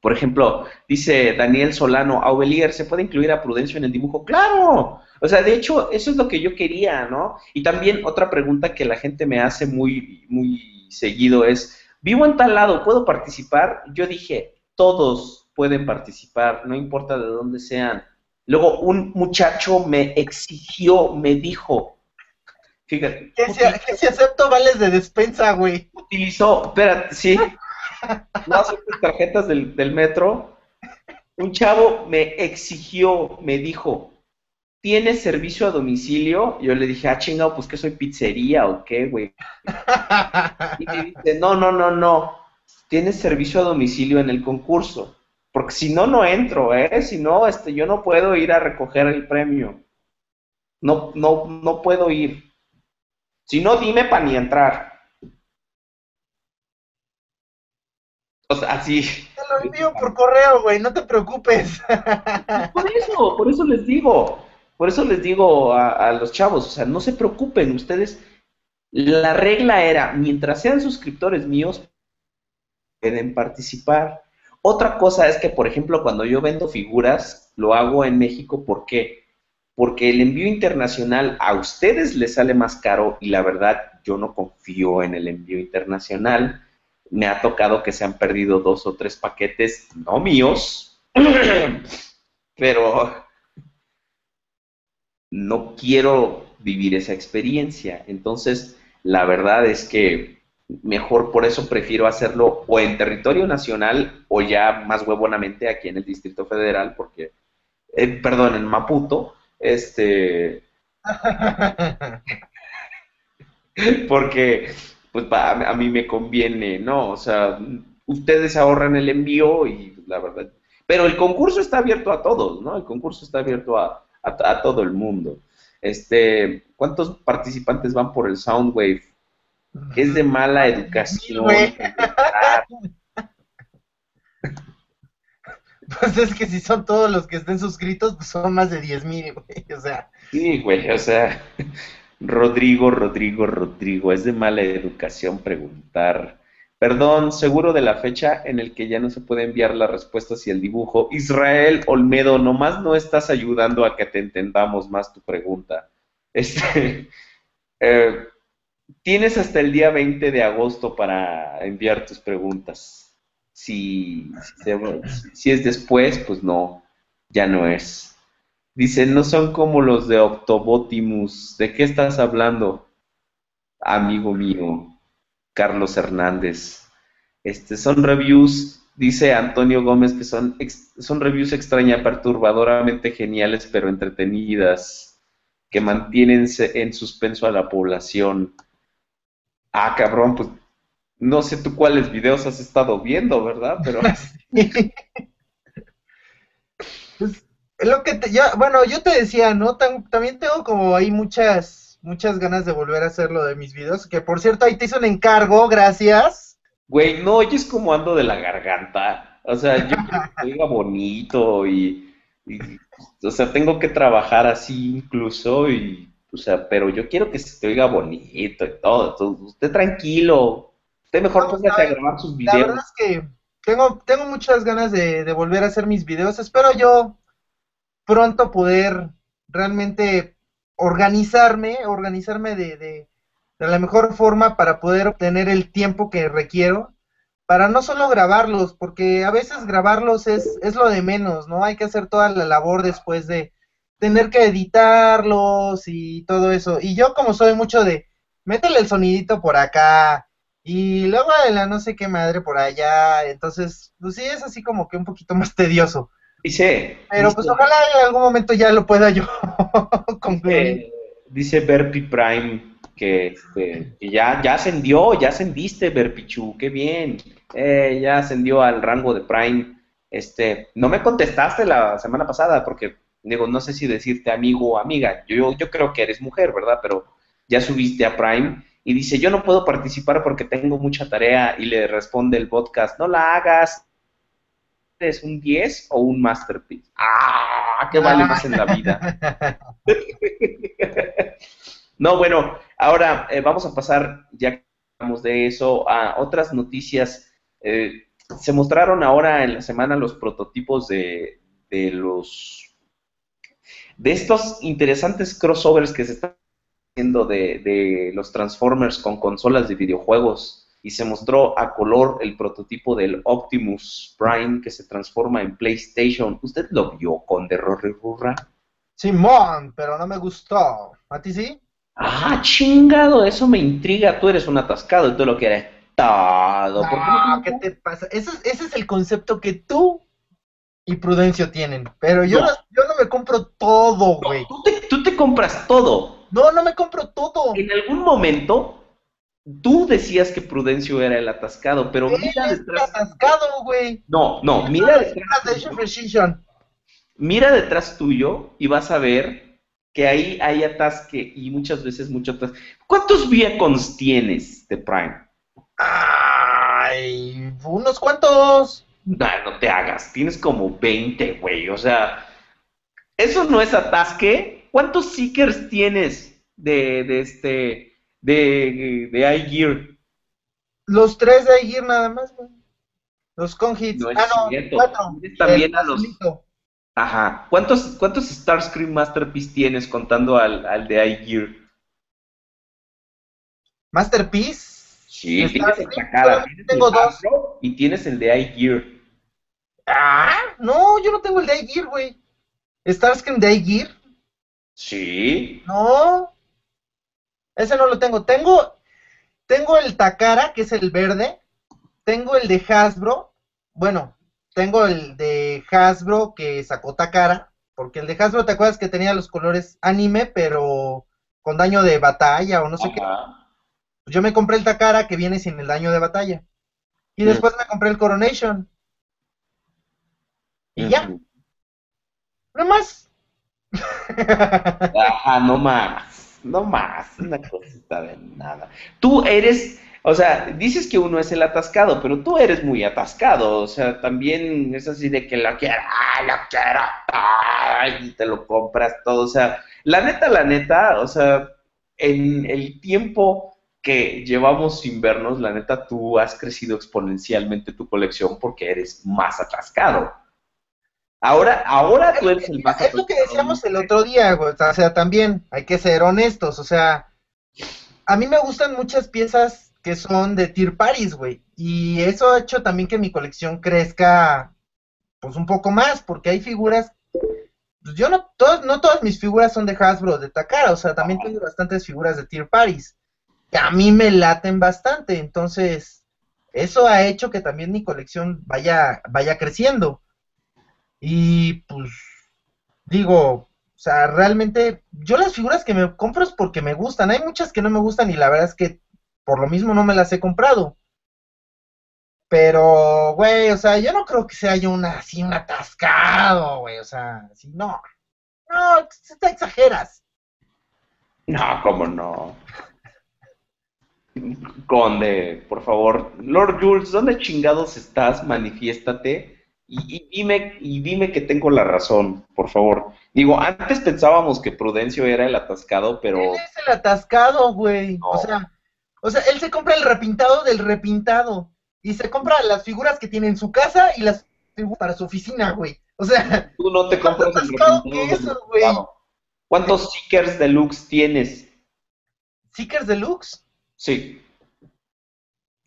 por ejemplo, dice Daniel Solano, Aubelier, ¿se puede incluir a Prudencio en el dibujo? ¡Claro! O sea, de hecho, eso es lo que yo quería, ¿no? Y también otra pregunta que la gente me hace muy, muy seguido es, vivo en tal lado, ¿puedo participar? Yo dije, todos pueden participar, no importa de dónde sean. Luego un muchacho me exigió, me dijo, fíjate, Que si, que si acepto vales de despensa, güey. utilizó, espérate, sí, no aceptes tarjetas del, del metro. Un chavo me exigió, me dijo, ¿tienes servicio a domicilio? Yo le dije, ah, chingado, pues que soy pizzería o qué, güey. Y me dice, no, no, no, no, tienes servicio a domicilio en el concurso. Porque si no, no entro, ¿eh? Si no, este, yo no puedo ir a recoger el premio. No, no, no puedo ir. Si no, dime para ni entrar. Así. Te lo envío por correo, güey, no te preocupes. Por eso, por eso les digo, por eso les digo a, a los chavos, o sea, no se preocupen, ustedes, la regla era, mientras sean suscriptores míos, pueden participar. Otra cosa es que, por ejemplo, cuando yo vendo figuras, lo hago en México, ¿por qué? Porque el envío internacional a ustedes les sale más caro y la verdad yo no confío en el envío internacional. Me ha tocado que se han perdido dos o tres paquetes, no míos, pero no quiero vivir esa experiencia. Entonces, la verdad es que mejor por eso prefiero hacerlo o en territorio nacional o ya más huevonamente aquí en el Distrito Federal, porque, eh, perdón, en Maputo, este, porque pues pa- a mí me conviene, ¿no? O sea, ustedes ahorran el envío y la verdad. Pero el concurso está abierto a todos, ¿no? El concurso está abierto a, a- a todo el mundo. Este, ¿cuántos participantes van por el Soundwave? Es de mala educación. Pues es que si son todos los que estén suscritos, pues son más de 10 mil, güey. O sea, Sí, güey, o sea, Rodrigo, Rodrigo, Rodrigo, es de mala educación preguntar. Perdón, seguro de la fecha en el que ya no se puede enviar las respuestas y el dibujo. Israel Olmedo, nomás no estás ayudando a que te entendamos más tu pregunta. Este, eh, tienes hasta el día 20 de agosto para enviar tus preguntas. Si, si, es después, pues no, ya no es. Dice, no son como los de Octobotimus. ¿De qué estás hablando? Amigo mío, Carlos Hernández. Este, son reviews, dice Antonio Gómez, que son, son reviews extraña, perturbadoramente geniales, pero entretenidas, que mantienen en suspenso a la población. Ah, cabrón, pues no sé tú cuáles videos has estado viendo, ¿verdad? Pero pues, lo que te, ya, bueno, yo te decía, ¿no? también tengo como ahí muchas, muchas ganas de volver a hacer lo de mis videos, que por cierto ahí te hice un encargo, gracias. Güey, no, yo es como ando de la garganta, o sea, yo quiero que diga bonito y, o sea, tengo que trabajar así incluso y, o sea, pero yo quiero que se te oiga bonito y todo, usted tranquilo, usted mejor póngase a grabar sus videos. La verdad es que tengo, tengo muchas ganas de, de volver a hacer mis videos, espero yo pronto poder realmente organizarme, organizarme de, de, la mejor forma para poder obtener el tiempo que requiero, para no solo grabarlos, porque a veces grabarlos es, es lo de menos, ¿no? Hay que hacer toda la labor después de tener que editarlos y todo eso. Y yo como soy mucho de, métele el sonidito por acá, y luego de la no sé qué madre por allá, entonces, pues sí, es así como que un poquito más tedioso. Dice. Pero pues ojalá en algún momento ya lo pueda yo concluir. Dice, Berpi Prime este, que, ya, ya ascendió, ya ascendiste, Berpichu, qué bien. Eh, ya ascendió al rango de Prime. Este, no me contestaste la semana pasada porque digo, no sé si decirte amigo o amiga. Yo, yo creo que eres mujer, ¿verdad? Pero ya subiste a Prime y dice, yo no puedo participar porque tengo mucha tarea y le responde el podcast, no la hagas, es un 10 o un masterpiece. ¡Ah! ¿Qué vale más en la vida? no, bueno, ahora eh, vamos a pasar, ya que hablamos de eso, a otras noticias. Eh, se mostraron ahora en la semana los prototipos de, de los de estos interesantes crossovers que se están haciendo de, de los Transformers con consolas de videojuegos y se mostró a color el prototipo del Optimus Prime que se transforma en PlayStation. ¿Usted lo vio con Derrorre Rurra? Simón, pero no me gustó. ¿A ti sí? Ah, chingado, eso me intriga. Tú eres un atascado y tú lo quieres todo. No, qué, te pasa? Ese, ese, es el concepto que tú y Prudencio tienen. Pero yo no, yo no me compro todo, güey. tú, te, tú te compras todo. No, no me compro todo. En algún momento Tú decías que Prudencio era el atascado, pero mira detrás. atascado, güey. No, no, mira detrás. Mira detrás tuyo y vas a ver que ahí hay atasque y muchas veces mucho atasque. ¿Cuántos Viacons tienes de Prime? Ay, unos cuantos. No, no te hagas, tienes como 20, güey. O sea, eso no es atasque. ¿Cuántos Seekers tienes de, de este de, de iGear. Los tres de iGear nada más, güey. Los con hits. ah, no, cuatro. También a los. Ajá. ¿Cuántos, ¿Cuántos Starscream Masterpiece tienes contando al, al de iGear? ¿Masterpiece? Sí, tienes el tengo dos. Y tienes el de iGear. Ah, no, yo no tengo el de iGear, güey. ¿Starscream de iGear? Sí. No. Ese no lo tengo. Tengo, tengo el Takara, que es el verde. Tengo el de Hasbro. Bueno, tengo el de Hasbro que sacó Takara. Porque el de Hasbro, ¿te acuerdas que tenía los colores anime, pero con daño de batalla o no sé qué? Pues yo me compré el Takara que viene sin el daño de batalla. Y después me compré el Coronation. Y ya. No más. Ajá, no más no más, una cosita de nada. Tú eres, o sea, dices que uno es el atascado, pero tú eres muy atascado, o sea, también es así de que lo quiero, ¡ay, lo quiero! y te lo compras todo, o sea, la neta, la neta, o sea, en el tiempo que llevamos sin vernos, la neta, tú has crecido exponencialmente tu colección porque eres más atascado. Ahora, ahora tú eres el más. Es lo que decíamos el otro día, güey. O sea, también hay que ser honestos. O sea, a mí me gustan muchas piezas que son de Tier Paris, güey. Y eso ha hecho también que mi colección crezca, pues un poco más, porque hay figuras. Pues yo no, todas, no todas mis figuras son de Hasbro, de Takara. O sea, también tengo bastantes figuras de Tier Paris. Que a mí me laten bastante. Entonces, eso ha hecho que también mi colección vaya, vaya creciendo. Y pues digo, o sea, realmente yo las figuras que me compro es porque me gustan. Hay muchas que no me gustan y la verdad es que por lo mismo no me las he comprado. Pero, güey, o sea, yo no creo que sea yo una, así un atascado, güey, o sea, así, no. No, te exageras. No, cómo no. Conde, por favor. Lord Jules, ¿dónde chingados estás? Manifiéstate. Y, dime, y dime que tengo la razón, por favor. Digo, antes pensábamos que Prudencio era el atascado, pero. Él es el atascado, güey. O sea, o sea, él se compra el repintado del repintado. Y se compra las figuras que tiene en su casa y las figuras para su oficina, güey. O sea. Tú no te compras el repintado. Que eso, güey. ¿Cuántos Seekers Deluxe tienes? ¿Seekers Deluxe? Sí.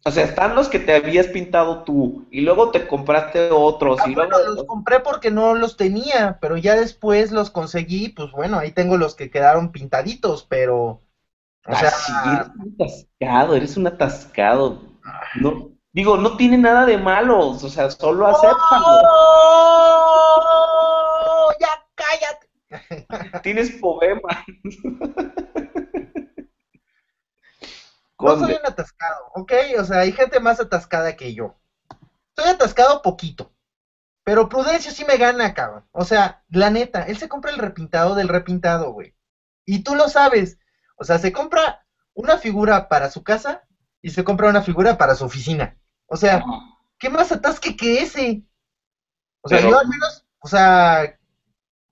O sea, están los que te habías pintado tú y luego te compraste otros. Ah, y bueno, los compré porque no los tenía, pero ya después los conseguí, pues bueno, ahí tengo los que quedaron pintaditos, pero... O ah, sea... Sí, eres un atascado, eres un atascado. No, digo, no tiene nada de malos, o sea, solo acéptalo. ¡Oh! ¡Ya cállate! Tienes poemas. No soy un atascado, ¿ok? O sea, hay gente más atascada que yo. Estoy atascado poquito. Pero Prudencio sí me gana, cabrón. O sea, la neta, él se compra el repintado del repintado, güey. Y tú lo sabes. O sea, se compra una figura para su casa y se compra una figura para su oficina. O sea, ¿qué más atasque que ese? O sea, yo al menos, o sea,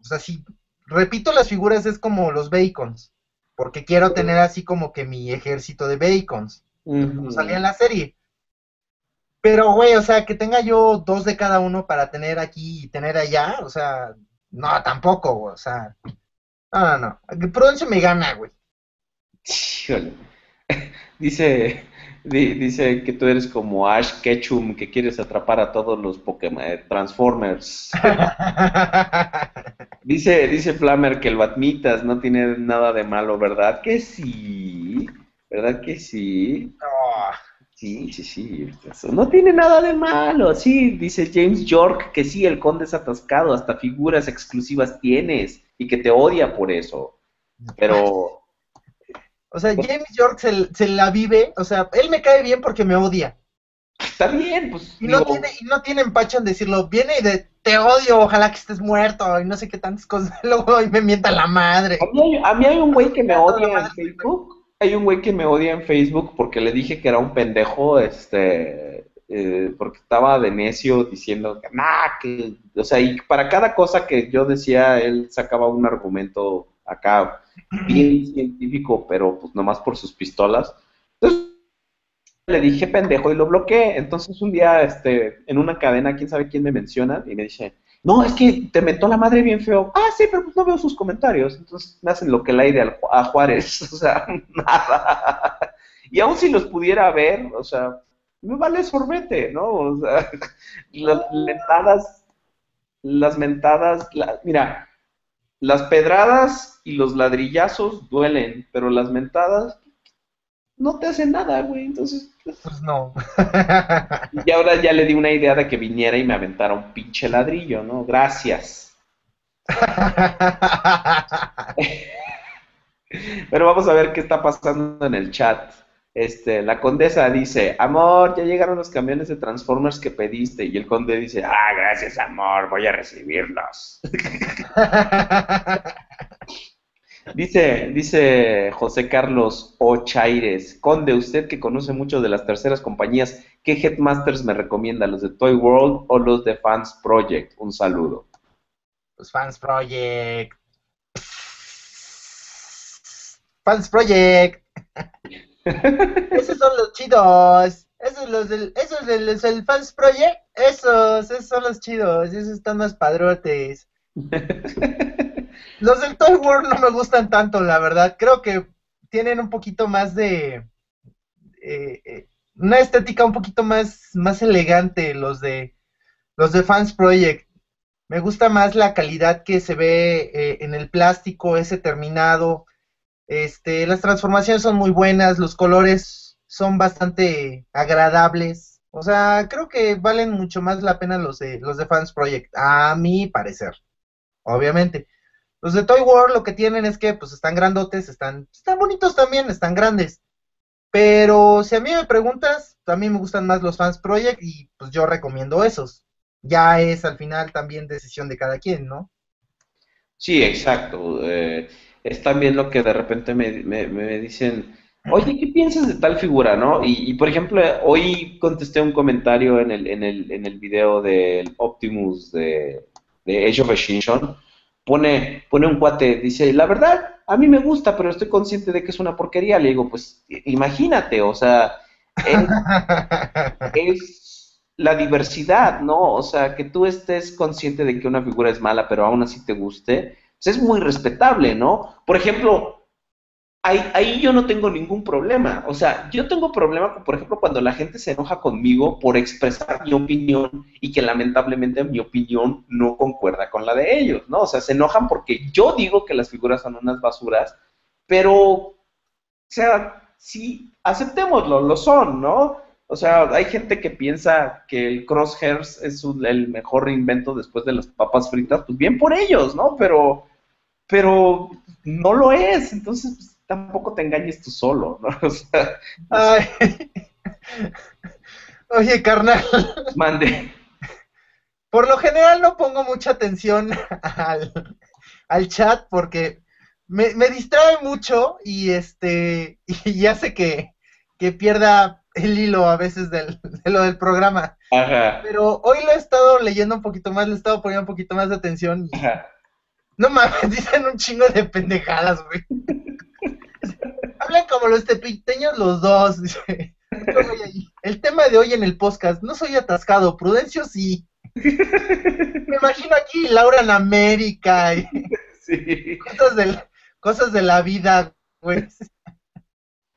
o sea, si repito las figuras es como los bacons porque quiero tener así como que mi ejército de bacons, como salía en la serie. Pero, güey, o sea, que tenga yo dos de cada uno para tener aquí y tener allá, o sea, no, tampoco, güey, o sea, no, no, no, Prudencio me gana, güey. Dice, dice que tú eres como Ash Ketchum, que quieres atrapar a todos los Pokémon eh, Transformers. dice, dice Flammer que el Batmitas no tiene nada de malo, ¿verdad? Que sí, ¿verdad que sí? Sí, sí, sí, no tiene nada de malo, sí, dice James York que sí, el conde es atascado, hasta figuras exclusivas tienes y que te odia por eso, pero o sea, James York se, la vive, o sea, él me cae bien porque me odia. Está bien, pues. Y, no, tiene, y no tiene empacho en decirlo, viene y de te odio, ojalá que estés muerto, y no sé qué tantas cosas, luego y me mienta la madre. A mí hay, un güey que me odia en Facebook, hay un güey que me odia en Facebook porque le dije que era un pendejo, este, eh, porque estaba de necio diciendo que, nah, que, o sea, y para cada cosa que yo decía, él sacaba un argumento acá bien científico, pero pues nomás por sus pistolas. Entonces le dije pendejo y lo bloqueé. Entonces un día, este, en una cadena, quién sabe quién me menciona, y me dice, no, es que te mentó la madre bien feo. Ah, sí, pero pues no veo sus comentarios. Entonces me hacen lo que el aire a Juárez. O sea, nada. Y aún si los pudiera ver, o sea, me vale sorbete, ¿no? O sea, las mentadas, las mentadas, mira, las pedradas y los ladrillazos duelen, pero las mentadas no te hacen nada, güey. Entonces, pues, pues no. y ahora ya le di una idea de que viniera y me aventara un pinche ladrillo, ¿no? Gracias. pero vamos a ver qué está pasando en el chat. Este, la condesa dice, amor, ya llegaron los camiones de Transformers que pediste. Y el conde dice, ah, gracias, amor, voy a recibirlos. dice, dice José Carlos Ochaires, conde, usted que conoce mucho de las terceras compañías, ¿qué Headmasters me recomienda? ¿Los de Toy World o los de Fans Project? Un saludo. Los Fans Project. Fans Project. Esos son los chidos. Esos los del, esos del el Fans Project, esos, esos son los chidos, esos están más padrotes. los del Toy World no me gustan tanto, la verdad. Creo que tienen un poquito más de eh, eh, una estética un poquito más, más elegante los de los de Fans Project. Me gusta más la calidad que se ve eh, en el plástico, ese terminado. Este, las transformaciones son muy buenas, los colores son bastante agradables. O sea, creo que valen mucho más la pena los de los de Fans Project, a mi parecer. Obviamente. Los de Toy World lo que tienen es que pues están grandotes, están están bonitos también, están grandes. Pero si a mí me preguntas, mí me gustan más los Fans Project y pues yo recomiendo esos. Ya es al final también decisión de cada quien, ¿no? Sí, exacto. Eh, es también lo que de repente me, me, me dicen, oye, ¿qué piensas de tal figura, no? Y, y, por ejemplo, hoy contesté un comentario en el, en el, en el video del Optimus de, de Age of Extinction. Pone, pone un cuate, dice, la verdad, a mí me gusta, pero estoy consciente de que es una porquería. Le digo, pues imagínate, o sea, es, es la diversidad, ¿no? O sea, que tú estés consciente de que una figura es mala, pero aún así te guste, pues es muy respetable, ¿no? Por ejemplo, Ahí, yo no tengo ningún problema. O sea, yo tengo problema, por ejemplo, cuando la gente se enoja conmigo por expresar mi opinión y que lamentablemente mi opinión no concuerda con la de ellos, ¿no? O sea, se enojan porque yo digo que las figuras son unas basuras, pero, o sea, sí, aceptémoslo, lo son, ¿no? O sea, hay gente que piensa que el crosshairs es el mejor invento después de las papas fritas, pues bien por ellos, ¿no? Pero, pero no lo es. Entonces, pues, tampoco te engañes tú solo, ¿no? O sea, Ay. Oye, carnal. Mande. Por lo general no pongo mucha atención al, al chat porque me, me, distrae mucho y este y hace que, que pierda el hilo a veces del, de lo del programa. Ajá. Pero hoy lo he estado leyendo un poquito más, le he estado poniendo un poquito más de atención. Y, Ajá. No mames, dicen un chingo de pendejadas, güey. Hablan como los tepiteños los dos. Dice. El tema de hoy en el podcast, no soy atascado, Prudencio sí. Me imagino aquí Laura en América y Sí. cosas, del, cosas de la vida, güey.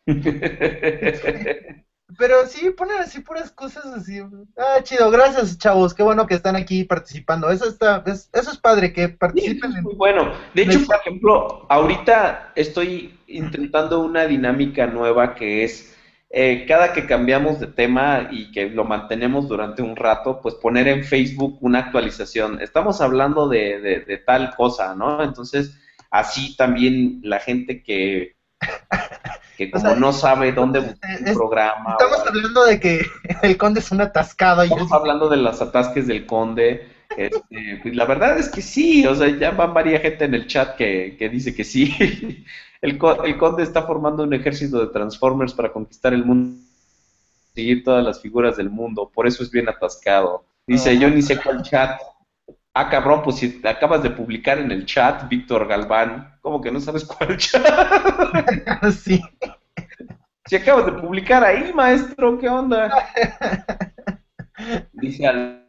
Pero sí, ponen así puras cosas así. Ah, chido, gracias chavos, qué bueno que están aquí participando. Eso está, es, eso es padre, que participen. Sí, muy bueno. De hecho, por ejemplo, ahorita estoy intentando una dinámica nueva que es eh, cada que cambiamos de tema y que lo mantenemos durante un rato, pues poner en Facebook una actualización. Estamos hablando de, de- de tal cosa, ¿no? Entonces, así también la gente que, que como sea, no sabe dónde buscar un programa. Estamos o- hablando de que el conde es un atascado y Estamos hablando de las atasques del conde. Este, pues la verdad es que sí, o sea, ya va varias gente en el chat que, que dice que sí. El, el conde está formando un ejército de Transformers para conquistar el mundo, seguir todas las figuras del mundo, por eso es bien atascado. Dice, Ah. yo ni sé cuál chat. Ah, cabrón, pues si acabas de publicar en el chat, Víctor Galván, ¿cómo que no sabes cuál chat? sí. Si acabas de publicar ahí, maestro, ¿qué onda? Dice Al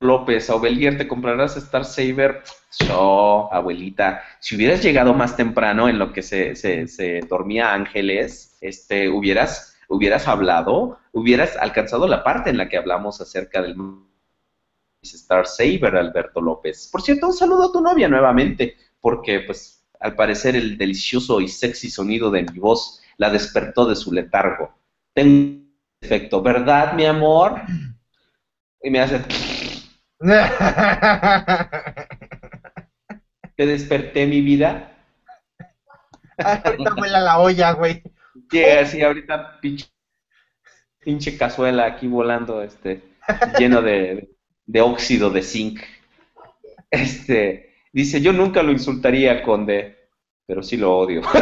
López, Aubelier, ¿te comprarás Star Saber? Yo, abuelita, si hubieras llegado más temprano en lo que se, se, se dormía Ángeles, este, hubieras, hubieras hablado, hubieras alcanzado la parte en la que hablamos acerca del Star Saber, Alberto López. Por cierto, un saludo a tu novia nuevamente, porque pues al parecer el delicioso y sexy sonido de mi voz la despertó de su letargo. Tengo un efecto, ¿verdad, mi amor? Y me hace, te desperté mi vida. Ay, ahorita vuela la olla, güey. Sí, así ahorita pinche, pinche cazuela aquí volando, este, lleno de, de óxido de zinc. Este, dice, yo nunca lo insultaría, conde, pero sí lo odio.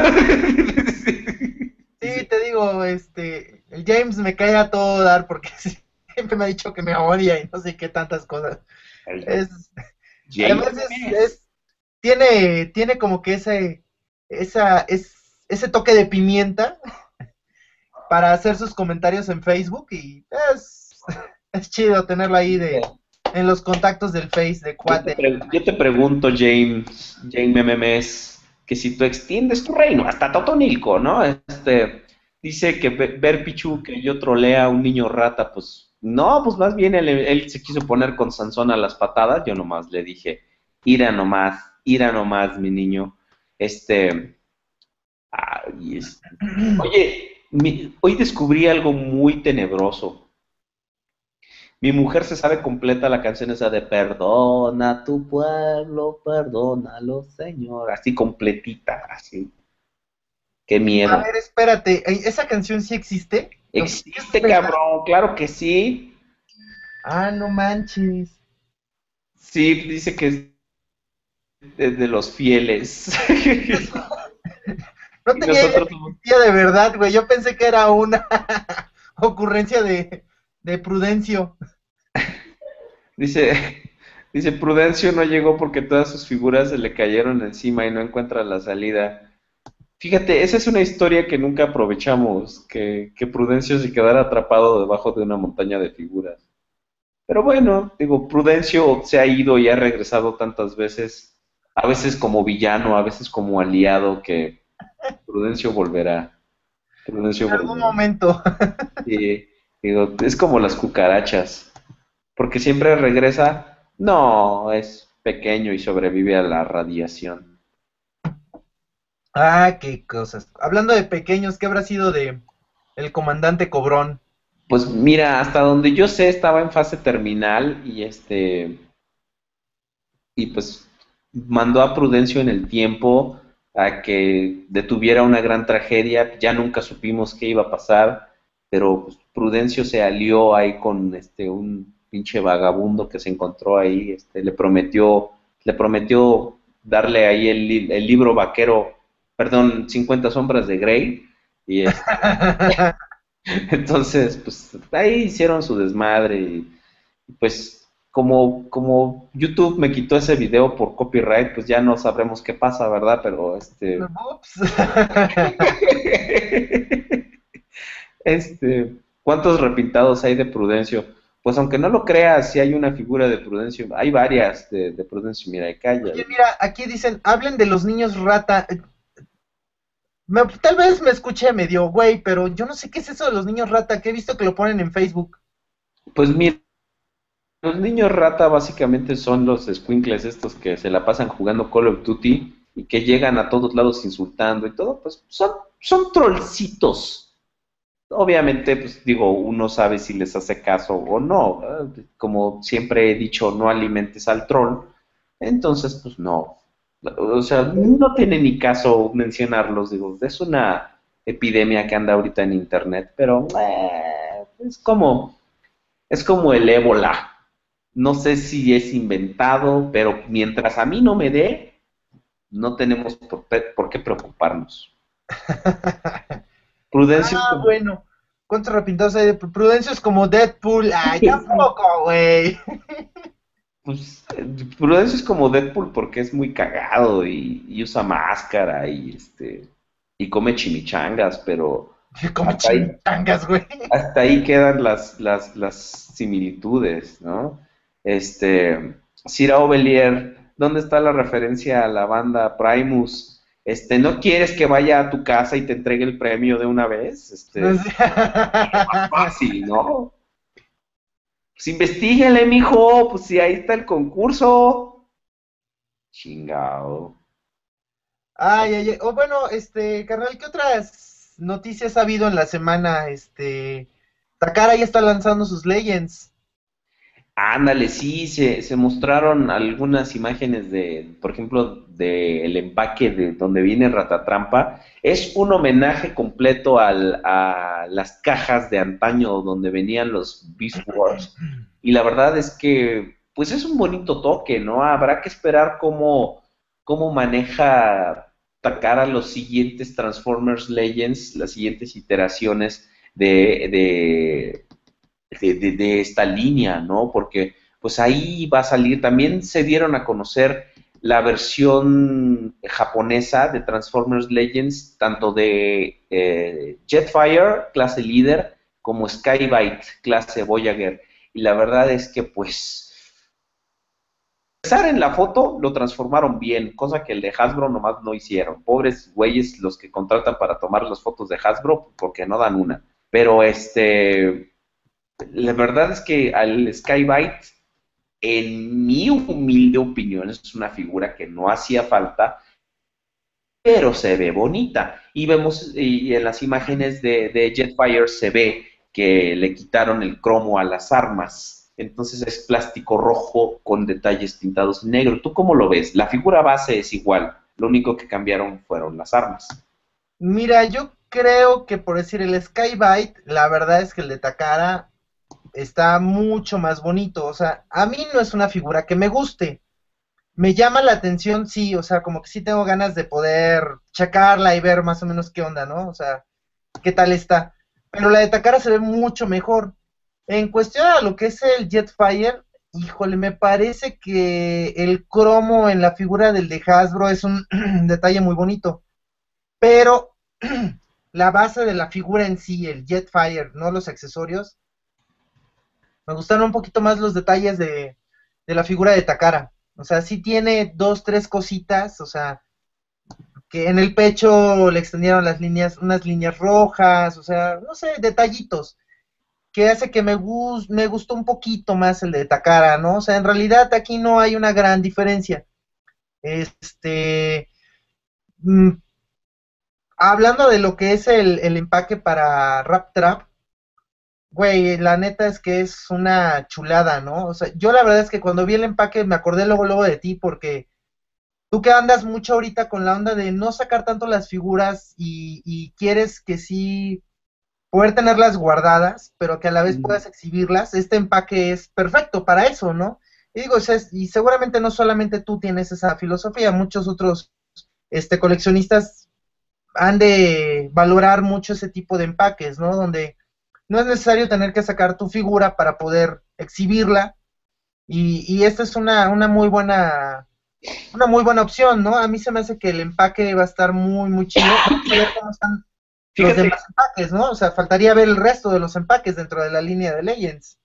Sí, te digo, este, el James me cae a todo dar porque siempre me ha dicho que me odia y no sé qué tantas cosas. Es, además es, es- tiene, tiene como que ese, esa, es, ese toque de pimienta para hacer sus comentarios en Facebook y es, es chido tenerlo ahí de, en los contactos del Face de cuate. yo te pregunto, James, James MMS, que si tú extiendes tu reino hasta Totonilco, ¿no? Este, dice que ve- ver Pichu que yo trolea a un niño rata, pues no, pues más bien él, él se quiso poner con Sansón a las patadas, yo nomás le dije, ira nomás, ira nomás, mi niño. Este, ay, es- oye, mi- hoy descubrí algo muy tenebroso. Mi mujer se sabe completa la canción esa de Perdona tu pueblo, perdónalo, Señor. Así completita, así. Qué miedo. A ver, espérate, ¿e- ¿esa canción sí existe? Existe, cabrón, claro que sí. Ah, no manches. Sí, dice que es de, de los fieles. No tenía nosotros de verdad, güey. Yo pensé que era una ocurrencia de, de Prudencio. Dice, dice, Prudencio no llegó porque todas sus figuras se le cayeron encima y no encuentra la salida. Fíjate, esa es una historia que nunca aprovechamos, que, que Prudencio se quedara atrapado debajo de una montaña de figuras. Pero bueno, digo, Prudencio se ha ido y ha regresado tantas veces, a veces como villano, a veces como aliado, que Prudencio volverá. Prudencio En algún volverá. momento. Sí, digo, es como las cucarachas, porque siempre regresa, no, es pequeño y sobrevive a la radiación. Ah, qué cosas. Hablando de pequeños, ¿qué habrá sido de el comandante Cobrón? Pues mira, hasta donde yo sé estaba en fase terminal y este y pues mandó a Prudencio en el tiempo a que detuviera una gran tragedia, ya nunca supimos qué iba a pasar, pero pues, Prudencio se alió ahí con este un pinche vagabundo que se encontró ahí, este le prometió le prometió darle ahí el, el libro vaquero, perdón, 50 sombras de Grey y este, entonces, pues ahí hicieron su desmadre y pues como, como YouTube me quitó ese video por copyright, pues ya no sabremos qué pasa, ¿verdad? Pero este, Ups. este, ¿cuántos repintados hay de Prudencio? Pues aunque no lo creas, sí hay una figura de Prudencio, hay varias de, de Prudencio, mira, y calla. Oye, mira, aquí dicen, hablen de los niños rata. Me- tal vez me escuché medio güey, pero yo no sé qué es eso de los niños rata, que he visto que lo ponen en Facebook. Pues mira, los niños rata básicamente son los squinkles estos que se la pasan jugando Call of Duty y que llegan a todos lados insultando y todo, pues son, son trollcitos. Obviamente, pues digo, uno sabe si les hace caso o no. Como siempre he dicho, no alimentes al troll. Entonces, pues no. O sea, no tiene ni caso mencionarlos, digo, es una epidemia que anda ahorita en internet, pero eh, es como es como el ébola. No sé si es inventado, pero mientras a mí no me dé, no tenemos por, por qué preocuparnos. Prudencio, Ah, bueno. ¿Cuántos repintados hay de Pru- Prudencio? Es como Deadpool. Ay, tampoco, güey. pues, eh, Prudencio es como Deadpool porque es muy cagado y, y usa máscara y este y come chimichangas, pero Como Hasta ahí. chimitangas, güey. hasta ahí quedan las, las, las similitudes, ¿no? Este, Cira Ovelier, ¿dónde está la referencia a la banda Primus? Este, ¿no quieres que vaya a tu casa y te entregue el premio de una vez? Este, más fácil, ¿no? Pues investíguele, mijo, pues si ahí está el concurso. Chingado. Ay, ay, ay. O bueno, este, carnal, ¿qué otras noticias ha habido en la semana? Este, Takara ya está lanzando sus Legends. Ándale, sí, se, se mostraron algunas imágenes de, por ejemplo, del empaque de donde viene Ratatrampa. Es un homenaje completo a las cajas de antaño donde venían los Beast Wars. Y la verdad es que, pues es un bonito toque, ¿no? Habrá que esperar cómo, cómo maneja Takara los siguientes Transformers Legends, las siguientes iteraciones de, de, de, de- de esta línea, ¿no? Porque pues ahí va a salir, también se dieron a conocer la versión japonesa de Transformers Legends, tanto de eh, Jetfire, clase líder, como Skybite, clase Voyager. Y la verdad es que pues empezar en la foto lo transformaron bien, cosa que el de Hasbro nomás no hicieron. Pobres güeyes los que contratan para tomar las fotos de Hasbro porque no dan una. Pero este, la verdad es que al Skybite, en mi humilde opinión, es una figura que no hacía falta, pero se ve bonita. Y vemos, y en las imágenes de, Jetfire se ve que le quitaron el cromo a las armas. Entonces es plástico rojo con detalles pintados en negro. ¿Tú cómo lo ves? La figura base es igual. Lo único que cambiaron fueron las armas. Mira, yo creo que por decir el Skybite, la verdad es que el de Takara está mucho más bonito. O sea, a mí no es una figura que me guste. Me llama la atención, sí, o sea, como que sí tengo ganas de poder checarla y ver más o menos qué onda, ¿no? O sea, qué tal está. Pero la de Takara se ve mucho mejor. En cuestión a lo que es el Jetfire, híjole, me parece que el cromo en la figura del de Hasbro es un detalle muy bonito. Pero la base de la figura en sí, el Jetfire, no los accesorios, me gustaron un poquito más los detalles de, de la figura de Takara. O sea, sí tiene dos, tres cositas, o sea, que en el pecho le extendieron las líneas, unas líneas rojas, o sea, no sé, detallitos, que hace que me, me gustó un poquito más el de Takara, ¿no? O sea, en realidad aquí no hay una gran diferencia. Este, mm, hablando de lo que es el, el empaque para Rap Trap, güey, la neta es que es una chulada, ¿no? O sea, yo la verdad es que cuando vi el empaque me acordé luego, luego de ti porque tú que andas mucho ahorita con la onda de no sacar tanto las figuras y, quieres que sí poder tenerlas guardadas, pero que a la vez puedas exhibirlas, este empaque es perfecto para eso, ¿no? Y digo, y seguramente no solamente tú tienes esa filosofía, muchos otros este, coleccionistas han de valorar mucho ese tipo de empaques, ¿no? Donde no es necesario tener que sacar tu figura para poder exhibirla. Y, y esta es una, una muy buena una muy buena opción, ¿no? A mí se me hace que el empaque va a estar muy, muy chido. Vamos a ver cómo están los demás empaques, ¿no? O sea, faltaría ver el resto de los empaques dentro de la línea de Legends.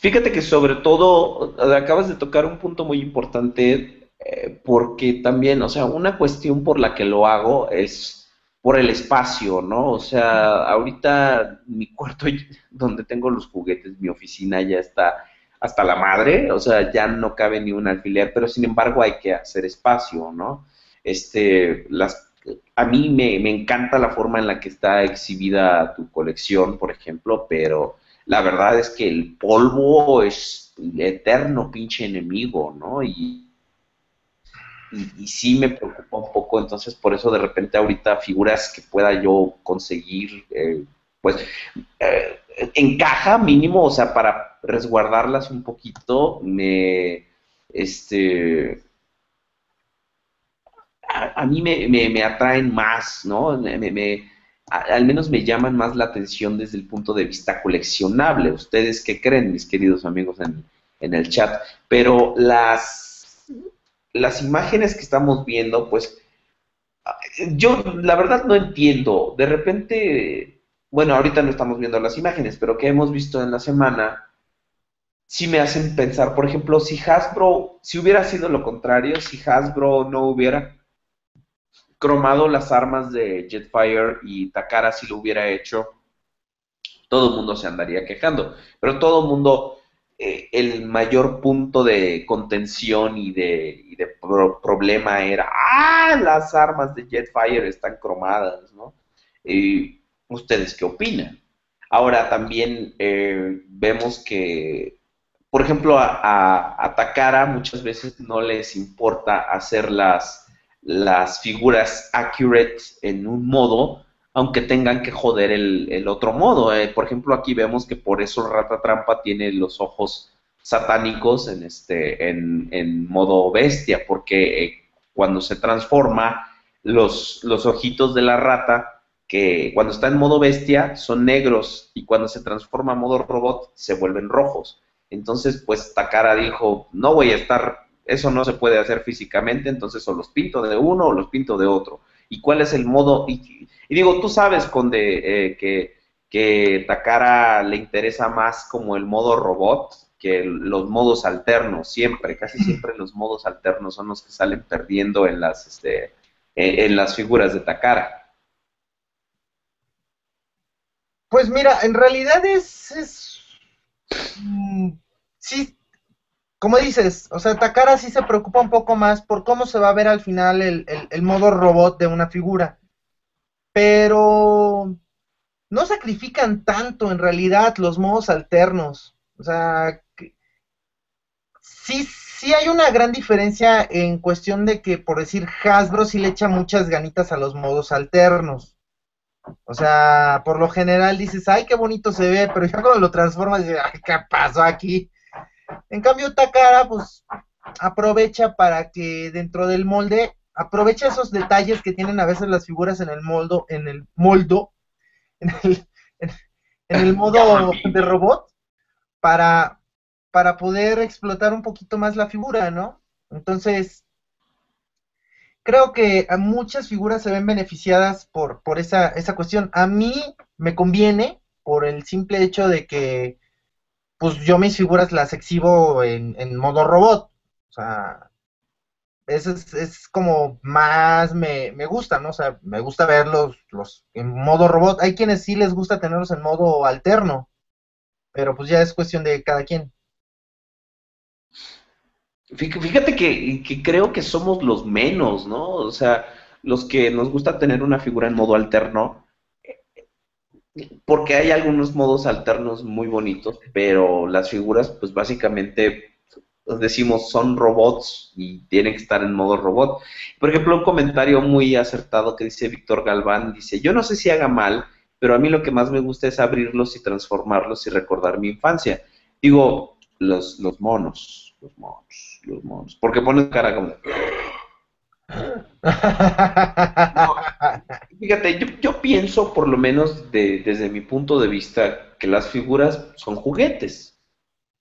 Fíjate que sobre todo acabas de tocar un punto muy importante eh, porque también, o sea, una cuestión por la que lo hago es por el espacio, ¿no? O sea, ahorita mi cuarto donde tengo los juguetes, mi oficina ya está hasta la madre, o sea, ya no cabe ni un alfiler, pero sin embargo hay que hacer espacio, ¿no? Este, las, a mí me, me encanta la forma en la que está exhibida tu colección, por ejemplo, pero la verdad es que el polvo es el eterno pinche enemigo, ¿no? Y, y, sí me preocupa un poco, entonces por eso de repente ahorita figuras que pueda yo conseguir, eh, pues eh, encaja mínimo, o sea, para resguardarlas un poquito, me, este, a, mí me, me, atraen más, ¿no? Me, al menos me llaman más la atención desde el punto de vista coleccionable. ¿Ustedes qué creen, mis queridos amigos en, en el chat? Pero las, las imágenes que estamos viendo, pues, yo la verdad no entiendo. De repente bueno, ahorita no estamos viendo las imágenes, pero que hemos visto en la semana, sí me hacen pensar, por ejemplo, si Hasbro, si hubiera sido lo contrario, si Hasbro no hubiera cromado las armas de Jetfire y Takara si lo hubiera hecho, todo el mundo se andaría quejando. Pero todo el mundo, eh, el mayor punto de contención y de, problema era, ah, las armas de Jetfire están cromadas, ¿no? Y ¿Ustedes qué opinan? Ahora también eh, vemos que, por ejemplo, a, a, Takara muchas veces no les importa hacer las figuras accurate en un modo, aunque tengan que joder el, otro modo. Eh. por ejemplo, aquí vemos que por eso Rata Trampa tiene los ojos satánicos en, este, en, modo bestia, porque eh, cuando se transforma, los, los ojitos de la rata que cuando está en modo bestia son negros y cuando se transforma a modo robot se vuelven rojos. Entonces, pues Takara dijo, no voy a estar, eso no se puede hacer físicamente, entonces o los pinto de uno o los pinto de otro. ¿Y cuál es el modo? Y, digo, tú sabes, Conde, eh, que, que Takara le interesa más como el modo robot que los modos alternos, siempre, casi siempre los modos alternos son los que salen perdiendo en las, este, en las figuras de Takara. Pues mira, en realidad es, mm, sí, como dices, o sea, Takara sí se preocupa un poco más por cómo se va a ver al final el, modo robot de una figura. Pero no sacrifican tanto en realidad los modos alternos. O sea, sí, sí hay una gran diferencia en cuestión de que, por decir, Hasbro sí le echa muchas ganitas a los modos alternos. O sea, por lo general dices, ay, qué bonito se ve, pero ya cuando lo transformas dices, ay, ¿qué pasó aquí? En cambio, Takara, pues, aprovecha para que dentro del molde, aprovecha esos detalles que tienen a veces las figuras en el moldo, en el moldo, en el, en, el modo de robot, para, para poder explotar un poquito más la figura, ¿no? Entonces, creo que a muchas figuras se ven beneficiadas por, por esa, esa cuestión. A mí me conviene por el simple hecho de que pues yo mis figuras las exhibo en, en modo robot. O sea, es, es como más me, me, gusta, ¿no? O sea, me gusta verlos los, en modo robot. Hay quienes sí les gusta tenerlos en modo alterno, pero pues ya es cuestión de cada quien. Fíjate que, creo que somos los menos, ¿no? O sea, los que nos gusta tener una figura en modo alterno, porque hay algunos modos alternos muy bonitos, pero las figuras, pues básicamente decimos son robots y tienen que estar en modo robot. Por ejemplo, un comentario muy acertado que dice Víctor Galván, dice, yo no sé si haga mal, pero a mí lo que más me gusta es abrirlos y transformarlos y recordar mi infancia. Digo, los, los monos, los monos los monos. Porque ponen cara como... fíjate, yo, pienso, por lo menos desde mi punto de vista, que las figuras son juguetes.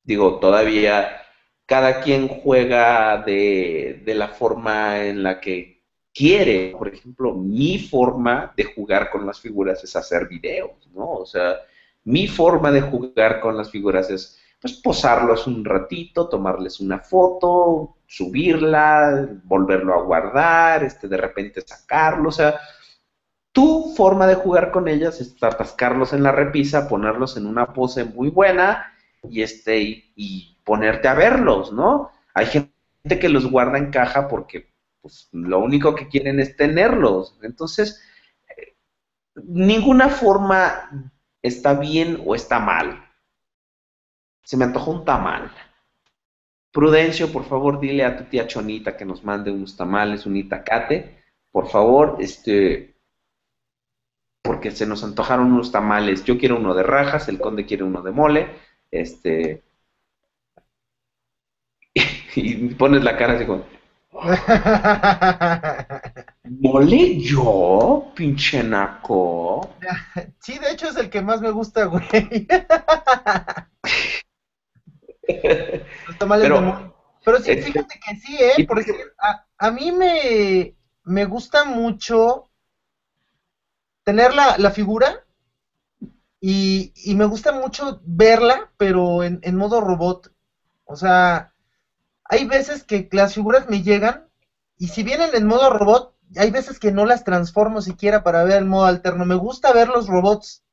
Digo, todavía cada quien juega de, de la forma en la que quiere. Por ejemplo, mi forma de jugar con las figuras es hacer videos, ¿no? O sea, mi forma de jugar con las figuras es pues posarlos un ratito, tomarles una foto, subirla, volverlo a guardar, este, de repente sacarlo, o sea, tu forma de jugar con ellas es atascarlos en la repisa, ponerlos en una pose muy buena y este y, ponerte a verlos, ¿no? Hay gente que los guarda en caja porque pues, lo único que quieren es tenerlos. Entonces, eh, ninguna forma está bien o está mal se me antojó un tamal. Prudencio, por favor, dile a tu tía Chonita que nos mande unos tamales, un itacate, por favor, este, porque se nos antojaron unos tamales. Yo quiero uno de rajas, el conde quiere uno de mole, este, y pones la cara así como, ¿Mole yo, pinche naco? Sí, de hecho es el que más me gusta, güey. pero, pero sí, fíjate que sí, ¿eh? Porque a, a mí me, me gusta mucho tener la, la figura y, y, me gusta mucho verla, pero en, en, modo robot. O sea, hay veces que las figuras me llegan y si vienen en modo robot, hay veces que no las transformo siquiera para ver el modo alterno. Me gusta ver los robots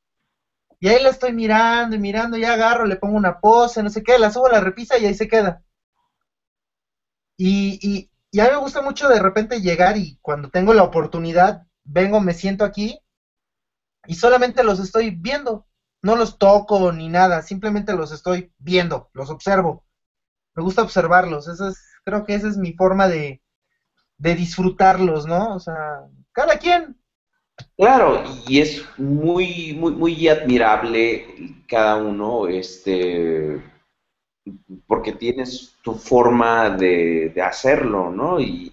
y ahí la estoy mirando y mirando, ya agarro, le pongo una pose, no sé qué, la subo a la repisa y ahí se queda. Y, y, y a mí me gusta mucho de repente llegar y cuando tengo la oportunidad, vengo, me siento aquí y solamente los estoy viendo. No los toco ni nada, simplemente los estoy viendo, los observo. Me gusta observarlos, eso es, creo que esa es mi forma de, de disfrutarlos, ¿no? O sea, cada quien, Claro, y es muy, muy, muy admirable cada uno, este, porque tienes tu forma de, hacerlo, ¿no? Y,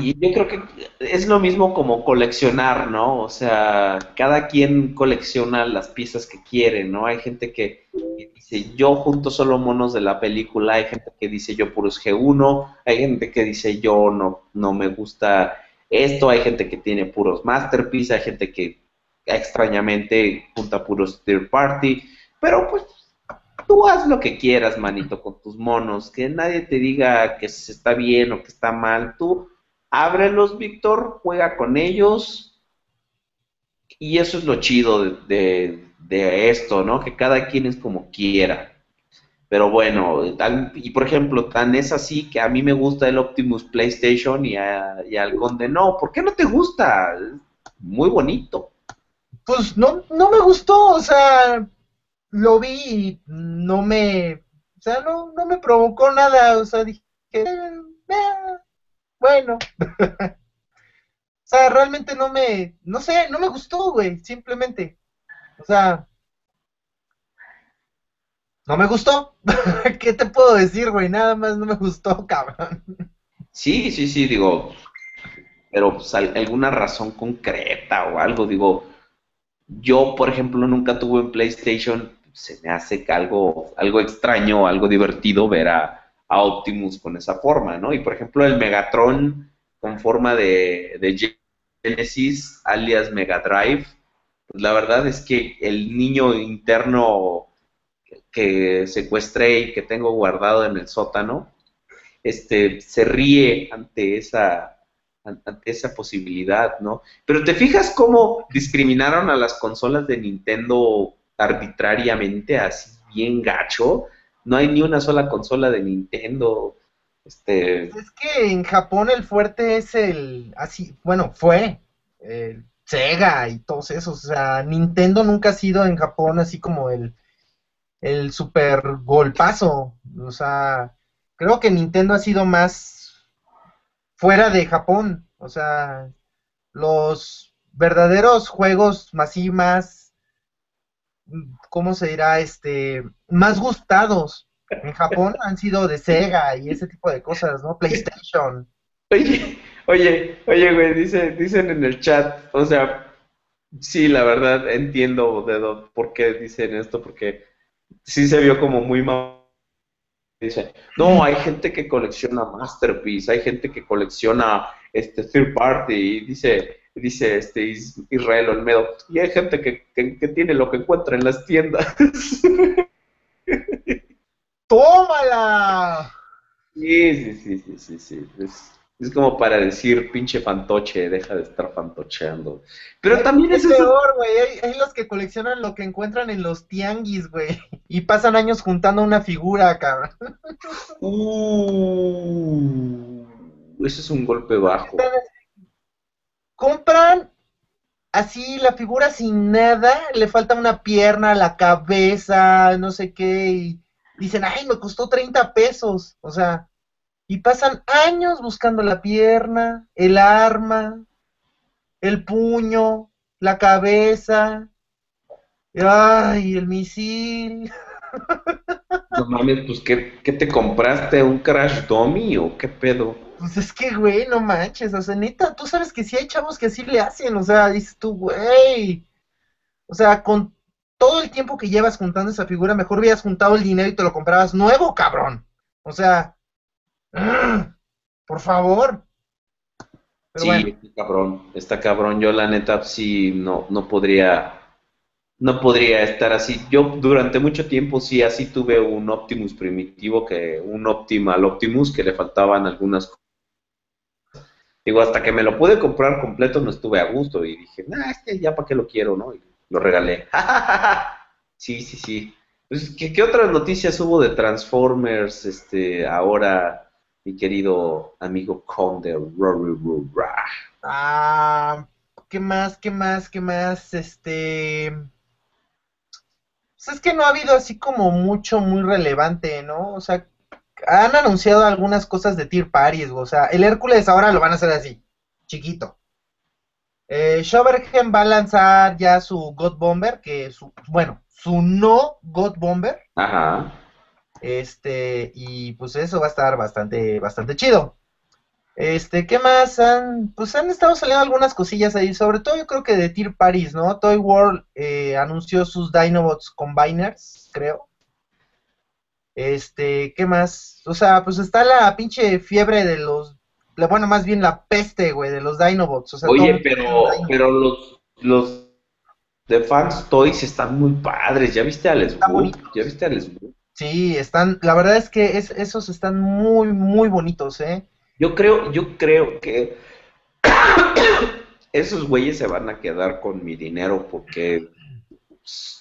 y, yo creo que es lo mismo como coleccionar, ¿no? O sea, cada quien colecciona las piezas que quiere, ¿no? Hay gente que, dice, yo junto solo monos de la película, hay gente que dice, yo puros G1, hay gente que dice, yo no, no me gusta esto, hay gente que tiene puros masterpiece, hay gente que extrañamente junta puros third party, pero pues tú haz lo que quieras, manito, con tus monos, que nadie te diga que está bien o que está mal, tú ábrelos, Víctor, juega con ellos, y eso es lo chido de, de esto, ¿no? Que cada quien es como quiera. Pero bueno, y por ejemplo, tan es así que a mí me gusta el Optimus PlayStation y, al Conde no. ¿Por qué no te gusta? Muy bonito. Pues no, no me gustó, o sea, lo vi y no me, o sea, no, no me provocó nada, o sea, dije, eh, bueno. sea, realmente no me, no sé, no me gustó, güey, simplemente. O sea, no me gustó. ¿Qué te puedo decir, güey? Nada más no me gustó, cabrón. Sí, sí, sí, digo, pero pues, al- alguna razón concreta o algo, digo, yo, por ejemplo, nunca tuve en PlayStation, se me hace algo, algo extraño, algo divertido ver a, a Optimus con esa forma, ¿no? Y por ejemplo, el Megatron con forma de, Genesis, alias Mega Drive, pues la verdad es que el niño interno que secuestré y que tengo guardado en el sótano, este, se ríe ante esa, ante esa posibilidad, ¿no? Pero te fijas cómo discriminaron a las consolas de Nintendo arbitrariamente, así bien gacho. No hay ni una sola consola de Nintendo. Este, Es que en Japón el fuerte es el, así, bueno, fue el Sega y todos esos. O sea, Nintendo nunca ha sido en Japón así como el, el super golpazo. O sea, creo que Nintendo ha sido más fuera de Japón. O sea, los verdaderos juegos así más, ¿cómo se dirá? Este, más gustados en Japón han sido de Sega y ese tipo de cosas, ¿no? PlayStation. Oye, oye, oye, güey, dice, dicen en el chat, o sea, sí, la verdad entiendo de dó- por qué dicen esto, porque sí se vio como muy mal. Dice, no, hay gente que colecciona Masterpiece, hay gente que colecciona este third party, y dice, dice este Is- Israel Olmedo, y hay gente que, que, que tiene lo que encuentra en las tiendas. ¡Tómala! Sí, sí, sí, sí, sí, sí. Es, es como para decir, pinche fantoche, deja de estar fantocheando. Pero también es peor, güey. Hay, hay los que coleccionan lo que encuentran en los tianguis, güey. Y pasan años juntando una figura, cabrón. Uh, ese es un golpe bajo. Compran así la figura sin nada, le falta una pierna, la cabeza, no sé qué, y dicen, ay, me costó 30 pesos. O sea, y pasan años buscando la pierna, el arma, el puño, la cabeza, ay, el misil. No mames, pues, ¿qué, qué te compraste? ¿Un Crash Dummy o qué pedo? Pues es que, güey, no manches, o sea, neta, tú sabes que sí hay chavos que sí le hacen, o sea, dices tú, güey. O sea, con todo el tiempo que llevas juntando esa figura, mejor hubieras juntado el dinero y te lo comprabas nuevo, cabrón. O sea, por favor. Pero Sí, bueno, está cabrón, está cabrón. Yo la neta sí no, no podría, no podría estar así. Yo durante mucho tiempo sí así tuve un Optimus primitivo que, un Optimal Optimus que le faltaban algunas cosas. Digo, hasta que me lo pude comprar completo no estuve a gusto y dije, nah, este ya para qué lo quiero, ¿no? Y lo regalé. Sí, sí, sí. Pues, ¿qué, qué otras noticias hubo de Transformers este ahora, mi querido amigo Conde ah, ¿qué más, qué más, qué más? Este... Pues es que no ha habido así como mucho muy relevante, ¿no? O sea, han anunciado algunas cosas de Tier Paris, o sea, el Hércules ahora lo van a hacer así, chiquito. Eh, Shovergen va a lanzar ya su God Bomber, que su, bueno, su no God Bomber, Ajá. este, y pues eso va a estar bastante, bastante chido. Este, ¿qué más? Han, pues han estado saliendo algunas cosillas ahí, sobre todo yo creo que de Tier Paris, ¿no? Toy World eh, anunció sus Dinobots Combiners, creo. Este, ¿qué más? O sea, pues está la pinche fiebre de los, la- bueno, más bien la peste, güey, de los Dinobots. O sea, Oye, pero, pero los, los de Fans Toys están muy padres. ¿Ya viste Swoop? bonitos. ¿Ya viste al Swoop? Sí, están, la verdad es que es, esos están muy, muy bonitos, ¿eh? Yo creo, yo creo que esos güeyes se van a quedar con mi dinero porque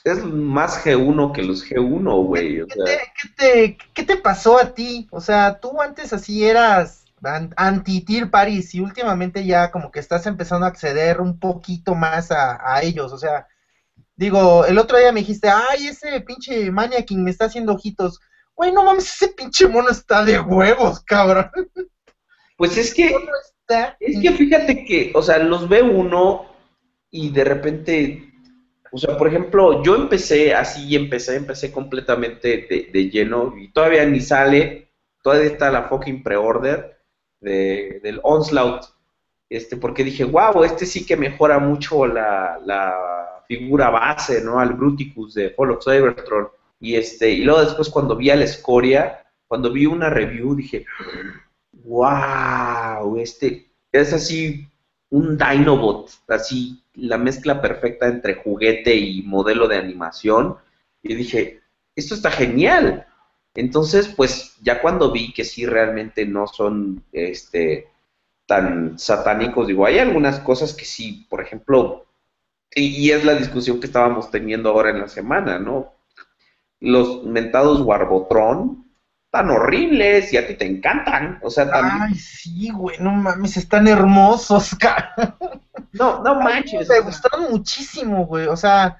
es más G1 que los G1, güey. O ¿Qué sea, te, qué te- qué te pasó a ti? O sea, tú antes así eras an- anti-Tier Paris y últimamente ya como que estás empezando a acceder un poquito más a, a ellos. O sea, digo, el otro día me dijiste, ay, ese pinche Maniaking me está haciendo ojitos. Güey, no mames, ese pinche mono está de huevos, cabrón. pues es que. Es que fíjate que, o sea, los ve uno y de repente, o sea, por ejemplo, yo empecé así, empecé, empecé completamente de, de lleno y todavía ni sale, todavía está la fucking pre-order de, del Onslaught, este, porque dije, wow, este sí que mejora mucho la, la figura base, ¿no? Al Bruticus de Fall of Cybertron. Y, este, y luego después cuando vi a la escoria, cuando vi una review, dije, wow, este es así un Dinobot, así la mezcla perfecta entre juguete y modelo de animación. Y dije, esto está genial. Entonces, pues ya cuando vi que sí realmente no son este tan satánicos, digo, hay algunas cosas que sí, por ejemplo, y, es la discusión que estábamos teniendo ahora en la semana, ¿no? Los mentados Warbotron tan horribles y a ti te encantan. O sea, también. Ay, sí, güey, no mames, están hermosos, cara. No, no manches. Me gustaron muchísimo, güey. O sea,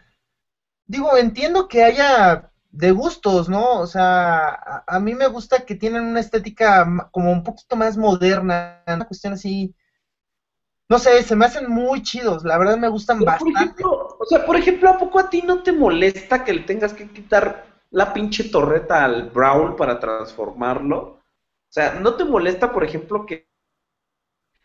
digo, entiendo que haya de gustos, ¿no? O sea, a, a mí me gusta que tienen una estética como un poquito más moderna, una cuestión así. No sé, se me hacen muy chidos, la verdad me gustan Pero, por bastante. ejemplo, o sea, por ejemplo, ¿a poco a ti no te molesta que le tengas que quitar la pinche torreta al Brawl para transformarlo? O sea, ¿no te molesta, por ejemplo, que...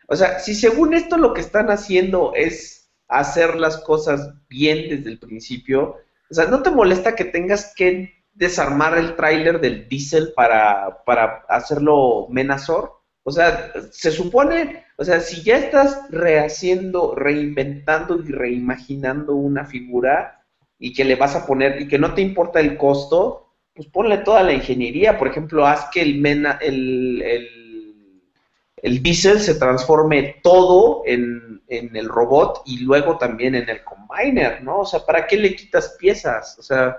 O sea, si según esto lo que están haciendo es hacer las cosas bien desde el principio, o sea, ¿no te molesta que tengas que desarmar el tráiler del Diesel para, para hacerlo menazor? O sea, se supone, o sea, si ya estás rehaciendo, reinventando y reimaginando una figura y que le vas a poner y que no te importa el costo, pues ponle toda la ingeniería. Por ejemplo, haz que el, mena, el, el, el Diesel se transforme todo en, en el robot y luego también en el Combiner, ¿no? O sea, ¿para qué le quitas piezas? O sea,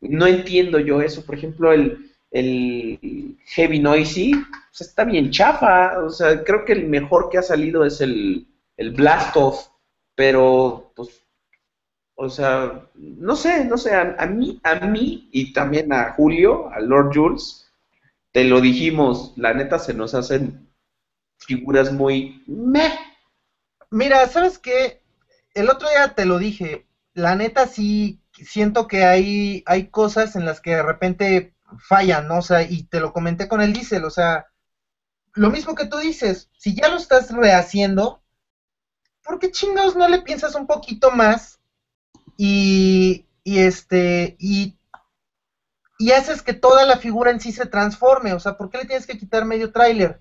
no entiendo yo eso. Por ejemplo, el, el Heavy Noisy pues, está bien chafa. O sea, creo que el mejor que ha salido es el, el Blastoff, pero pues o sea, no sé, no sé, a, a, mí, a mí y también a Julio, a Lord Jules, te lo dijimos, la neta se nos hacen figuras muy meh. Mira, ¿sabes qué? El otro día te lo dije, la neta sí siento que hay, hay cosas en las que de repente fallan, ¿no? O sea, y te lo comenté con el Diesel, o sea, lo mismo que tú dices, si ya lo estás rehaciendo, ¿por qué chingados no le piensas un poquito más y, y este, y, y haces que toda la figura en sí se transforme? O sea, ¿por qué le tienes que quitar medio tráiler?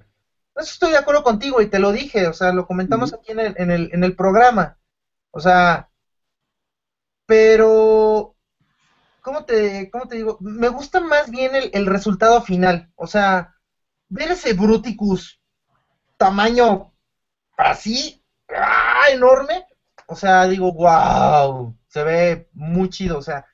Eso estoy de acuerdo contigo y te lo dije, o sea, lo comentamos aquí en el, en el, en el programa. O sea, pero, ¿cómo te, cómo te digo? Me gusta más bien el, el resultado final. O sea, ver ese Bruticus tamaño así, ¡ah! enorme. O sea, digo, wow, se ve muy chido. O sea,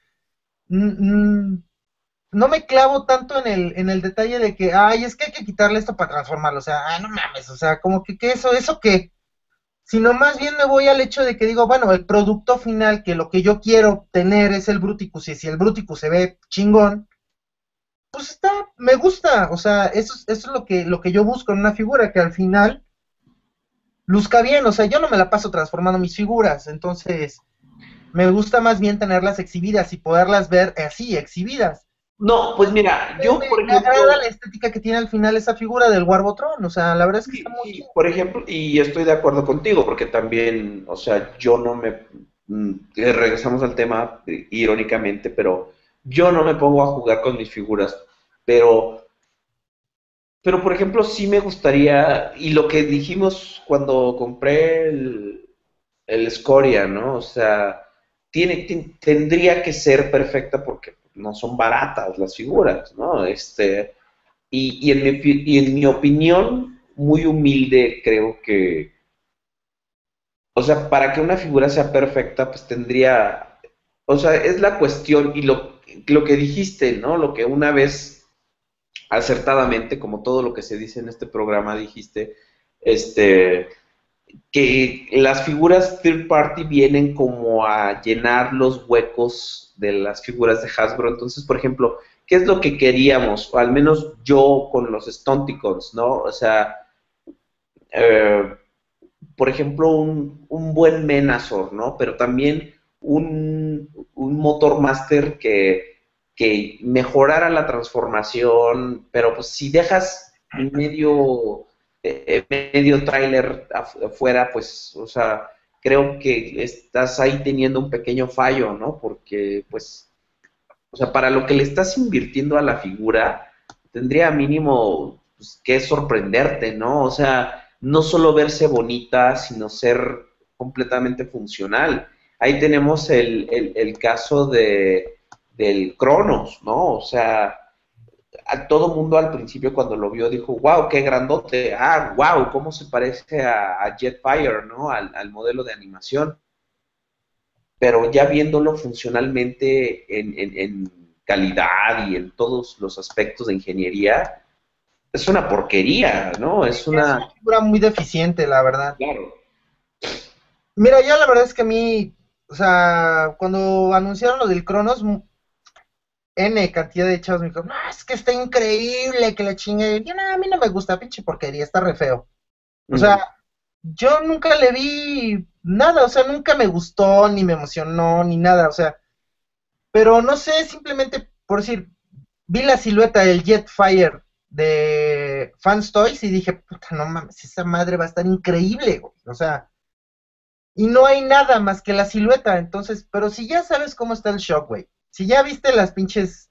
no me clavo tanto en el, en el detalle de que, ay, es que hay que quitarle esto para transformarlo. O sea, ah, no mames, o sea, como que, ¿qué eso? ¿Eso qué? Sino más bien me voy al hecho de que digo, bueno, el producto final, que lo que yo quiero tener es el Bruticus, y si el Bruticus se ve chingón, pues está, me gusta. O sea, eso, eso es lo que, lo que yo busco en una figura, que al final luzca bien. O sea, yo no me la paso transformando mis figuras, entonces me gusta más bien tenerlas exhibidas y poderlas ver así, exhibidas. No, pues mira, yo me, por me ejemplo, agrada la estética que tiene al final esa figura del Warbotron, o sea, la verdad es que sí, está muy sí, bien. por ejemplo, y estoy de acuerdo contigo, porque también, o sea, yo no me, mm, eh, regresamos al tema eh, irónicamente, pero yo no me pongo a jugar con mis figuras, pero, pero por ejemplo, sí me gustaría, y lo que dijimos cuando compré el, el Scoria, ¿no? O sea, tiene, ten- tendría que ser perfecta porque no son baratas las figuras, ¿no? Este, y, y en mi, y en mi opinión, muy humilde, creo que, o sea, para que una figura sea perfecta, pues tendría, o sea, es la cuestión y lo, lo que dijiste, ¿no? Lo que una vez acertadamente, como todo lo que se dice en este programa, dijiste, este, que las figuras third party vienen como a llenar los huecos de las figuras de Hasbro. Entonces, por ejemplo, ¿qué es lo que queríamos? Al menos yo con los Stonticons, ¿no? O sea, eh, por ejemplo, un, un, buen Menazor, ¿no? Pero también un, un motor master que, que, mejorara la transformación, pero pues si dejas medio, eh, medio trailer afuera, pues, o sea, creo que estás ahí teniendo un pequeño fallo, ¿no? Porque, pues, o sea, para lo que le estás invirtiendo a la figura, tendría mínimo pues, que sorprenderte, ¿no? O sea, no solo verse bonita, sino ser completamente funcional. Ahí tenemos el, el, caso de, del Cronos, ¿no? O sea, a todo mundo al principio cuando lo vio dijo, wow, qué grandote, ah, wow, cómo se parece a, Jetfire, ¿no? Al, al, modelo de animación. Pero ya viéndolo funcionalmente en, en, en calidad y en todos los aspectos de ingeniería, es una porquería, ¿no? Es una... una figura muy deficiente, la verdad. Claro. Mira, ya la verdad es que a mí, o sea, cuando anunciaron lo del Cronos, N cantidad de chavos me dijo, no, es que está increíble, que la chingue. Y no, a mí no me gusta, pinche porquería, está re feo. O sea, yo nunca le vi nada, o sea, nunca me gustó, ni me emocionó, ni nada, o sea, pero no sé, simplemente por decir, vi la silueta del Jetfire de Fans Toys y dije, puta, no mames, esa madre va a estar increíble, güey. O sea, y no hay nada más que la silueta, entonces, pero si ya sabes cómo está el shock, güey. Si ya viste las pinches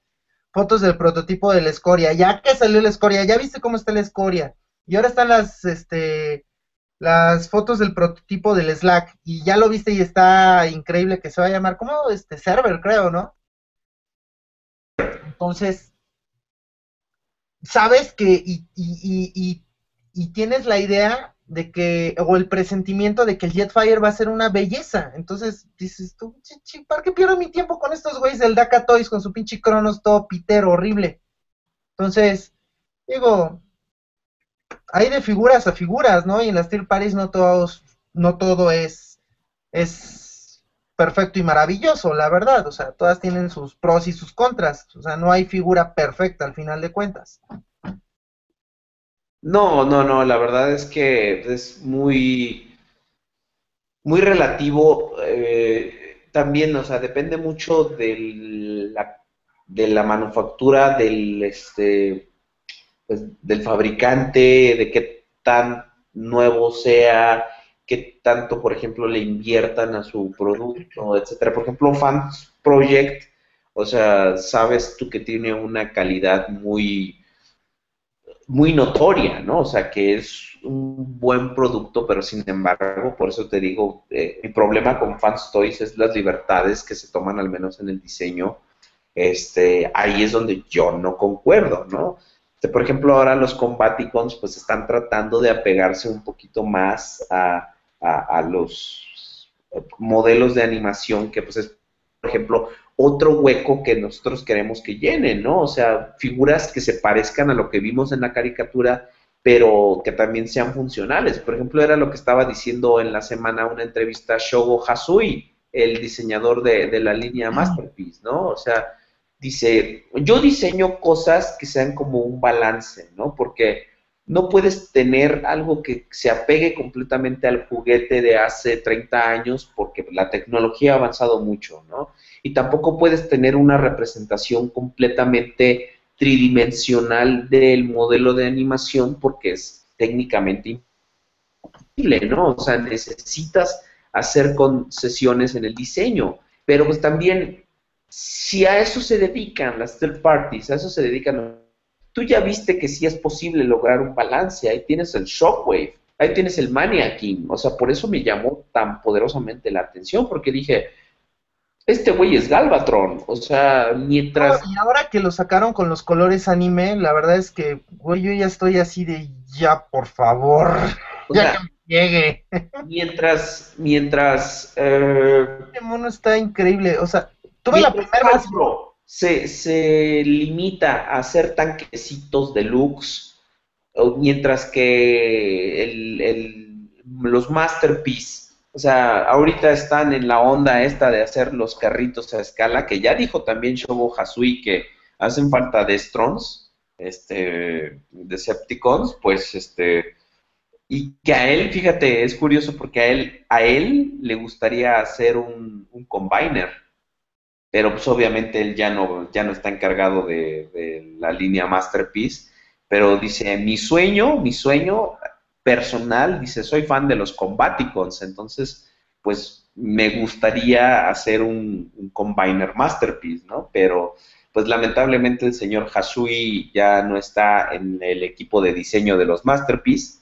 fotos del prototipo de la escoria, ya que salió la escoria, ya viste cómo está la escoria. Y ahora están las, este, las fotos del prototipo del Slack y ya lo viste y está increíble que se va a llamar como este server, creo, ¿no? Entonces, sabes que y, y, y, y, tienes la idea de que, o el presentimiento de que el Jetfire va a ser una belleza. Entonces dices tú, ¿para qué pierdo mi tiempo con estos güeyes del Daka Toys con su pinche Cronos todo pitero, horrible? Entonces, digo, hay de figuras a figuras, ¿no? Y en las Steel Paris no todos, no todo es, es perfecto y maravilloso, la verdad. O sea, todas tienen sus pros y sus contras. O sea, no hay figura perfecta al final de cuentas. No, no, no, la verdad es que es muy, muy relativo. Eh, también, o sea, depende mucho de la, de la manufactura, del, este, pues, del fabricante, de qué tan nuevo sea, qué tanto, por ejemplo, le inviertan a su producto, etcétera. Por ejemplo, Fans Project, o sea, sabes tú que tiene una calidad muy, muy notoria, ¿no? O sea, que es un buen producto, pero sin embargo, por eso te digo, eh, mi problema con Fans Toys es las libertades que se toman, al menos en el diseño. Este, ahí es donde yo no concuerdo, ¿no? Por ejemplo, ahora los Combaticons pues están tratando de apegarse un poquito más a, a, los modelos de animación que pues es, por ejemplo, otro hueco que nosotros queremos que llenen, ¿no? O sea, figuras que se parezcan a lo que vimos en la caricatura, pero que también sean funcionales. Por ejemplo, era lo que estaba diciendo en la semana una entrevista a Shogo Hasui, el diseñador de, de la línea Masterpiece, ¿no? O sea, dice, yo diseño cosas que sean como un balance, ¿no? Porque no puedes tener algo que se apegue completamente al juguete de hace 30 años porque la tecnología ha avanzado mucho, ¿no? Y tampoco puedes tener una representación completamente tridimensional del modelo de animación porque es técnicamente imposible, ¿no? O sea, necesitas hacer concesiones en el diseño, pero pues también si a eso se dedican las third parties, a eso se dedican tú ya viste que sí es posible lograr un balance, ahí tienes el Shockwave, ahí tienes el Maniaking, o sea, por eso me llamó tan poderosamente la atención, porque dije, este güey es Galvatron, o sea, mientras... y ahora que lo sacaron con los colores anime, la verdad es que, güey, yo ya estoy así de, ya, por favor, ya que me llegue. mientras, mientras... Eh, este mono está increíble, o sea, tuve la primera vez se, se limita a hacer tanquecitos deluxe, mientras que el, los masterpiece, o sea, ahorita están en la onda esta de hacer los carritos a escala, que ya dijo también Shogo Hasui que hacen falta Destrons, este, Decepticons, pues este, Y que a él, fíjate, es curioso porque a él, a él le gustaría hacer un, combiner, pero pues obviamente él ya no, ya no está encargado de la línea Masterpiece, pero dice, mi sueño, mi sueño personal, dice, soy fan de los Combaticons, entonces, pues me gustaría hacer un, Combiner Masterpiece, ¿no? Pero, pues lamentablemente el señor Hasui ya no está en el equipo de diseño de los Masterpiece,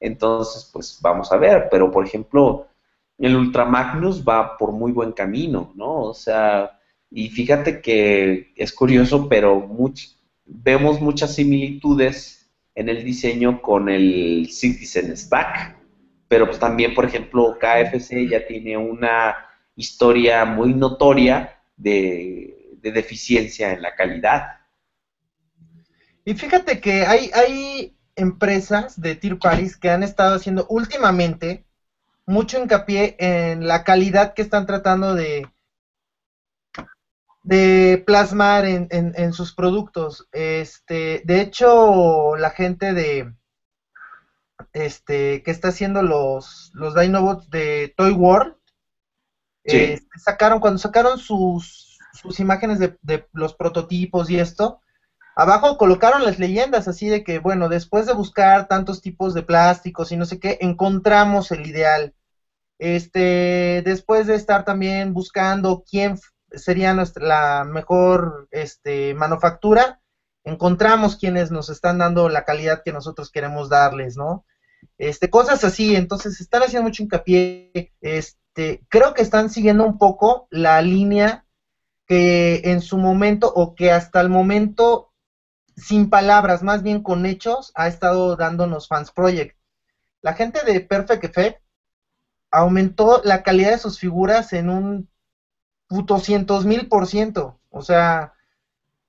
entonces, pues vamos a ver, pero por ejemplo, el Ultra Magnus va por muy buen camino, ¿no? O sea, y fíjate que es curioso, pero vemos muchas similitudes en el diseño con el Citizen Stack, pero pues también, por ejemplo, KFC ya tiene una historia muy notoria de, deficiencia en la calidad. Y fíjate que hay, hay empresas de Tier Paris que han estado haciendo últimamente mucho hincapié en la calidad que están tratando de, de plasmar en, en, sus productos. Este, de hecho, la gente de este que está haciendo los, los Dinobots de Toy World este, sacaron cuando sacaron sus, sus imágenes de, de, los prototipos y esto abajo colocaron las leyendas así de que bueno después de buscar tantos tipos de plásticos y no sé qué encontramos el ideal este después de estar también buscando quién sería nuestra, la mejor este, manufactura, encontramos quienes nos están dando la calidad que nosotros queremos darles, ¿no? Este, cosas así, entonces están haciendo mucho hincapié, este, creo que están siguiendo un poco la línea que en su momento, o que hasta el momento, sin palabras, más bien con hechos, ha estado dándonos Fans Project. La gente de Perfect Effect aumentó la calidad de sus figuras en un cientos mil por ciento. O sea,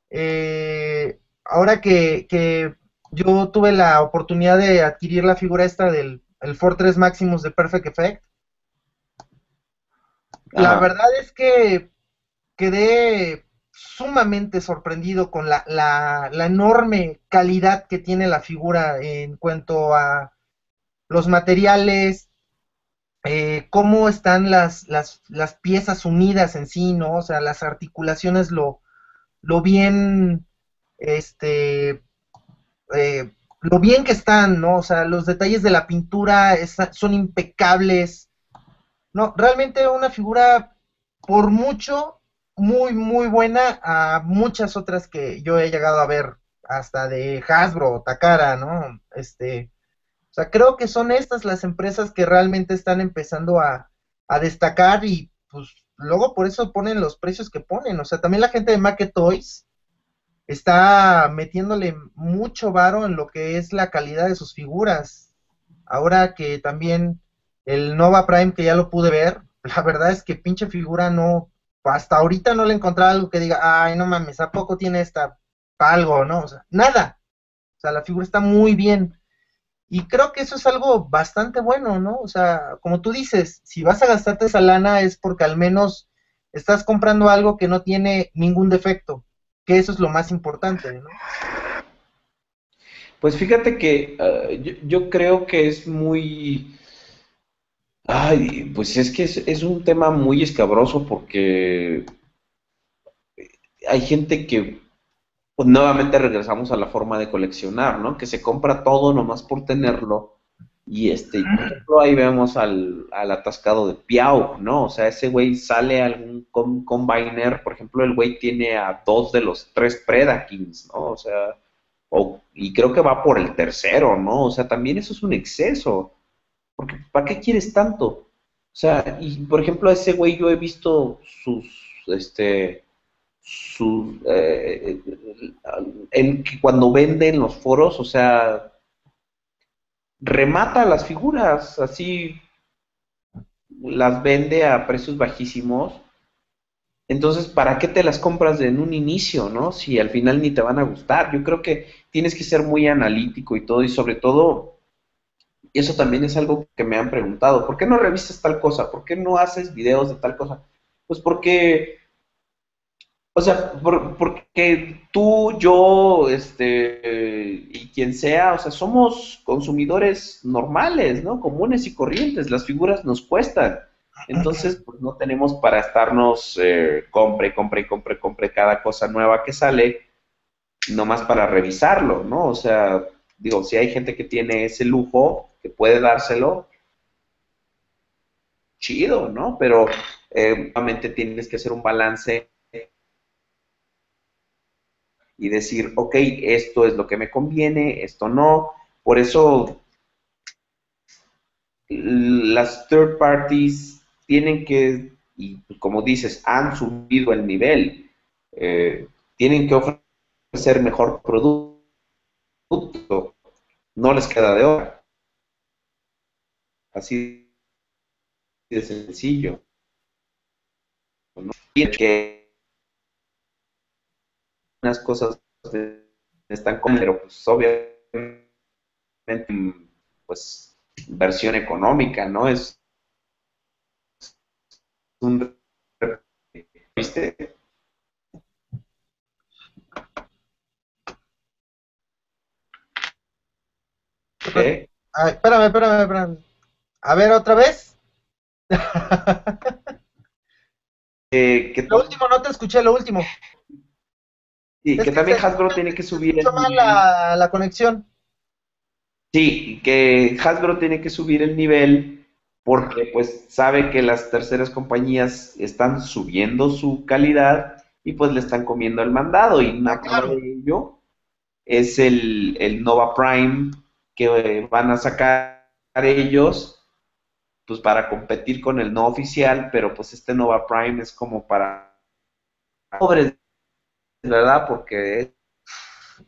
eh, ahora que, yo tuve la oportunidad de adquirir la figura esta del el Fortress Maximus de Perfect Effect, la verdad es que quedé sumamente sorprendido con la, la, la, enorme calidad que tiene la figura en cuanto a los materiales, eh, cómo están las, las, las, piezas unidas en sí, ¿no? O sea, las articulaciones, lo, lo bien, este, eh, lo bien que están, ¿no? O sea, los detalles de la pintura son impecables. No, realmente una figura, por mucho, muy, muy buena a muchas otras que yo he llegado a ver, hasta de Hasbro, Takara, ¿no? Este, o sea, creo que son estas las empresas que realmente están empezando a, destacar y pues luego por eso ponen los precios que ponen. O sea, también la gente de Market Toys está metiéndole mucho varo en lo que es la calidad de sus figuras. Ahora que también el Nova Prime, que ya lo pude ver, la verdad es que pinche figura no, hasta ahorita no le he encontrado algo que diga, ay, no mames, ¿a poco tiene esta algo, no? O sea, nada. O sea, la figura está muy bien. Y creo que eso es algo bastante bueno, ¿no? O sea, como tú dices, si vas a gastarte esa lana es porque al menos estás comprando algo que no tiene ningún defecto, que eso es lo más importante, ¿no? Pues fíjate que ah, yo, creo que es muy... Ay, pues es que es un tema muy escabroso porque hay gente que pues nuevamente regresamos a la forma de coleccionar, ¿no? Que se compra todo nomás por tenerlo. Y este, por ejemplo, ahí vemos al, atascado de Piau, ¿no? O sea, ese güey sale algún combiner, por ejemplo, el güey tiene a dos de los tres Predakins, ¿no? O sea, y creo que va por el tercero, ¿no? O sea, también eso es un exceso. Porque, ¿para qué quieres tanto? O sea, y por ejemplo, a ese güey yo he visto sus, este, su, eh, en que cuando venden los foros, o sea, remata las figuras, así las vende a precios bajísimos. Entonces, ¿para qué te las compras en un inicio, no? Si al final ni te van a gustar. Yo creo que tienes que ser muy analítico y todo, y sobre todo, eso también es algo que me han preguntado, ¿por qué no revisas tal cosa? ¿Por qué no haces videos de tal cosa? Pues porque O sea, por- porque tú, yo, este, y quien sea, o sea, somos consumidores normales, ¿no? Comunes y corrientes. Las figuras nos cuestan. Entonces, pues no tenemos para estarnos eh, compre, compre, compre, compre cada cosa nueva que sale, nomás para revisarlo, ¿no? O sea, digo, si hay gente que tiene ese lujo, que puede dárselo, chido, ¿no? Pero eh, obviamente tienes que hacer un balance y decir, ok, esto es lo que me conviene, esto no. Por eso las third parties tienen que, y como dices, han subido el nivel, eh, tienen que ofrecer mejor producto, no les queda de otra. Así de sencillo. ¿no? Tienen que unas cosas están como, pero pues obviamente pues versión económica, ¿no? Es un ¿viste? ¿Qué? Ay, espérame, espérame, espérame. A ver, otra vez. Eh, que, Lo último, no te escuché, lo último. Y Es que también se- Hasbro tiene que se subir el mal nivel. la, la conexión. Sí, que Hasbro tiene que subir el nivel porque pues sabe que las terceras compañías están subiendo su calidad y pues le están comiendo el mandado y una Ah, claro. prueba de ello es el, el Nova Prime que eh, van a sacar ellos pues para competir con el no oficial, pero pues este Nova Prime es como para pobres, ¿verdad? Porque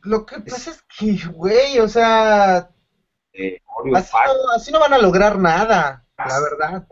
Lo que pasa es que, güey, o sea, eh, Oreo así no, así no van a lograr nada, la verdad.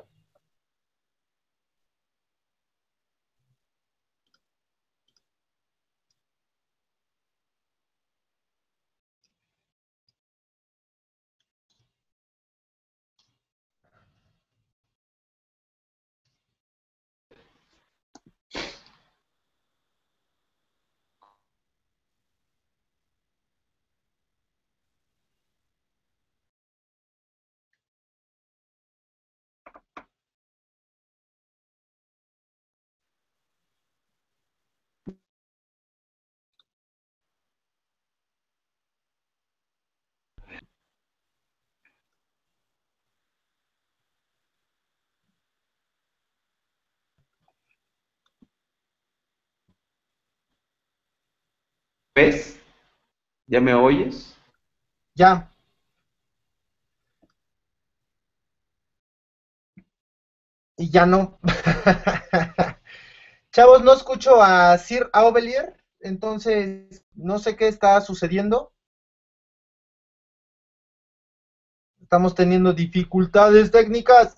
¿Ya me oyes? Ya. Y ya no. Chavos, no escucho a Sir Aubelier, entonces no sé qué está sucediendo. Estamos teniendo dificultades técnicas.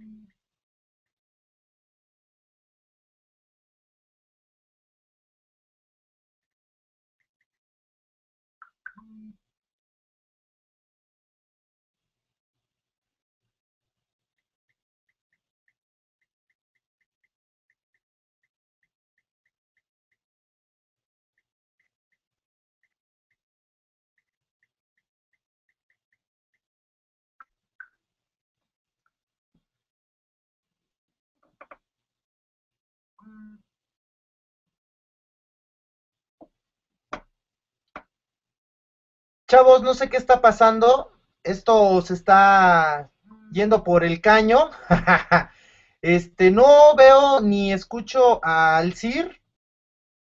Um, Chavos, no sé qué está pasando. Esto se está yendo por el caño. este, no veo ni escucho al CIR.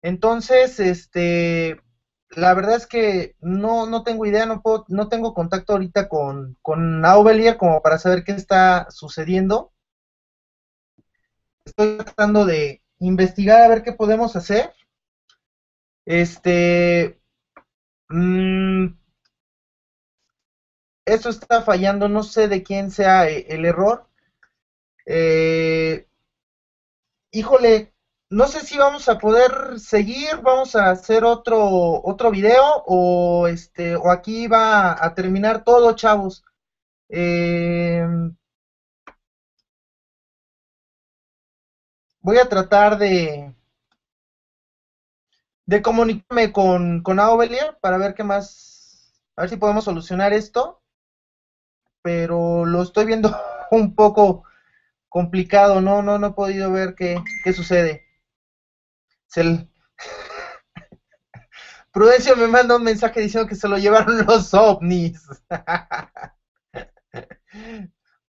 Entonces, este, la verdad es que no, no tengo idea, no puedo, no tengo contacto ahorita con, con como para saber qué está sucediendo. Estoy tratando de investigar a ver qué podemos hacer. Este, mmm, eso está fallando, no sé de quién sea eh, el error. Eh, híjole, no sé si vamos a poder seguir, vamos a hacer otro otro video o este o aquí va a terminar todo, chavos. Eh, voy a tratar de de comunicarme con con Aubelier para ver qué más, a ver si podemos solucionar esto pero lo estoy viendo un poco complicado, no, no, no he podido ver qué, qué sucede. Se Prudencio me manda un mensaje diciendo que se lo llevaron los ovnis.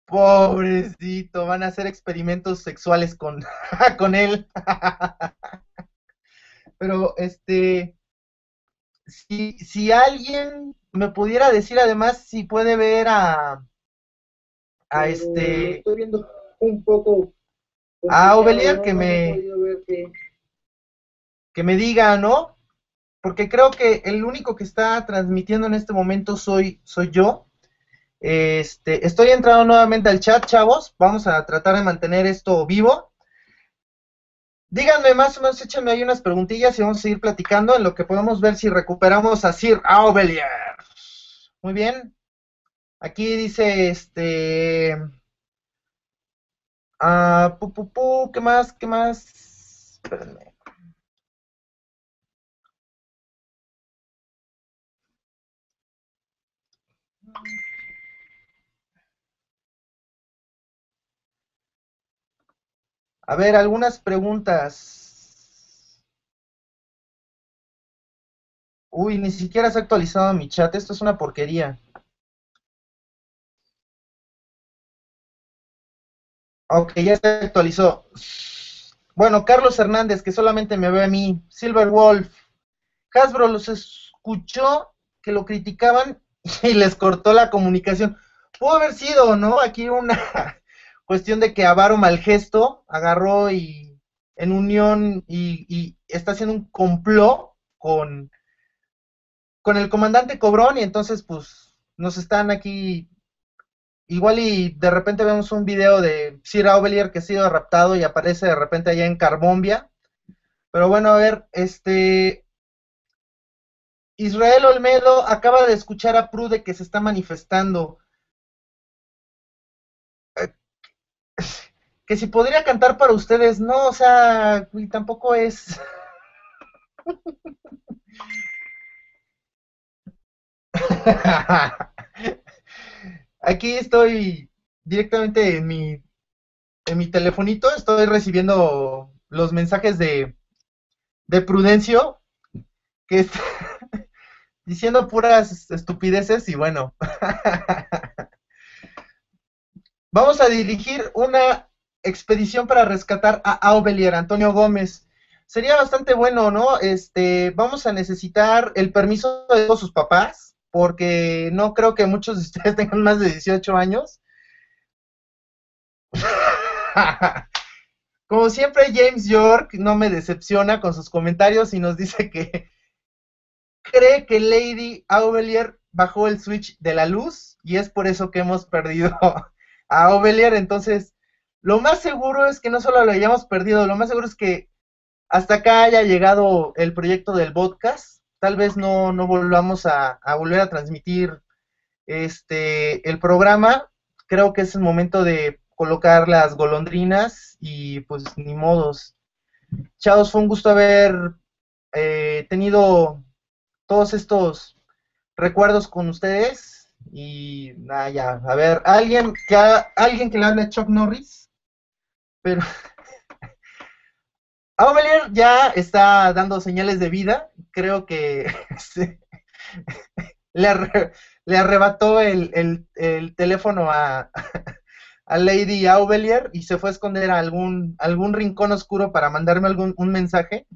Pobrecito, van a hacer experimentos sexuales con, con él. Pero este, si, si alguien me pudiera decir además si puede ver a, a este estoy viendo un poco a Ovelier que me que me diga, ¿no? Porque creo que el único que está transmitiendo en este momento soy soy yo. Este, estoy entrando nuevamente al chat, chavos. Vamos a tratar de mantener esto vivo. Díganme más o menos, échenme ahí unas preguntillas y vamos a seguir platicando en lo que podemos ver si recuperamos a Sir Aubelier. Muy bien. Aquí dice, este... Ah, pu, pu, pu, ¿qué más? ¿Qué más? Espérenme. A ver, algunas preguntas. Uy, ni siquiera se ha actualizado mi chat. Esto es una porquería. Ok, ya se actualizó. Bueno, Carlos Hernández, que solamente me ve a mí. Silver Wolf. Hasbro los escuchó que lo criticaban y les cortó la comunicación. Pudo haber sido, ¿no? Aquí una cuestión de que Avaro Malgesto agarró y en unión y, y está haciendo un complot con, con el comandante Cobrón y entonces pues nos están aquí igual y de repente vemos un video de Sir Aubelier que ha sido raptado y aparece de repente allá en Carbombia. Pero bueno, a ver, este Israel Olmedo acaba de escuchar a Prude que se está manifestando. Que si podría cantar para ustedes, no, o sea, y tampoco es. Aquí estoy directamente en mi, en mi telefonito, estoy recibiendo los mensajes de, de Prudencio, que está diciendo puras estupideces y bueno. Vamos a dirigir una expedición para rescatar a Aubelier, Antonio Gómez. Sería bastante bueno, ¿no? Este, vamos a necesitar el permiso de todos sus papás porque no creo que muchos de ustedes tengan más de 18 años. Como siempre, James York no me decepciona con sus comentarios y nos dice que cree que Lady Aubelier bajó el switch de la luz y es por eso que hemos perdido a Aubelier. Entonces, lo más seguro es que no solo lo hayamos perdido, lo más seguro es que hasta acá haya llegado el proyecto del podcast tal vez no, no volvamos a, volver a transmitir este el programa. Creo que es el momento de colocar las golondrinas y pues ni modos. Chavos, fue un gusto haber eh, tenido todos estos recuerdos con ustedes. Y nada, ya, a ver, alguien que, alguien que le hable a Chuck Norris, pero Aubelier ya está dando señales de vida. Creo que le, arre- le arrebató el, el- el teléfono a, a Lady Aubelier y se fue a esconder a algún, algún rincón oscuro para mandarme algún un mensaje.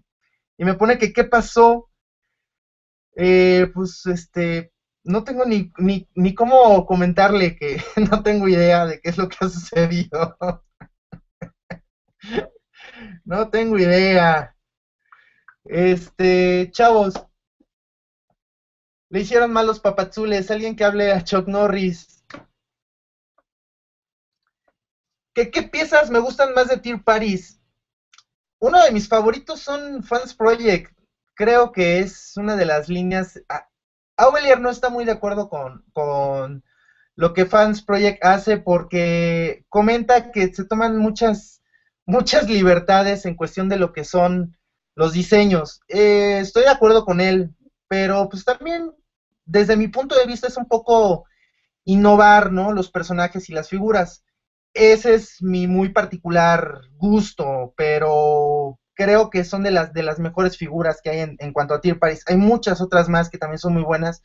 Y me pone que qué pasó. Eh, pues este, no tengo ni, ni, ni cómo comentarle que no tengo idea de qué es lo que ha sucedido. No tengo idea. Este, chavos, le hicieron mal los papazules. Alguien que hable a Chuck Norris. ¿Qué, qué piezas me gustan más de Tear Paris? Uno de mis favoritos son Fans Project. Creo que es una de las líneas. Aubelier no está muy de acuerdo con, con lo que Fans Project hace porque comenta que se toman muchas, muchas libertades en cuestión de lo que son los diseños. Eh, estoy de acuerdo con él, pero pues también desde mi punto de vista es un poco innovar, ¿no? Los personajes y las figuras. Ese es mi muy particular gusto, pero creo que son de las, de las mejores figuras que hay en, en cuanto a Tier Paris. Hay muchas otras más que también son muy buenas.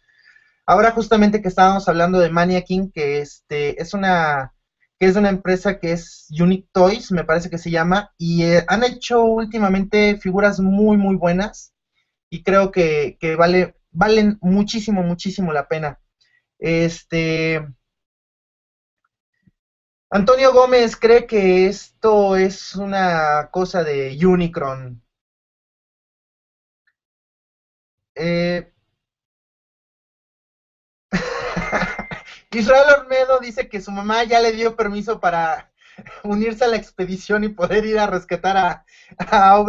Ahora justamente que estábamos hablando de Mania King, que este es una que es de una empresa que es Unique Toys, me parece que se llama, y eh, han hecho últimamente figuras muy muy buenas y creo que, que vale valen muchísimo muchísimo la pena. Este Antonio Gómez cree que esto es una cosa de Unicron. Eh, Israel Olmedo dice que su mamá ya le dio permiso para unirse a la expedición y poder ir a rescatar a, a.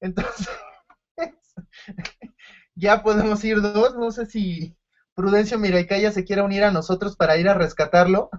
Entonces, ya podemos ir dos. No sé si Prudencio Miraicaya se quiere unir a nosotros para ir a rescatarlo.